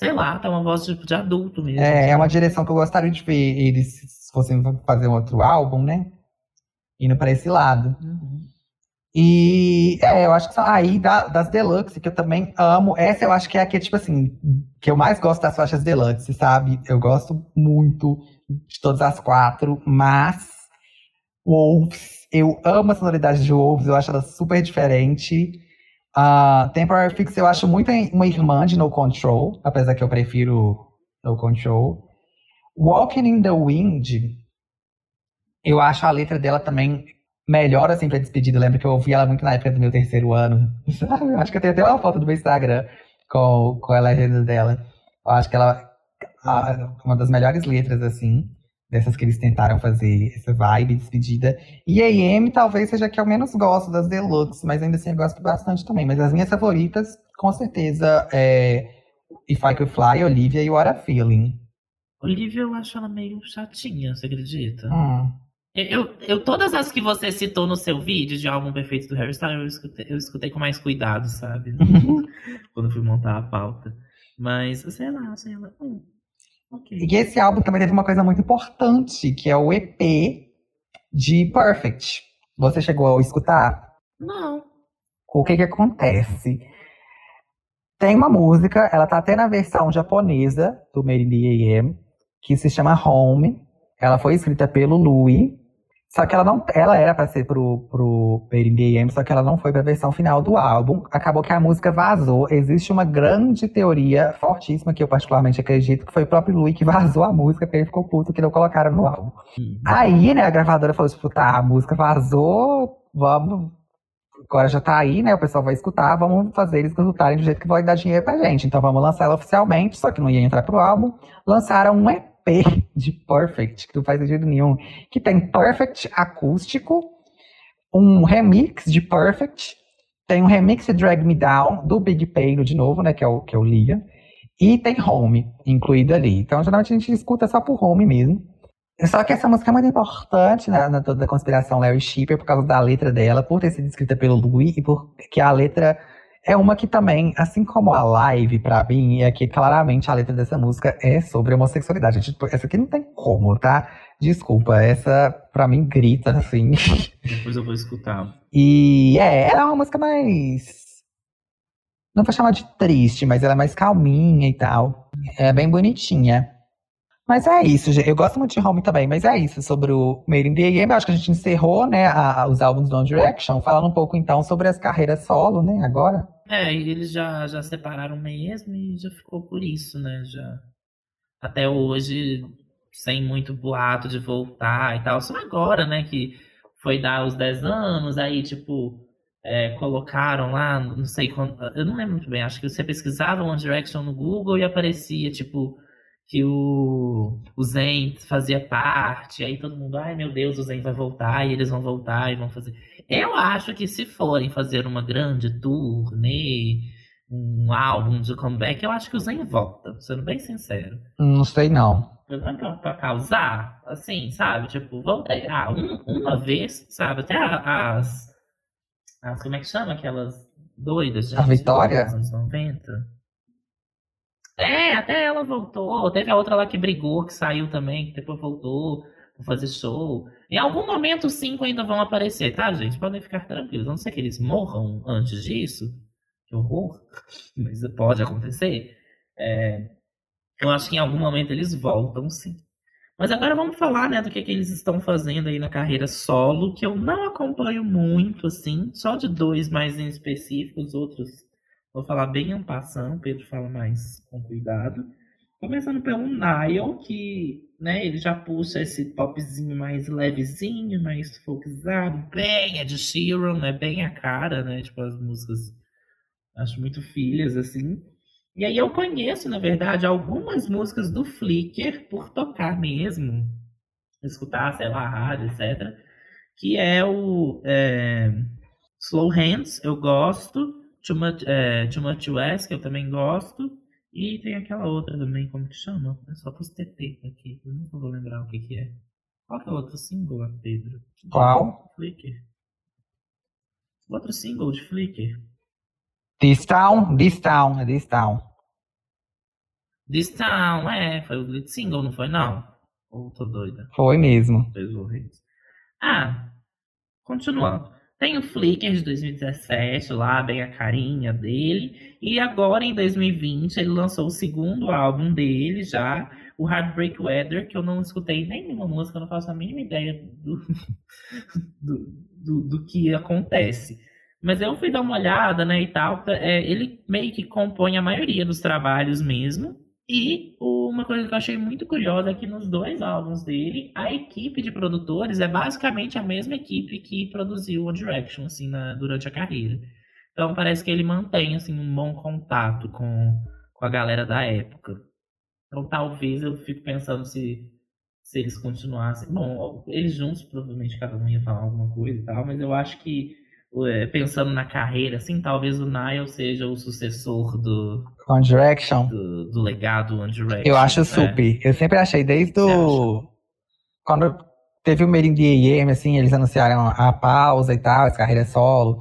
Sei lá, tá uma voz tipo de adulto mesmo. É, é uma direção que eu gostaria de ver eles, se fossem fazer um outro álbum, né? Indo pra esse lado. Uhum. E é, eu acho que são aí da- das Deluxe, que eu também amo. Essa eu acho que é a que, tipo assim, que eu mais gosto das faixas Deluxe, sabe? Eu gosto muito de todas as quatro, mas Wolves, eu amo a sonoridade de Wolves, eu acho ela super diferente. Ah, Temporary Fix eu acho muito uma irmã de No Control, apesar que eu prefiro No Control. Walking in the Wind, eu acho a letra dela também melhor assim pra despedida. Eu lembro que eu ouvi ela muito na época do meu terceiro ano. Sabe? Eu acho que eu tenho até uma foto do meu Instagram com, com a legenda dela. Eu acho que ela uma das melhores letras, assim, dessas que eles tentaram fazer essa vibe despedida. E AM talvez seja a que eu menos gosto das Deluxe, mas ainda assim eu gosto bastante também. Mas as minhas favoritas, com certeza, é If I Could Fly, Olivia e What a Feeling. Olivia, eu acho ela meio chatinha, você acredita? Hum. Eu, eu, todas as que você citou no seu vídeo de álbum perfeito do Harry Styles, eu escutei, eu escutei com mais cuidado, sabe? Quando fui montar a pauta. Mas, sei lá, sei lá. Hum, ok. E esse álbum também teve uma coisa muito importante, que é o EP de Perfect. Você chegou a escutar? Não. O que que acontece? Tem uma música, ela tá até na versão japonesa do Made in the AM, que se chama Home. Ela foi escrita pelo Louis. Só que ela não, ela era pra ser pro, pro AM, só que ela não foi pra versão final do álbum. Acabou que a música vazou. Existe uma grande teoria fortíssima que eu particularmente acredito que foi o próprio Louis que vazou a música, porque ele ficou puto que não colocaram no álbum. Hum. Aí, né, a gravadora falou, tipo, tá, a música vazou, vamos. Agora já tá aí, né? O pessoal vai escutar, vamos fazer eles escutarem do jeito que vai dar dinheiro pra gente. Então vamos lançar ela oficialmente, só que não ia entrar pro álbum. Lançaram um EP de Perfect, que não faz sentido nenhum. Que tem Perfect acústico, um remix de Perfect, tem um remix de Drag Me Down, do Big Pain de novo, né? Que é o, que é o Lia. E tem Home incluído ali. Então geralmente a gente escuta só por Home mesmo. Só que essa música é muito importante na, na toda a conspiração Larry Shipper por causa da letra dela, por ter sido escrita pelo Louis e porque a letra é uma que também, assim como a live pra mim, é que claramente a letra dessa música é sobre homossexualidade. Tipo, essa aqui não tem como, tá? Desculpa, essa pra mim grita assim. Depois eu vou escutar. E é, ela é uma música mais. Não vou chamar de triste, mas ela é mais calminha e tal. É bem bonitinha. Mas é isso, gente. Eu gosto muito de Home também, mas é isso sobre o Made in the AM. Eu acho que a gente encerrou, né, a- os álbuns do One Direction, falando um pouco então sobre as carreiras solo, né, agora. É, eles já, já separaram mesmo e já ficou por isso, né? Já. Até hoje, sem muito boato de voltar e tal. Só agora, né, que foi dar os 10 anos, aí, tipo, é, colocaram lá, não sei quando. Eu não lembro muito bem, acho que você pesquisava One Direction no Google e aparecia, tipo, que o, o Zen fazia parte, aí todo mundo, ai meu Deus, o Zen vai voltar, e eles vão voltar e vão fazer. Eu acho que se forem fazer uma grande turnê, um álbum de comeback, eu acho que o Zen volta, sendo bem sincero. Não sei não. Pra, pra causar, assim, sabe? Tipo, voltei. Ah, um- uma vez, sabe? Até as, as. Como é que chama? Aquelas doidas, A Vitória? Anos 90. É, até ela voltou. Teve a outra lá que brigou, que saiu também, que depois voltou pra fazer show. Em algum momento os cinco ainda vão aparecer, tá, gente? Podem ficar tranquilos. A não ser que eles morram antes disso. Que horror. Mas pode acontecer. É, eu acho que em algum momento eles voltam, sim. Mas agora vamos falar, né, do que, que eles estão fazendo aí na carreira solo, que eu não acompanho muito, assim, só de dois mais em específico, os outros vou falar bem em passando, o Pedro fala mais com cuidado. Começando pelo Nile, que, né, ele já puxa esse popzinho mais levezinho, mais folkizado, bem é de Sheeran, né, bem a cara, né, tipo as músicas, acho muito filhas, assim. E aí eu conheço, na verdade, algumas músicas do Flickr por tocar mesmo. escutar, sei lá, rádio, etc. Que é o é, Slow Hands, eu gosto. Too Much, é, Too Much West, que eu também gosto. E tem aquela outra também, como que chama? É só pros TT aqui. Eu nunca vou lembrar o que que é. Qual que é o outro single, Pedro? Qual? Flickr. Outro single de Flickr. This Town, This Town, é This Town. This Town, é, foi o lead single, não foi não? Ou tô doida? Foi mesmo. O. Ah, continuando. Tem o Flickr de 2017, lá bem a carinha dele. E agora, em 2020, ele lançou o segundo álbum dele já, o Heartbreak Weather, que eu não escutei nenhuma música, não faço a mínima ideia do, do, do, do que acontece. Mas eu fui dar uma olhada, né, e tal. É, ele meio que compõe a maioria dos trabalhos mesmo. E uma coisa que eu achei muito curiosa é que nos dois álbuns dele, a equipe de produtores é basicamente a mesma equipe que produziu One Direction, assim, na, durante a carreira. Então parece que ele mantém, assim, um bom contato com, com a galera da época. Então talvez eu fico pensando se, se eles continuassem. Bom, eles juntos provavelmente cada um ia falar alguma coisa e tal, mas eu acho que pensando na carreira, assim, talvez o Niall seja o sucessor do One Direction. do, do legado One Direction. Eu acho é. super. Eu sempre achei desde o. Quando teve o Made in the AM, assim, eles anunciaram a pausa e tal, as carreiras solo.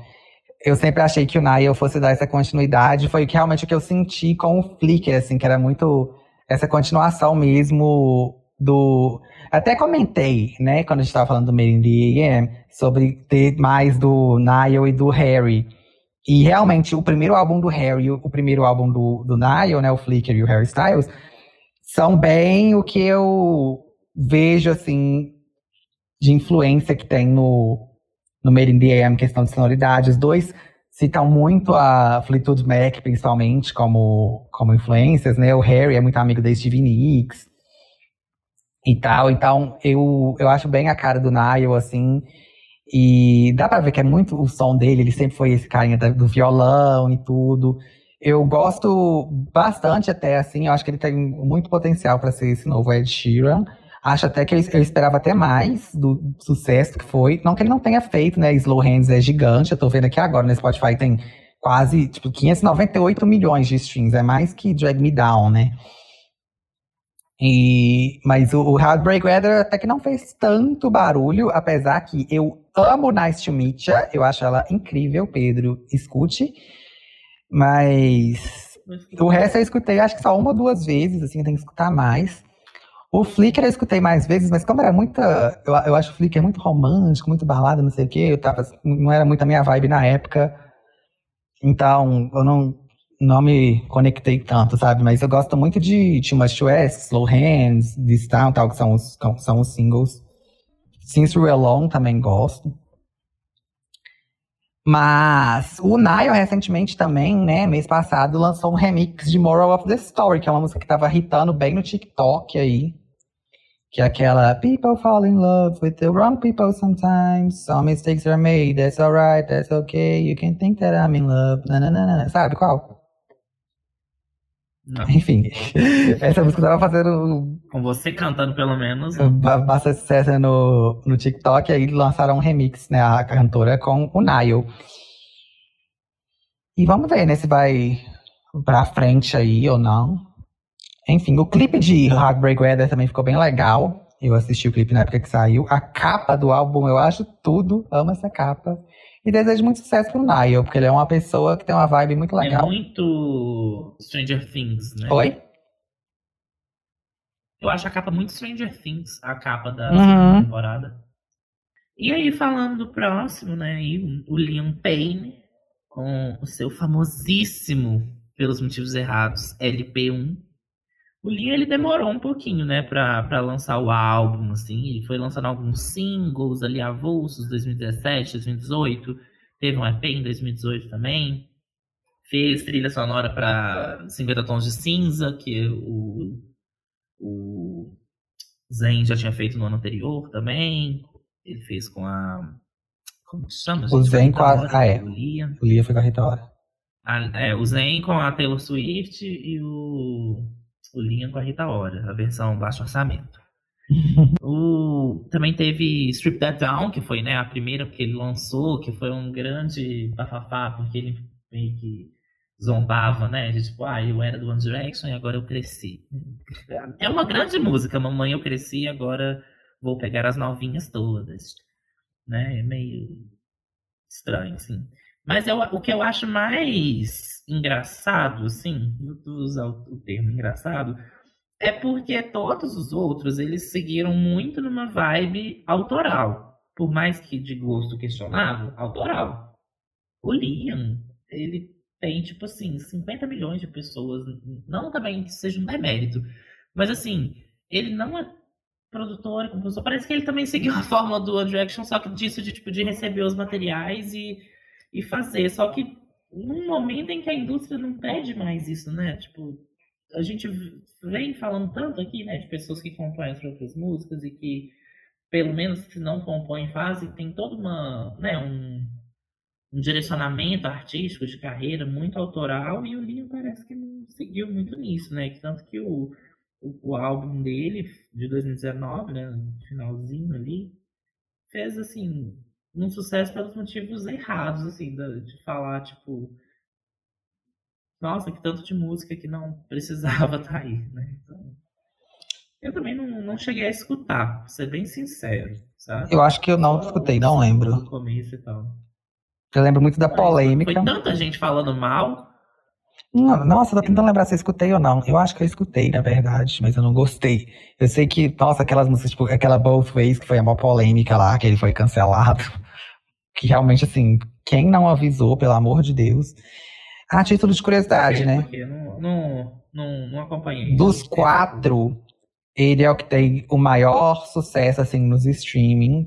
Eu sempre achei que o Niall fosse dar essa continuidade. Foi realmente o que eu senti com o Flickr, assim, que era muito essa continuação mesmo do. Até comentei, né, quando a gente tava falando do Made in the AM, sobre ter mais do Niall e do Harry. E realmente, o primeiro álbum do Harry, o primeiro álbum do, do Niall, né, o Flickr e o Harry Styles, são bem o que eu vejo, assim, de influência que tem no, no Made in the AM, questão de sonoridade. Os dois citam muito a Fleetwood Mac, principalmente, como, como influências, né? O Harry é muito amigo da Stevie Nicks e tal. Então, eu, eu acho bem a cara do Niall, assim. E dá pra ver que é muito o som dele, ele sempre foi esse carinha do violão e tudo. Eu gosto bastante até, assim, eu acho que ele tem muito potencial pra ser esse novo Ed Sheeran. Acho até que eu, eu esperava até mais do sucesso que foi. Não que ele não tenha feito, né? Slow Hands é gigante, eu tô vendo aqui agora no Spotify tem quase, tipo, 598 milhões de streams. É mais que Drag Me Down, né? E, mas o, o Heartbreak Weather até que não fez tanto barulho, apesar que eu amo Nice to Meet Ya, eu acho ela incrível, Pedro, escute. Mas o resto eu escutei acho que só uma ou duas vezes, assim, eu tenho que escutar mais. O Flickr eu escutei mais vezes, mas como era muita. Eu, eu acho o Flickr muito romântico, muito balada, não sei o quê, eu tava, não era muito a minha vibe na época. Então, eu não, não me conectei tanto, sabe? Mas eu gosto muito de Too Much West, Slow Hands, This Town, tal, que são os, são os singles. Since We're Alone também gosto. Mas o Niall recentemente também, né, mês passado, lançou um remix de Moral of the Story, que é uma música que tava hitando bem no TikTok aí. Que é aquela People fall in love with the wrong people sometimes. Some mistakes are made, that's alright, that's okay. You can think that I'm in love. Nananana. Sabe qual? Não. Enfim, essa música tava fazendo Com você cantando, pelo menos. ba- bastante sucesso no, no TikTok, aí lançaram um remix, né, a cantora com o Niall. E vamos ver, né, se vai pra frente aí ou não. Enfim, o clipe de Heartbreak Weather também ficou bem legal. Eu assisti o clipe na época que saiu. A capa do álbum, eu acho tudo. Amo essa capa. E desejo muito sucesso pro Niall, porque ele é uma pessoa que tem uma vibe muito É legal. muito Stranger Things, né? Oi? Eu acho a capa muito Stranger Things, a capa da Uhum. segunda temporada. E aí, falando do próximo, né? aí, o Liam Payne, com o seu famosíssimo, pelos motivos errados, LP1. O Liam, ele demorou um pouquinho, né, pra, pra lançar o álbum, assim. Ele foi lançando alguns singles ali, avulsos, 2017, 2018. Teve um EP em 2018 também. Fez trilha sonora pra 50 Tons de Cinza, que o o Zen já tinha feito no ano anterior também. Ele fez com a. Como que chama? O? Zen com a- ah, é. O Liam. O Lia foi com a Rita Ora. Ah, é, o Zen com a Taylor Swift e o, o Liam com a Rita Ora, a versão baixo orçamento. o, também teve Strip That Down, que foi né, a primeira que ele lançou, que foi um grande bafafá, porque ele meio que zombava, né? De tipo, ah, eu era do One Direction e agora eu cresci. É uma grande música, mamãe, eu cresci e agora vou pegar as novinhas todas. Né? É meio estranho, assim. Mas eu, o que eu acho mais engraçado, assim, vou usar o termo engraçado, é porque todos os outros, eles seguiram muito numa vibe autoral. Por mais que de gosto questionável, autoral. O Liam, ele tem, tipo assim, 50 milhões de pessoas. Não também que seja um demérito. Mas assim, ele não é produtor e compositor. Parece que ele também seguiu a fórmula do One Direction, só que disso de, tipo, de receber os materiais e, e fazer. Só que num momento em que a indústria não pede mais isso, né? Tipo, a gente vem falando tanto aqui, né, de pessoas que compõem as próprias músicas e que, pelo menos se não compõem, fazem, tem toda uma, né, um, um direcionamento artístico de carreira muito autoral e o Linho parece que não seguiu muito nisso, né, tanto que o, o, o álbum dele, de 2019, né, finalzinho ali, fez, assim, um sucesso pelos motivos errados, assim, de falar, tipo, nossa, que tanto de música que não precisava estar tá aí, né? Então, eu também não, não cheguei a escutar, pra ser bem sincero, sabe? Eu acho que eu não escutei, não lembro. No começo e tal. Eu lembro muito da polêmica. Foi tanta gente falando mal. Nossa, tô tentando lembrar se eu escutei ou não. Eu acho que eu escutei, na verdade, mas eu não gostei. Eu sei que, nossa, aquelas músicas, tipo, aquela Both Ways, que foi a maior polêmica lá, que ele foi cancelado. Que realmente, assim, quem não avisou, pelo amor de Deus. A título de curiosidade, né? Não, não, não acompanhei. Dos quatro, ele é o que tem o maior sucesso, assim, nos streaming,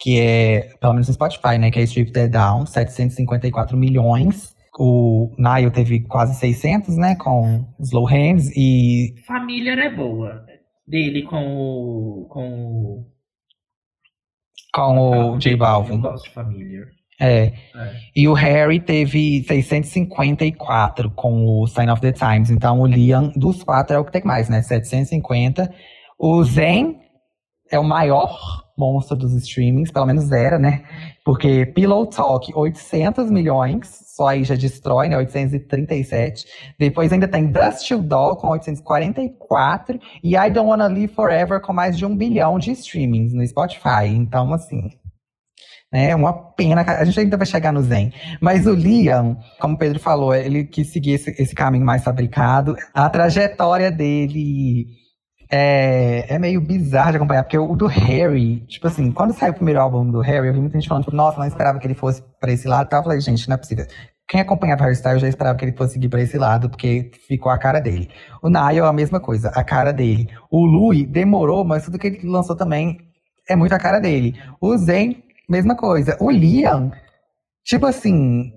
que é, pelo menos no Spotify, né? Que é Strip The Down, 754 milhões. O Nile teve quase 600, né? Com Slow Hands e... Família é boa. Dele com o... Com o... Com o ah, J Balvin. Eu gosto de Família. É. é. E o Harry teve 654 com o Sign of the Times. Então o Liam, dos quatro, é o que tem mais, né? 750. O Zen é o maior monstro dos streamings, pelo menos era, né? Porque Pillow Talk, 800 milhões, só aí já destrói, né? 837. Depois ainda tem Dust Till Doll com 844 e I Don't Wanna Live Forever com mais de um bilhão de streamings no Spotify. Então, assim, é uma pena, a gente ainda vai chegar no Zen. Mas o Liam, como o Pedro falou, ele quis seguir esse, esse caminho mais fabricado. A trajetória dele é, é meio bizarra de acompanhar, porque o do Harry, tipo assim, quando saiu o primeiro álbum do Harry, eu vi muita gente falando, tipo, nossa, não esperava que ele fosse pra esse lado. Eu falei, gente, não é possível. Quem acompanhava Harry Styles já esperava que ele fosse seguir pra esse lado, porque ficou a cara dele. O Niall, a mesma coisa, a cara dele. O Louis demorou, mas tudo que ele lançou também é muito a cara dele. O Zen Mesma coisa. O Liam, tipo assim,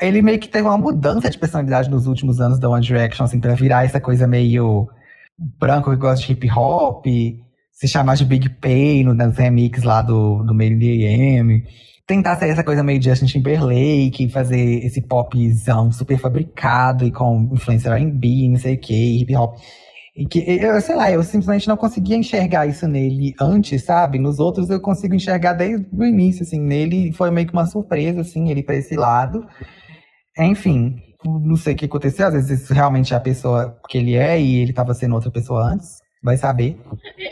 ele meio que teve uma mudança de personalidade nos últimos anos da One Direction, assim, pra virar essa coisa meio branco que gosta de hip hop, se chamar de Big Pay nas remixes lá do, do the AM. Tentar ser essa coisa meio Justin Timberlake, fazer esse popzão super fabricado e com influência R&B, não sei o que, hip hop. E que, eu sei lá, eu simplesmente não conseguia enxergar isso nele antes, sabe? Nos outros eu consigo enxergar desde o início, assim. Nele foi meio que uma surpresa, assim, ele pra esse lado. Enfim, não sei o que aconteceu. Às vezes isso realmente é a pessoa que ele é e ele tava sendo outra pessoa antes. Vai saber.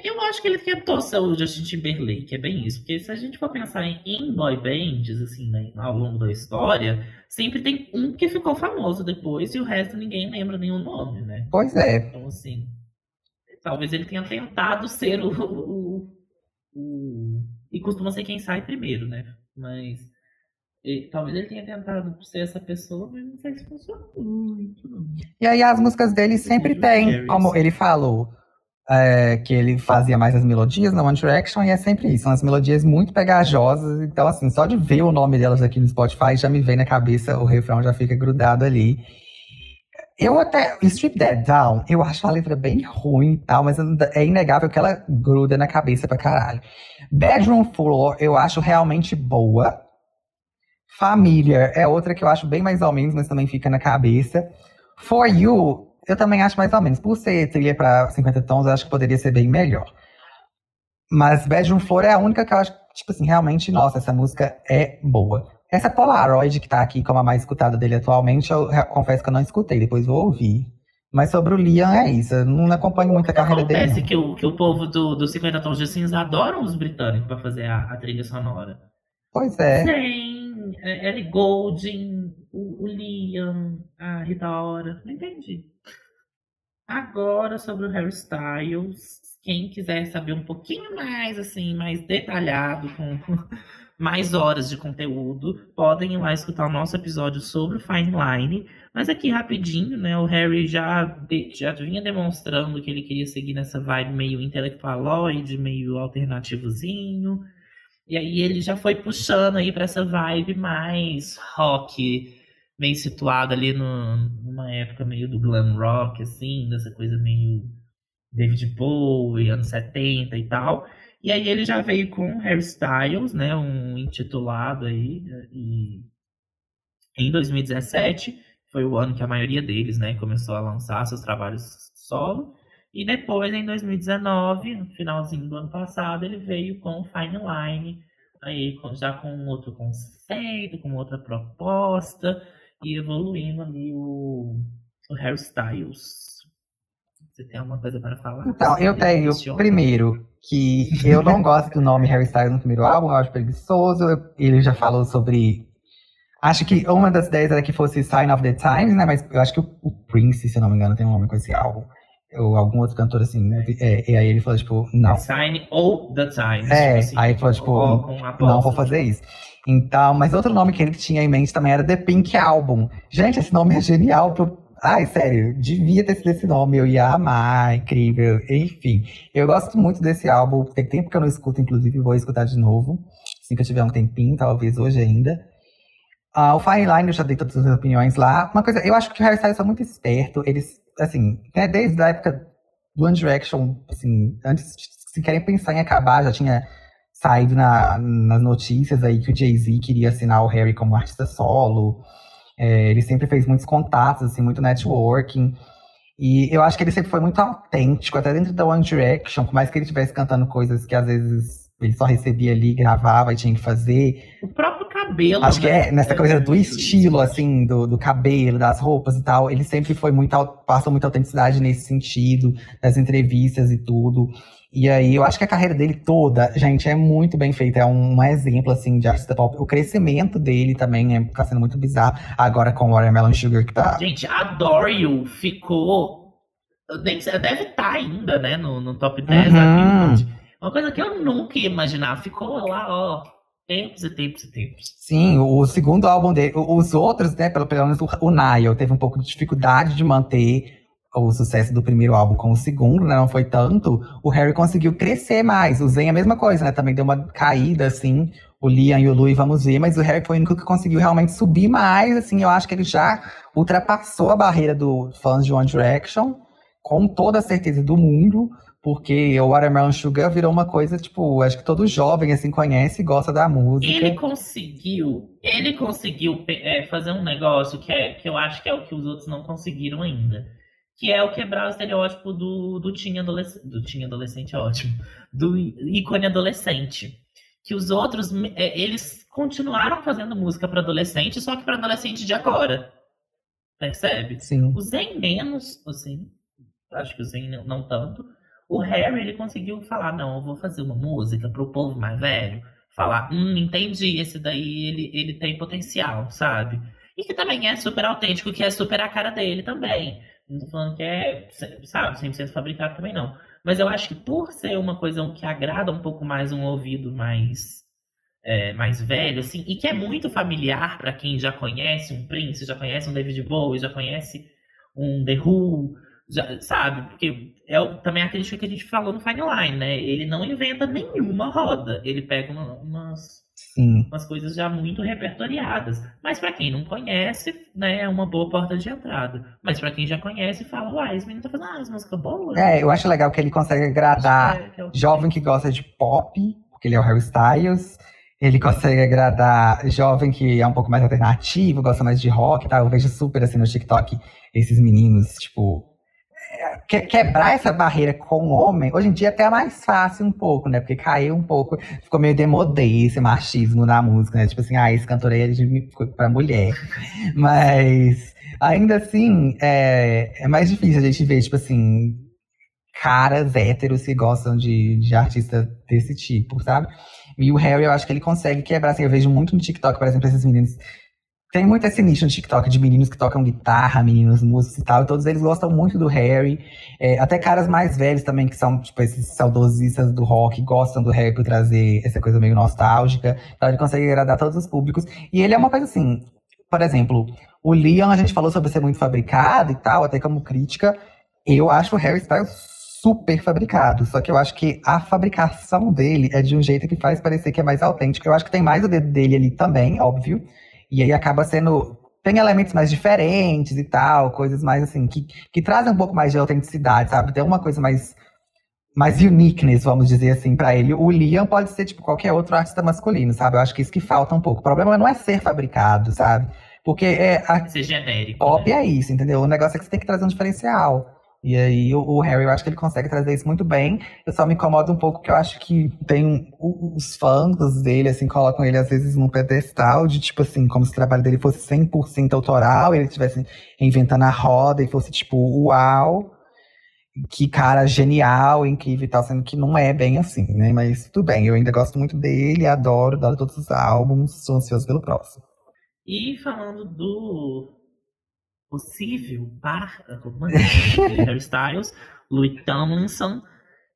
Eu acho que ele tentou ser o Justin Timberlake, é bem isso. Porque se a gente for pensar em, em boy bands, assim, né, ao longo da história, sempre tem um que ficou famoso depois e o resto ninguém lembra nenhum nome, né? Pois é. Então, assim, talvez ele tenha tentado ser o, o, o, e costuma ser quem sai primeiro, né? Mas e, talvez ele tenha tentado ser essa pessoa, mas não sei se funciona muito. E aí as músicas dele sempre tem, como ele falou, é, que ele fazia mais as melodias na One Direction e é sempre isso, são as melodias muito pegajosas, então assim, só de ver o nome delas aqui no Spotify já me vem na cabeça, o refrão já fica grudado ali. Eu até. Strip That Down, eu acho a letra bem ruim e tal, mas é inegável que ela gruda na cabeça pra caralho. Bedroom Floor, eu acho realmente boa. Familiar é outra que eu acho bem mais ou menos, mas também fica na cabeça. For You, eu também acho mais ou menos. Por ser trilha pra 50 tons, eu acho que poderia ser bem melhor. Mas Bedroom Floor é a única que eu acho, tipo assim, realmente, nossa, essa música é boa. Essa Polaroid, que tá aqui como a mais escutada dele atualmente, eu confesso que eu não escutei, depois vou ouvir. Mas sobre o Liam é isso, eu não acompanho muito a carreira dele. Acontece não. que o, que o povo do, do 50 Tons de Cinza adoram os britânicos pra fazer a, a trilha sonora. Pois é. Sim, Ellie Goulding, o, o Liam, a Rita Ora. Não entendi. Agora sobre o Harry Styles. Quem quiser saber um pouquinho mais, assim, mais detalhado, com mais horas de conteúdo, podem ir lá escutar o nosso episódio sobre o Fine Line. Mas aqui rapidinho, né? O Harry já, de- já vinha demonstrando que ele queria seguir nessa vibe meio intelectualoide, meio alternativozinho. E aí ele já foi puxando aí pra essa vibe mais rock, meio situado ali no, numa época meio do glam rock, assim, dessa coisa meio David Bowie, anos 70 e tal. E aí ele já veio com Harry Styles, né, um intitulado aí, e em 2017 foi o ano que a maioria deles, né, começou a lançar seus trabalhos solo. E depois, em 2019, no finalzinho do ano passado, ele veio com Fine Line, aí já com outro conceito, com outra proposta, e evoluindo ali o, o Harry Styles. Você tem alguma coisa para falar? Então, eu tenho, primeiro, que eu não gosto do nome Harry Styles no primeiro álbum, eu acho preguiçoso. Ele já falou sobre. Acho que uma das ideias era que fosse Sign of the Times, né? Mas eu acho que o, o Prince, se eu não me engano, tem um nome com esse álbum. Ou algum outro cantor assim. né? É, e aí ele falou, tipo, não. Sign ou The Times. É, tipo assim, aí falou, tipo, com Não vou fazer isso. Então, mas outro nome que ele tinha em mente também era The Pink Album. Gente, esse nome é genial. Pro... Ai, sério, devia ter sido esse nome. Eu ia amar, incrível. Enfim, eu gosto muito desse álbum. Tem tempo que eu não escuto, inclusive, vou escutar de novo. Assim que eu tiver um tempinho, talvez hoje ainda. Ah, o Fine Line, eu já dei todas as minhas opiniões lá. Uma coisa, eu acho que o Harry Styles é muito esperto. Eles, assim, né, desde a época do One Direction, assim, antes se querem pensar em acabar, já tinha saído na- nas notícias aí que o Jay-Z queria assinar o Harry como artista solo. É, ele sempre fez muitos contatos, assim, muito networking. E eu acho que ele sempre foi muito autêntico, até dentro da One Direction, por mais que ele estivesse cantando coisas que às vezes ele só recebia ali, gravava e tinha que fazer. O próprio cabelo. Acho que né? é nessa coisa do muito estilo, assim, do, do cabelo, das roupas e tal. Ele sempre foi muito, passou muita autenticidade nesse sentido, das entrevistas e tudo. E aí, eu acho que a carreira dele toda, gente, é muito bem feita. É um, um exemplo, assim, de artista pop. O crescimento dele também é, tá sendo muito bizarro. Agora com o Watermelon Sugar, que tá... Gente, a Dorio ficou. Deve estar ainda, né? No, no top 10 da Uhum. Billboard. Uma coisa que eu nunca ia imaginar. Ficou lá, ó. Tempos e tempos e tempos. Sim, o, segundo álbum dele, os outros, né, pelo, pelo menos o, o Nile, teve um pouco de dificuldade de manter o sucesso do primeiro álbum com o segundo, né, não foi tanto. O Harry conseguiu crescer mais, o é a mesma coisa, né, também deu uma caída, assim, o Liam e o Louis, vamos ver, mas o Harry foi o único que conseguiu realmente subir mais, assim, eu acho que ele já ultrapassou a barreira do fãs de One Direction, com toda a certeza do mundo, porque o Watermelon Sugar virou uma coisa, tipo, acho que todo jovem, assim, conhece e gosta da música. Ele conseguiu. Ele conseguiu é, fazer um negócio que, é, que eu acho que é o que os outros não conseguiram ainda. Que é o quebrar o estereótipo do, do teen adolescente. Do teen adolescente é ótimo. Do ícone adolescente. Que os outros, é, eles continuaram fazendo música para adolescente, só que para adolescente de agora. Percebe? Sim. O Zen menos, assim, acho que o Zen não tanto. O Harry, ele conseguiu falar, não, eu vou fazer uma música pro povo mais velho. Falar, hum, entendi, esse daí, ele, ele tem potencial, sabe? E que também é super autêntico, que é super a cara dele também. Não tô falando que é, sabe, 100% fabricado também não. Mas eu acho que por ser uma coisa que agrada um pouco mais um ouvido mais é, mais velho, assim, e que é muito familiar para quem já conhece um Prince, já conhece um David Bowie, já conhece um The Who, já, sabe? Porque é também a crítica que a gente falou no Fine Line, né? Ele não inventa nenhuma roda, ele pega uma- umas, Sim. umas coisas já muito repertoriadas. Mas para quem não conhece, né, é uma boa porta de entrada. Mas para quem já conhece, fala, uai, esse menino tá fazendo ah, as músicas boas. É, eu acho legal que ele consegue agradar É, que é o- jovem que gosta de pop, porque ele é o Harry Styles. Ele consegue agradar jovem que é um pouco mais alternativo, gosta mais de rock e tal. Eu vejo super assim no TikTok esses meninos, tipo. É, que- quebrar essa barreira com o homem, hoje em dia é até mais fácil um pouco, né? Porque caiu um pouco, ficou meio demodê esse machismo na música, né? Tipo assim, ah, esse cantor aí gente ficou pra mulher. Mas ainda assim, é, é mais difícil a gente ver, tipo assim, caras héteros que gostam de, de artista desse tipo, sabe? E o Harry, eu acho que ele consegue quebrar, assim, eu vejo muito no TikTok, por exemplo, esses meninos. Tem muito esse nicho no TikTok de meninos que tocam guitarra, meninos músicos e tal, e todos eles gostam muito do Harry. É, até caras mais velhos também, que são, tipo, esses saudosistas do rock, gostam do Harry por trazer essa coisa meio nostálgica. Então ele consegue agradar todos os públicos. E ele é uma coisa assim, por exemplo, o Liam, a gente falou sobre ser muito fabricado e tal, até como crítica. Eu acho o Harry Styles super fabricado. Só que eu acho que a fabricação dele é de um jeito que faz parecer que é mais autêntico. Eu acho que tem mais o dedo dele ali também, óbvio. E aí acaba sendo. Tem elementos mais diferentes e tal, coisas mais assim, que, que trazem um pouco mais de autenticidade, sabe? Tem uma coisa mais. Mais uniqueness, vamos dizer assim, pra ele. O Liam pode ser, tipo, qualquer outro artista masculino, sabe? Eu acho que isso que falta um pouco. O problema não é ser fabricado, sabe? Porque é, a, Ser genérico. Pop né? é isso, entendeu? O negócio é que você tem que trazer um diferencial. E aí o, o Harry, eu acho que ele consegue trazer isso muito bem. Eu só me incomodo um pouco que eu acho que tem os fãs dele, assim, colocam ele às vezes num pedestal de tipo assim, como se o trabalho dele fosse 100% autoral, ele estivesse inventando a roda e fosse tipo, uau, que cara genial, incrível e tal, sendo que não é bem assim, né? Mas tudo bem, eu ainda gosto muito dele, adoro, adoro todos os álbuns, sou ansioso pelo próximo. E falando do possível par romântico de Harry Styles, Louis Tomlinson,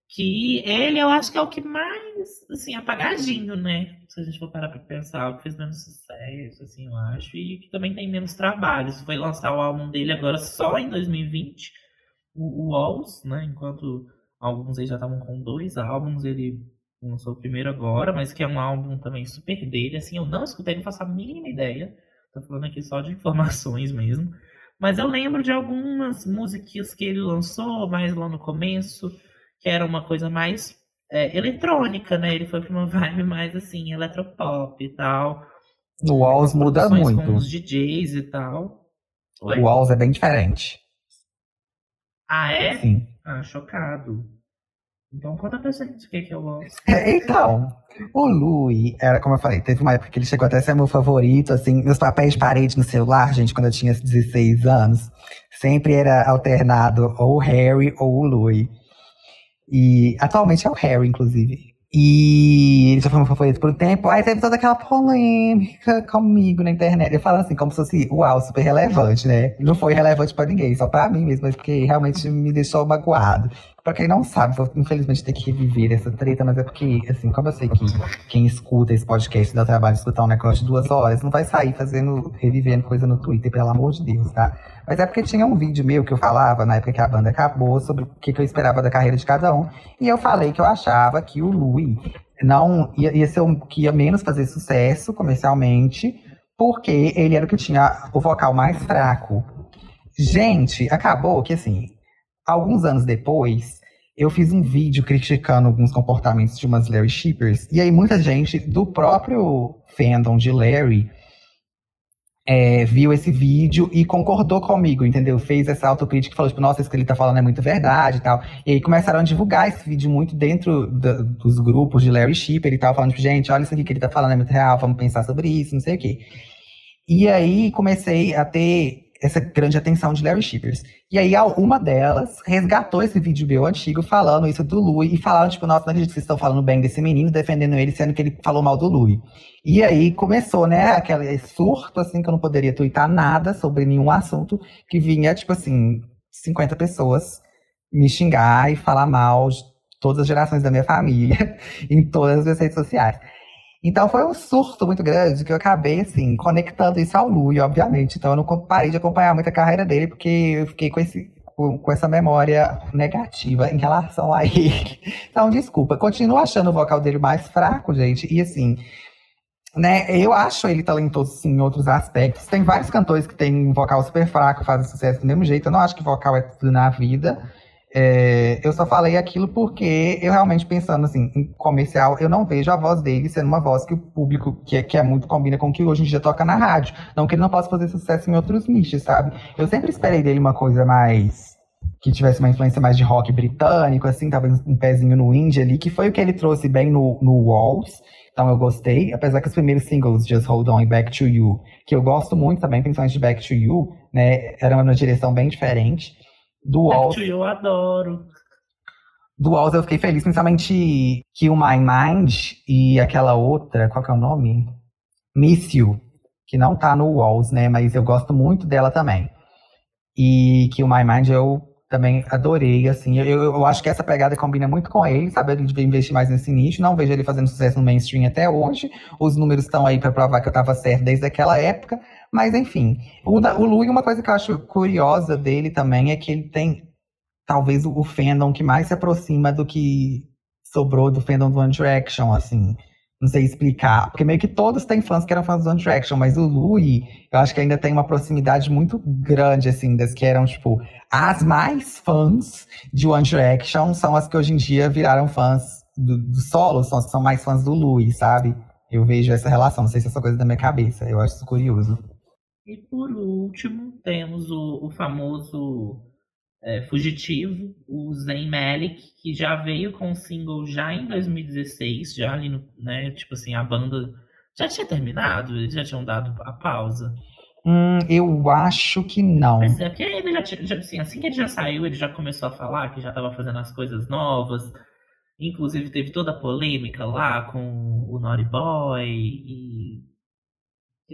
que ele eu acho que é o que mais, assim, apagadinho, né? Se a gente for parar pra pensar, o que fez menos sucesso, assim, eu acho, e que também tem menos trabalho. Foi lançar o álbum dele agora só em 2020, o, o Walls, né? Enquanto alguns aí já estavam com dois álbuns, ele lançou o primeiro agora, mas que é um álbum também super dele, assim, eu não escutei, não faço a mínima ideia. Tô falando aqui só de informações mesmo. Mas eu lembro de algumas musiquinhas que ele lançou mais lá no começo, que era uma coisa mais é, eletrônica, né? Ele foi pra uma vibe mais assim, eletropop e tal. No Walls muda muito. Com os DJs e tal. Oi? O Walls é bem diferente. Ah, é? Sim. Ah, chocado. Então conta pra gente o que que eu gosto. É, Então, o Louis, era como eu falei, teve uma época que ele chegou até a ser meu favorito, assim, meus papéis de parede no celular, gente, quando eu tinha 16 anos, sempre era alternado ou o Harry ou o Louis. E atualmente é o Harry, inclusive. E ele já foi meu favorito por um tempo. Aí teve toda aquela polêmica comigo na internet. Eu falo assim, como se fosse, uau, super relevante, né? Não foi relevante pra ninguém, só pra mim mesmo, mas porque realmente me deixou magoado. Pra quem não sabe, vou infelizmente ter que reviver essa treta, mas é porque, assim, como eu sei que quem escuta esse podcast dá trabalho de escutar um negócio de duas horas, não vai sair fazendo, revivendo coisa no Twitter, pelo amor de Deus, tá? Mas é porque tinha um vídeo meu que eu falava, na época que a banda acabou, sobre o que, que eu esperava da carreira de cada um. E eu falei que eu achava que o Louis não ia, ia ser o que ia menos fazer sucesso comercialmente, porque ele era o que tinha o vocal mais fraco. Gente, acabou que assim, alguns anos depois, eu fiz um vídeo criticando alguns comportamentos de umas Larry Shippers, e aí muita gente do próprio fandom de Larry é, viu esse vídeo e concordou comigo, entendeu? Fez essa autocrítica e falou, tipo, nossa, isso que ele tá falando é muito verdade e tal. E aí começaram a divulgar esse vídeo muito dentro da- dos grupos de Larry Shipper e tal, falando, tipo, gente, olha isso aqui que ele tá falando, é muito real, vamos pensar sobre isso, não sei o quê. E aí comecei a ter essa grande atenção de Larry Shippers. E aí uma delas resgatou esse vídeo meu antigo falando isso do Louis e falando, tipo, nossa, não acredito que vocês estão falando bem desse menino, defendendo ele, sendo que ele falou mal do Louis. E aí começou, né, aquele surto, assim, que eu não poderia twittar nada sobre nenhum assunto, que vinha, tipo assim, 50 pessoas me xingar e falar mal de todas as gerações da minha família, em todas as minhas redes sociais. Então foi um surto muito grande que eu acabei, assim, conectando isso ao Louis, obviamente. Então eu não parei de acompanhar muito a carreira dele, porque eu fiquei com, esse, com essa memória negativa em relação a ele. Então, desculpa. Continuo achando o vocal dele mais fraco, gente. E assim, né, eu acho ele talentoso sim, em outros aspectos. Tem vários cantores que têm um vocal super fraco, fazem sucesso do mesmo jeito. Eu não acho que vocal é tudo na vida. É, eu só falei aquilo porque eu realmente pensando assim, em comercial, eu não vejo a voz dele sendo uma voz que o público que é, que é muito combina com o que hoje em dia toca na rádio. Não que ele não possa fazer sucesso em outros nichos, sabe? Eu sempre esperei dele uma coisa mais que tivesse uma influência mais de rock britânico, assim, talvez um pezinho no indie ali, que foi o que ele trouxe bem no, no Walls. Então eu gostei, apesar que os primeiros singles, Just Hold On e Back to You, que eu gosto muito também, principalmente de Back to You, né, era uma direção bem diferente. Do Back Walls, to You eu adoro. do Walls eu fiquei feliz, principalmente que o My Mind e aquela outra, qual que é o nome? Miss You, que não tá no Walls, né, mas eu gosto muito dela também. E que o My Mind eu também adorei, assim. Eu, eu, acho que essa pegada combina muito com ele, sabe? Ele devia investir mais nesse nicho. Não vejo ele fazendo sucesso no mainstream até hoje. Os números estão aí para provar que eu tava certo desde aquela época. Mas, enfim. O, da- o uma coisa que eu acho curiosa dele também é que ele tem, talvez, o, fandom que mais se aproxima do que sobrou do fandom do One Direction, assim. Não sei explicar. Porque meio que todos têm fãs que eram fãs do One Direction, mas o Louis, eu acho que ainda tem uma proximidade muito grande, assim, das que eram, tipo, as mais fãs de One Direction são as que hoje em dia viraram fãs do, do solo, são as que são mais fãs do Louis, sabe? Eu vejo essa relação, não sei se é só coisa da minha cabeça, eu acho isso curioso. E por último, temos o, o famoso é, fugitivo, o Zayn Malik, que já veio com o single já em 2016, já ali no, né, tipo assim, a banda já tinha terminado, eles já tinham dado a pausa. Hum, eu acho que não. Mas é porque ele já, já assim, assim que ele já saiu, ele já começou a falar que já tava fazendo as coisas novas. Inclusive teve toda a polêmica lá com o Naughty Boy e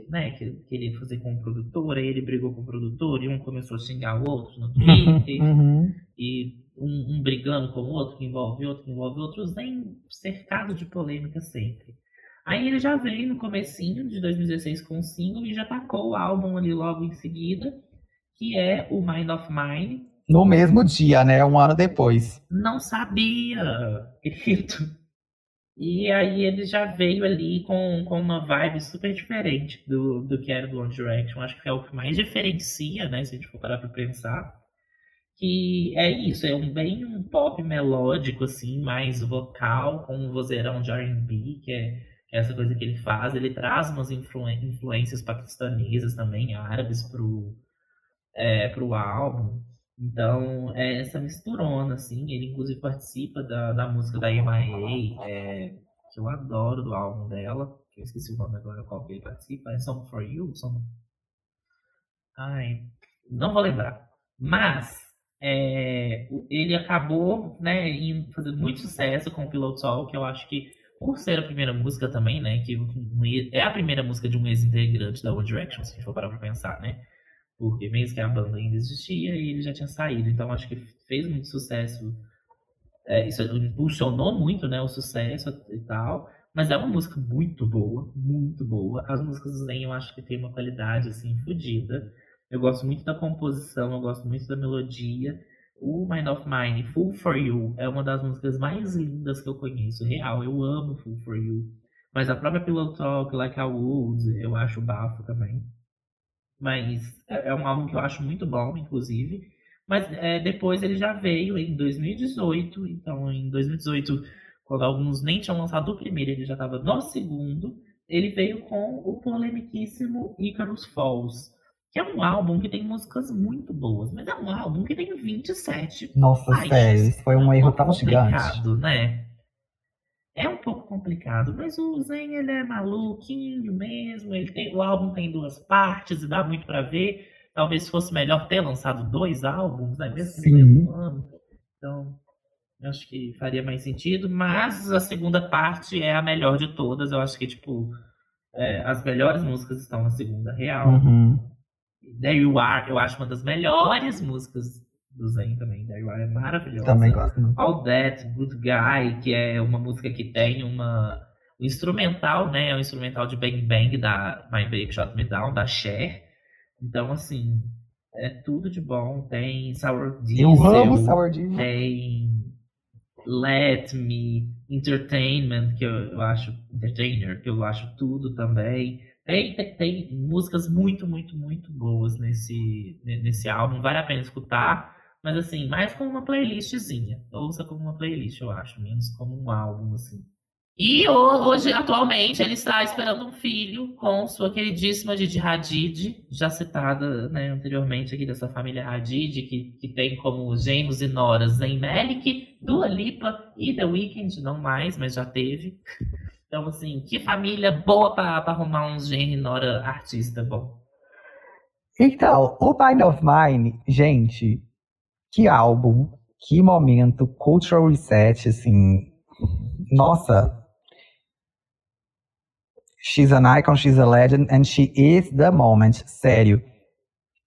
né, que ele queria fazer com o produtor, aí ele brigou com o produtor e um começou a xingar o outro no Twitter Uhum. e um, um brigando com o outro, que envolve outro, que envolve outros, nem cercado de polêmica sempre. Aí ele já veio no comecinho de 2016 com o single e já tacou o álbum ali logo em seguida, que é o Mind of Mine. No mesmo dia, né? Um ano depois. Não sabia, querido. E aí ele já veio ali com, com uma vibe super diferente do, do que era do One Direction. Acho que é o que mais diferencia, né? Se a gente for parar pra pensar. Que é isso, é um bem um pop melódico, assim, mais vocal, com um vozeirão de R&B, que é essa coisa que ele faz. Ele traz umas influências paquistanesas também, árabes, pro, é, pro álbum. Então, é essa misturona, assim. Ele, inclusive, participa da, da música da MIA, é, que eu adoro do álbum dela. Que eu esqueci o nome agora, qual que ele participa. É Song for You? Song... Ai, não vou lembrar. Mas, é, ele acabou, né, fazer muito sucesso com o Pillow Talk. Eu acho que, por ser a primeira música também, né, que é a primeira música de um ex-integrante da One Direction, se a gente for parar pra pensar, né? Porque mesmo que a banda ainda existia e ele já tinha saído. Então acho que fez muito sucesso. É, isso impulsionou muito né, o sucesso e tal. Mas é uma música muito boa, muito boa. As músicas do Zen eu acho que tem uma qualidade assim fodida. Eu gosto muito da composição, eu gosto muito da melodia. O Mind of Mine, Full for You, é uma das músicas mais lindas que eu conheço. Real, eu amo Full for You. Mas a própria Pillow Talk, Like a Wood, eu acho bafo também. Mas é é um álbum que eu acho muito bom, inclusive. Mas é, depois ele já veio em 2018. Então, em 2018, quando alguns nem tinham lançado o primeiro, ele já estava no segundo. Ele veio com o polemiquíssimo Icarus Falls. Que é um álbum que tem músicas muito boas. Mas é um álbum que tem 27 Nossa, sério, isso foi um É erro tão gigante. né? É um pouco complicado, mas o Zen ele é maluquinho mesmo. Ele tem, o álbum tem duas partes e dá muito pra ver. Talvez fosse melhor ter lançado dois álbuns, né? Mesmo Sim. no mesmo ano. Então, eu acho que faria mais sentido. Mas a segunda parte é a melhor de todas. Eu acho que, tipo, é, as melhores músicas estão na segunda real. Uhum. There You Are, eu acho uma das melhores músicas do Zen também. Are é maravilhosa. Também gosto muito. All That, Good Guy, que é uma música que tem uma um instrumental, né? É um instrumental de Bang Bang da My Baby Shot Me Down, da Cher. Então, assim, é tudo de bom. Tem Sour Diesel, Eu amo Sour Diesel. tem Let Me, Entertainment, que eu, eu acho, Entertainer, que eu acho tudo também. Tem, tem, tem músicas muito, muito, muito boas nesse, nesse álbum, vale a pena escutar. Mas assim, mais como uma playlistzinha. Ouça como uma playlist, eu acho, menos como um álbum, assim. E ho- hoje, atualmente, ele está esperando um filho com sua queridíssima Didi Hadid, já citada né, anteriormente aqui dessa família Hadid, que, que tem como gêmeos e noras Zayn Malik, Dua Lipa e The Weeknd, não mais, mas já teve. Então, assim, que família boa para arrumar um gênio e nora artista bom. Então, o Mind of Mine, gente, que álbum, que momento, cultural reset, assim. Nossa. She's an icon, she's a legend, and she is the moment. Sério.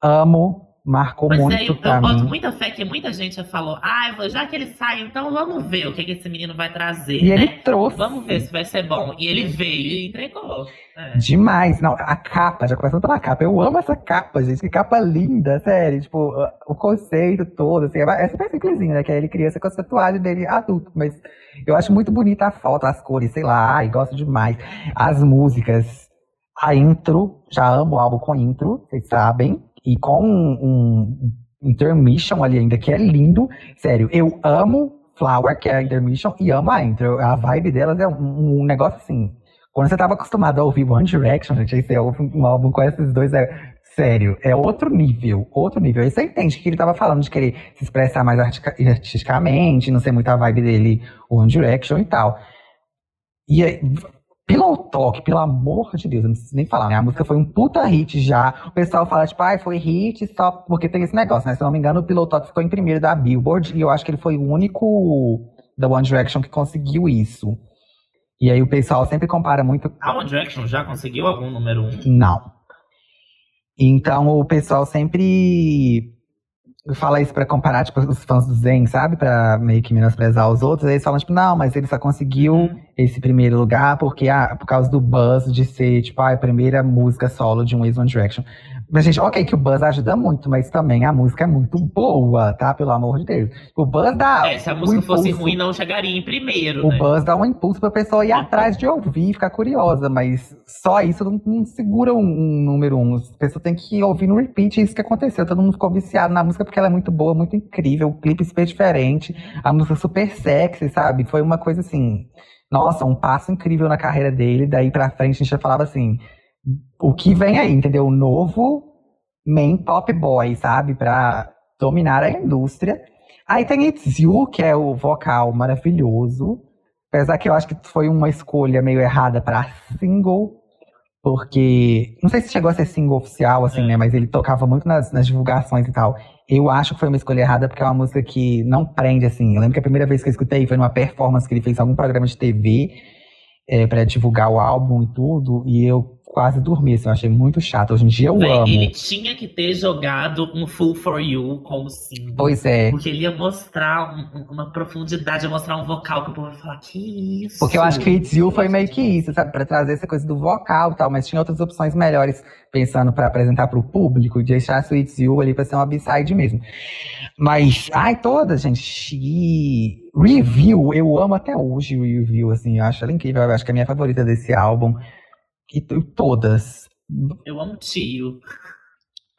Amo, marcou Pois é, muito eu, pra eu boto muita fé que muita gente já falou, ah, já que ele sai, então vamos ver o que, que esse menino vai trazer, E né? ele trouxe Vamos ver se vai ser bom. E ele veio e entregou. É. demais. Não, a capa, já começando pela capa. Eu amo essa capa, gente. Que capa linda, sério. Tipo, o conceito todo, assim. É super simplesinho, né? Que é ele criança com a tatuagem dele adulto. Mas eu acho muito bonita a foto, as cores, sei lá. Ai, gosto demais. As músicas. A intro, já amo o álbum com intro, vocês sabem. E com um, um intermission ali ainda, que é lindo. Sério, eu amo Flower, que é a intermission, e amo a intro. A vibe delas é um, um negócio assim. Quando você tava acostumado a ouvir One Direction, gente, aí você ouve um álbum com esses dois, é sério, é outro nível, outro nível. Aí você entende que ele tava falando de querer se expressar mais artisticamente, não ser muito a vibe dele, One Direction e tal. E aí, pelo toque, pelo amor de Deus, eu não preciso nem falar, né? A música foi um puta hit já. O pessoal fala, tipo, ai, foi hit só porque tem esse negócio, né? Se eu não me engano, o Pillow Talk ficou em primeiro da Billboard e eu acho que ele foi o único da One Direction que conseguiu isso. E aí o pessoal sempre compara muito. A One Direction já conseguiu algum número um? Não. Então o pessoal sempre fala isso pra comparar, tipo, os fãs do Zen, sabe? Pra meio que menosprezar os outros. Aí eles falam, tipo, não, mas ele só conseguiu Uhum. esse primeiro lugar porque, ah, por causa do buzz de ser, tipo, ah, a primeira música solo de um Ex One Direction. Mas, gente, ok que o buzz ajuda muito, mas também a música é muito boa, tá? Pelo amor de Deus. O buzz dá. É, se a música fosse ruim, não chegaria em primeiro, o né? buzz dá um impulso pra pessoa ir atrás de ouvir e ficar curiosa, mas só isso não, não segura um, um número um. A pessoa tem que ouvir no repeat, é isso que aconteceu. Todo mundo ficou viciado na música porque ela é muito boa, muito incrível, o clipe super diferente, a música super sexy, sabe? Foi uma coisa assim, nossa, um passo incrível na carreira dele. Daí pra frente a gente já falava assim, o que vem aí, entendeu? O novo main pop boy, sabe? Pra dominar a indústria. Aí tem It's You, que é o vocal maravilhoso. Apesar que eu acho que foi uma escolha meio errada pra single. Porque. Não sei se chegou a ser single oficial, assim, É. né? Mas ele tocava muito nas, nas divulgações e tal. Eu acho que foi uma escolha errada, porque é uma música que não prende, assim. Eu lembro que a primeira vez que eu escutei foi numa performance que ele fez em algum programa de TV é, para divulgar o álbum e tudo. E eu quase dormi, assim, eu achei muito chato. Hoje em dia eu amo. Ele tinha que ter jogado um Full For You como single. Pois é. Porque ele ia mostrar um- um- uma profundidade, ia mostrar um vocal que o povo ia falar, que isso? Porque eu acho que It's You foi meio que isso, sabe? Pra trazer essa coisa do vocal e tal, mas tinha outras opções melhores, pensando pra apresentar pro público, de deixar o It's You ali pra ser uma b-side mesmo. Mas, ai, todas, gente. Review, eu amo até hoje o Review, assim, eu acho ela incrível, eu acho que é a minha favorita desse álbum. E t- todas. Eu amo tio.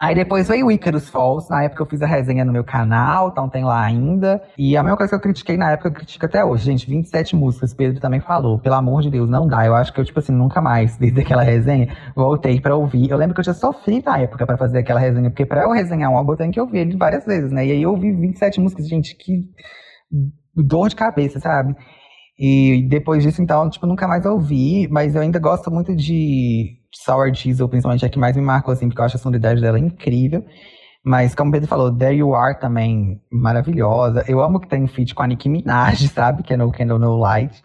Aí depois veio o Icarus Falls, na época eu fiz a resenha no meu canal, então tem lá ainda. E a mesma coisa que eu critiquei na época, eu critico até hoje. Gente, 27 músicas, Pedro também falou. Pelo amor de Deus, não dá. Eu acho que eu, tipo assim, nunca mais, desde aquela resenha, voltei pra ouvir. Eu lembro que eu já sofri na época pra fazer aquela resenha, porque pra eu resenhar um álbum eu tenho que ouvir ele várias vezes, né? E aí eu ouvi 27 músicas, gente, que dor de cabeça, sabe? E depois disso, então, tipo, nunca mais ouvi, mas eu ainda gosto muito de Sour Diesel, principalmente, é a que mais me marcou, assim, porque eu acho a sonoridade dela incrível. Mas, como o Pedro falou, There You Are também, maravilhosa. Eu amo que tem feat com a Nicki Minaj, sabe? Que é No Candle, No Light.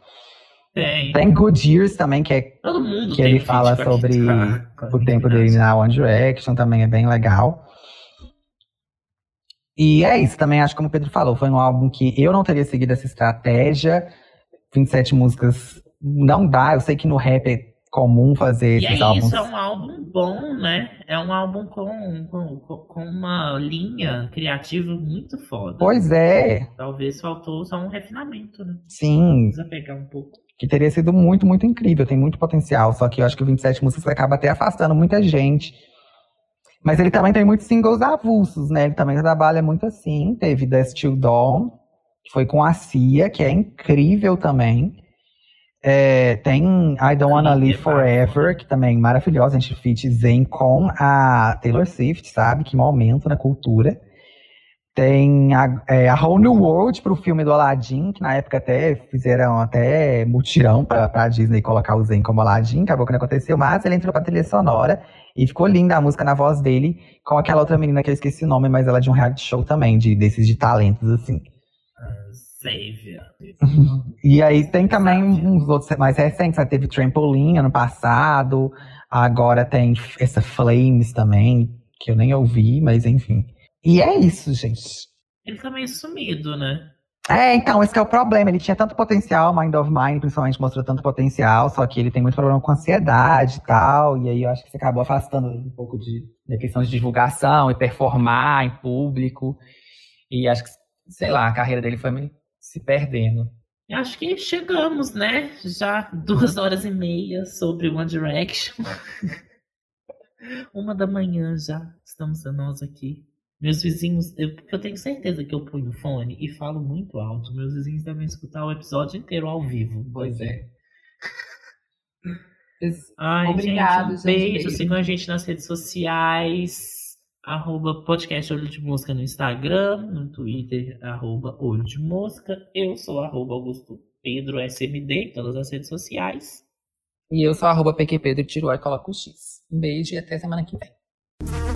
Tem. Tem Good Years também, que é que ele fala sobre o tempo dele na One Direction, também é bem legal. E é isso, também acho que como o Pedro falou, foi um álbum que eu não teria seguido essa estratégia. 27 músicas não dá, eu sei que no rap é comum fazer E esses aí, álbuns. isso é um álbum bom, né? É um álbum com, com, com uma linha criativa muito foda. Pois é, Talvez faltou só um refinamento, né? sim, Precisa pegar um pouco. que teria sido muito, muito incrível, tem muito potencial, só que eu acho que 27 músicas acaba até afastando muita gente. Mas ele também tem muitos singles avulsos, né? Ele também trabalha muito assim. Teve The Still Dawn, foi com a Cia, que é incrível também. É, tem I Don't Wanna Live. Forever, que também é maravilhosa, a gente feat Zen com a Taylor Swift, sabe? Que momento na cultura. Tem a, é, a Whole New World pro filme do Aladdin, que na época até fizeram até mutirão pra, pra Disney colocar o Zen como Aladdin, acabou que não aconteceu, mas ele entrou pra trilha sonora e ficou linda a música na voz dele, com aquela outra menina que eu esqueci o nome, mas ela é de um reality show também, de, desses de talentos, assim. Savior. E aí tem também uns outros mais recentes, né? teve Trampolim ano passado, agora tem essa Flames também, que eu nem ouvi, mas enfim. E é isso, gente. Ele tá meio sumido, né? É, então, esse que é o problema. Ele tinha tanto potencial, Mind of Mine, principalmente, mostrou tanto potencial, só que ele tem muito problema com ansiedade e tal. E aí eu acho que você acabou afastando um pouco de, da questão de divulgação e performar em público. E acho que, sei lá, a carreira dele foi meio se perdendo. Acho que chegamos, né? Já duas horas e meia sobre One Direction. Uma da manhã já estamos nós aqui. Meus vizinhos, eu, eu tenho certeza que eu ponho o fone e falo muito alto. Meus vizinhos devem escutar o episódio inteiro ao vivo. Pois é. Ai, Obrigado, gente. um gente. Beijo. Sigam a gente nas redes sociais. Arroba podcast Olho de Mosca no Instagram, no Twitter, arroba Olho de Mosca. Eu sou arroba Augusto Pedro SMD em todas as redes sociais. E eu sou arroba PQPedro tiro e coloco o X. Um beijo e até semana que vem.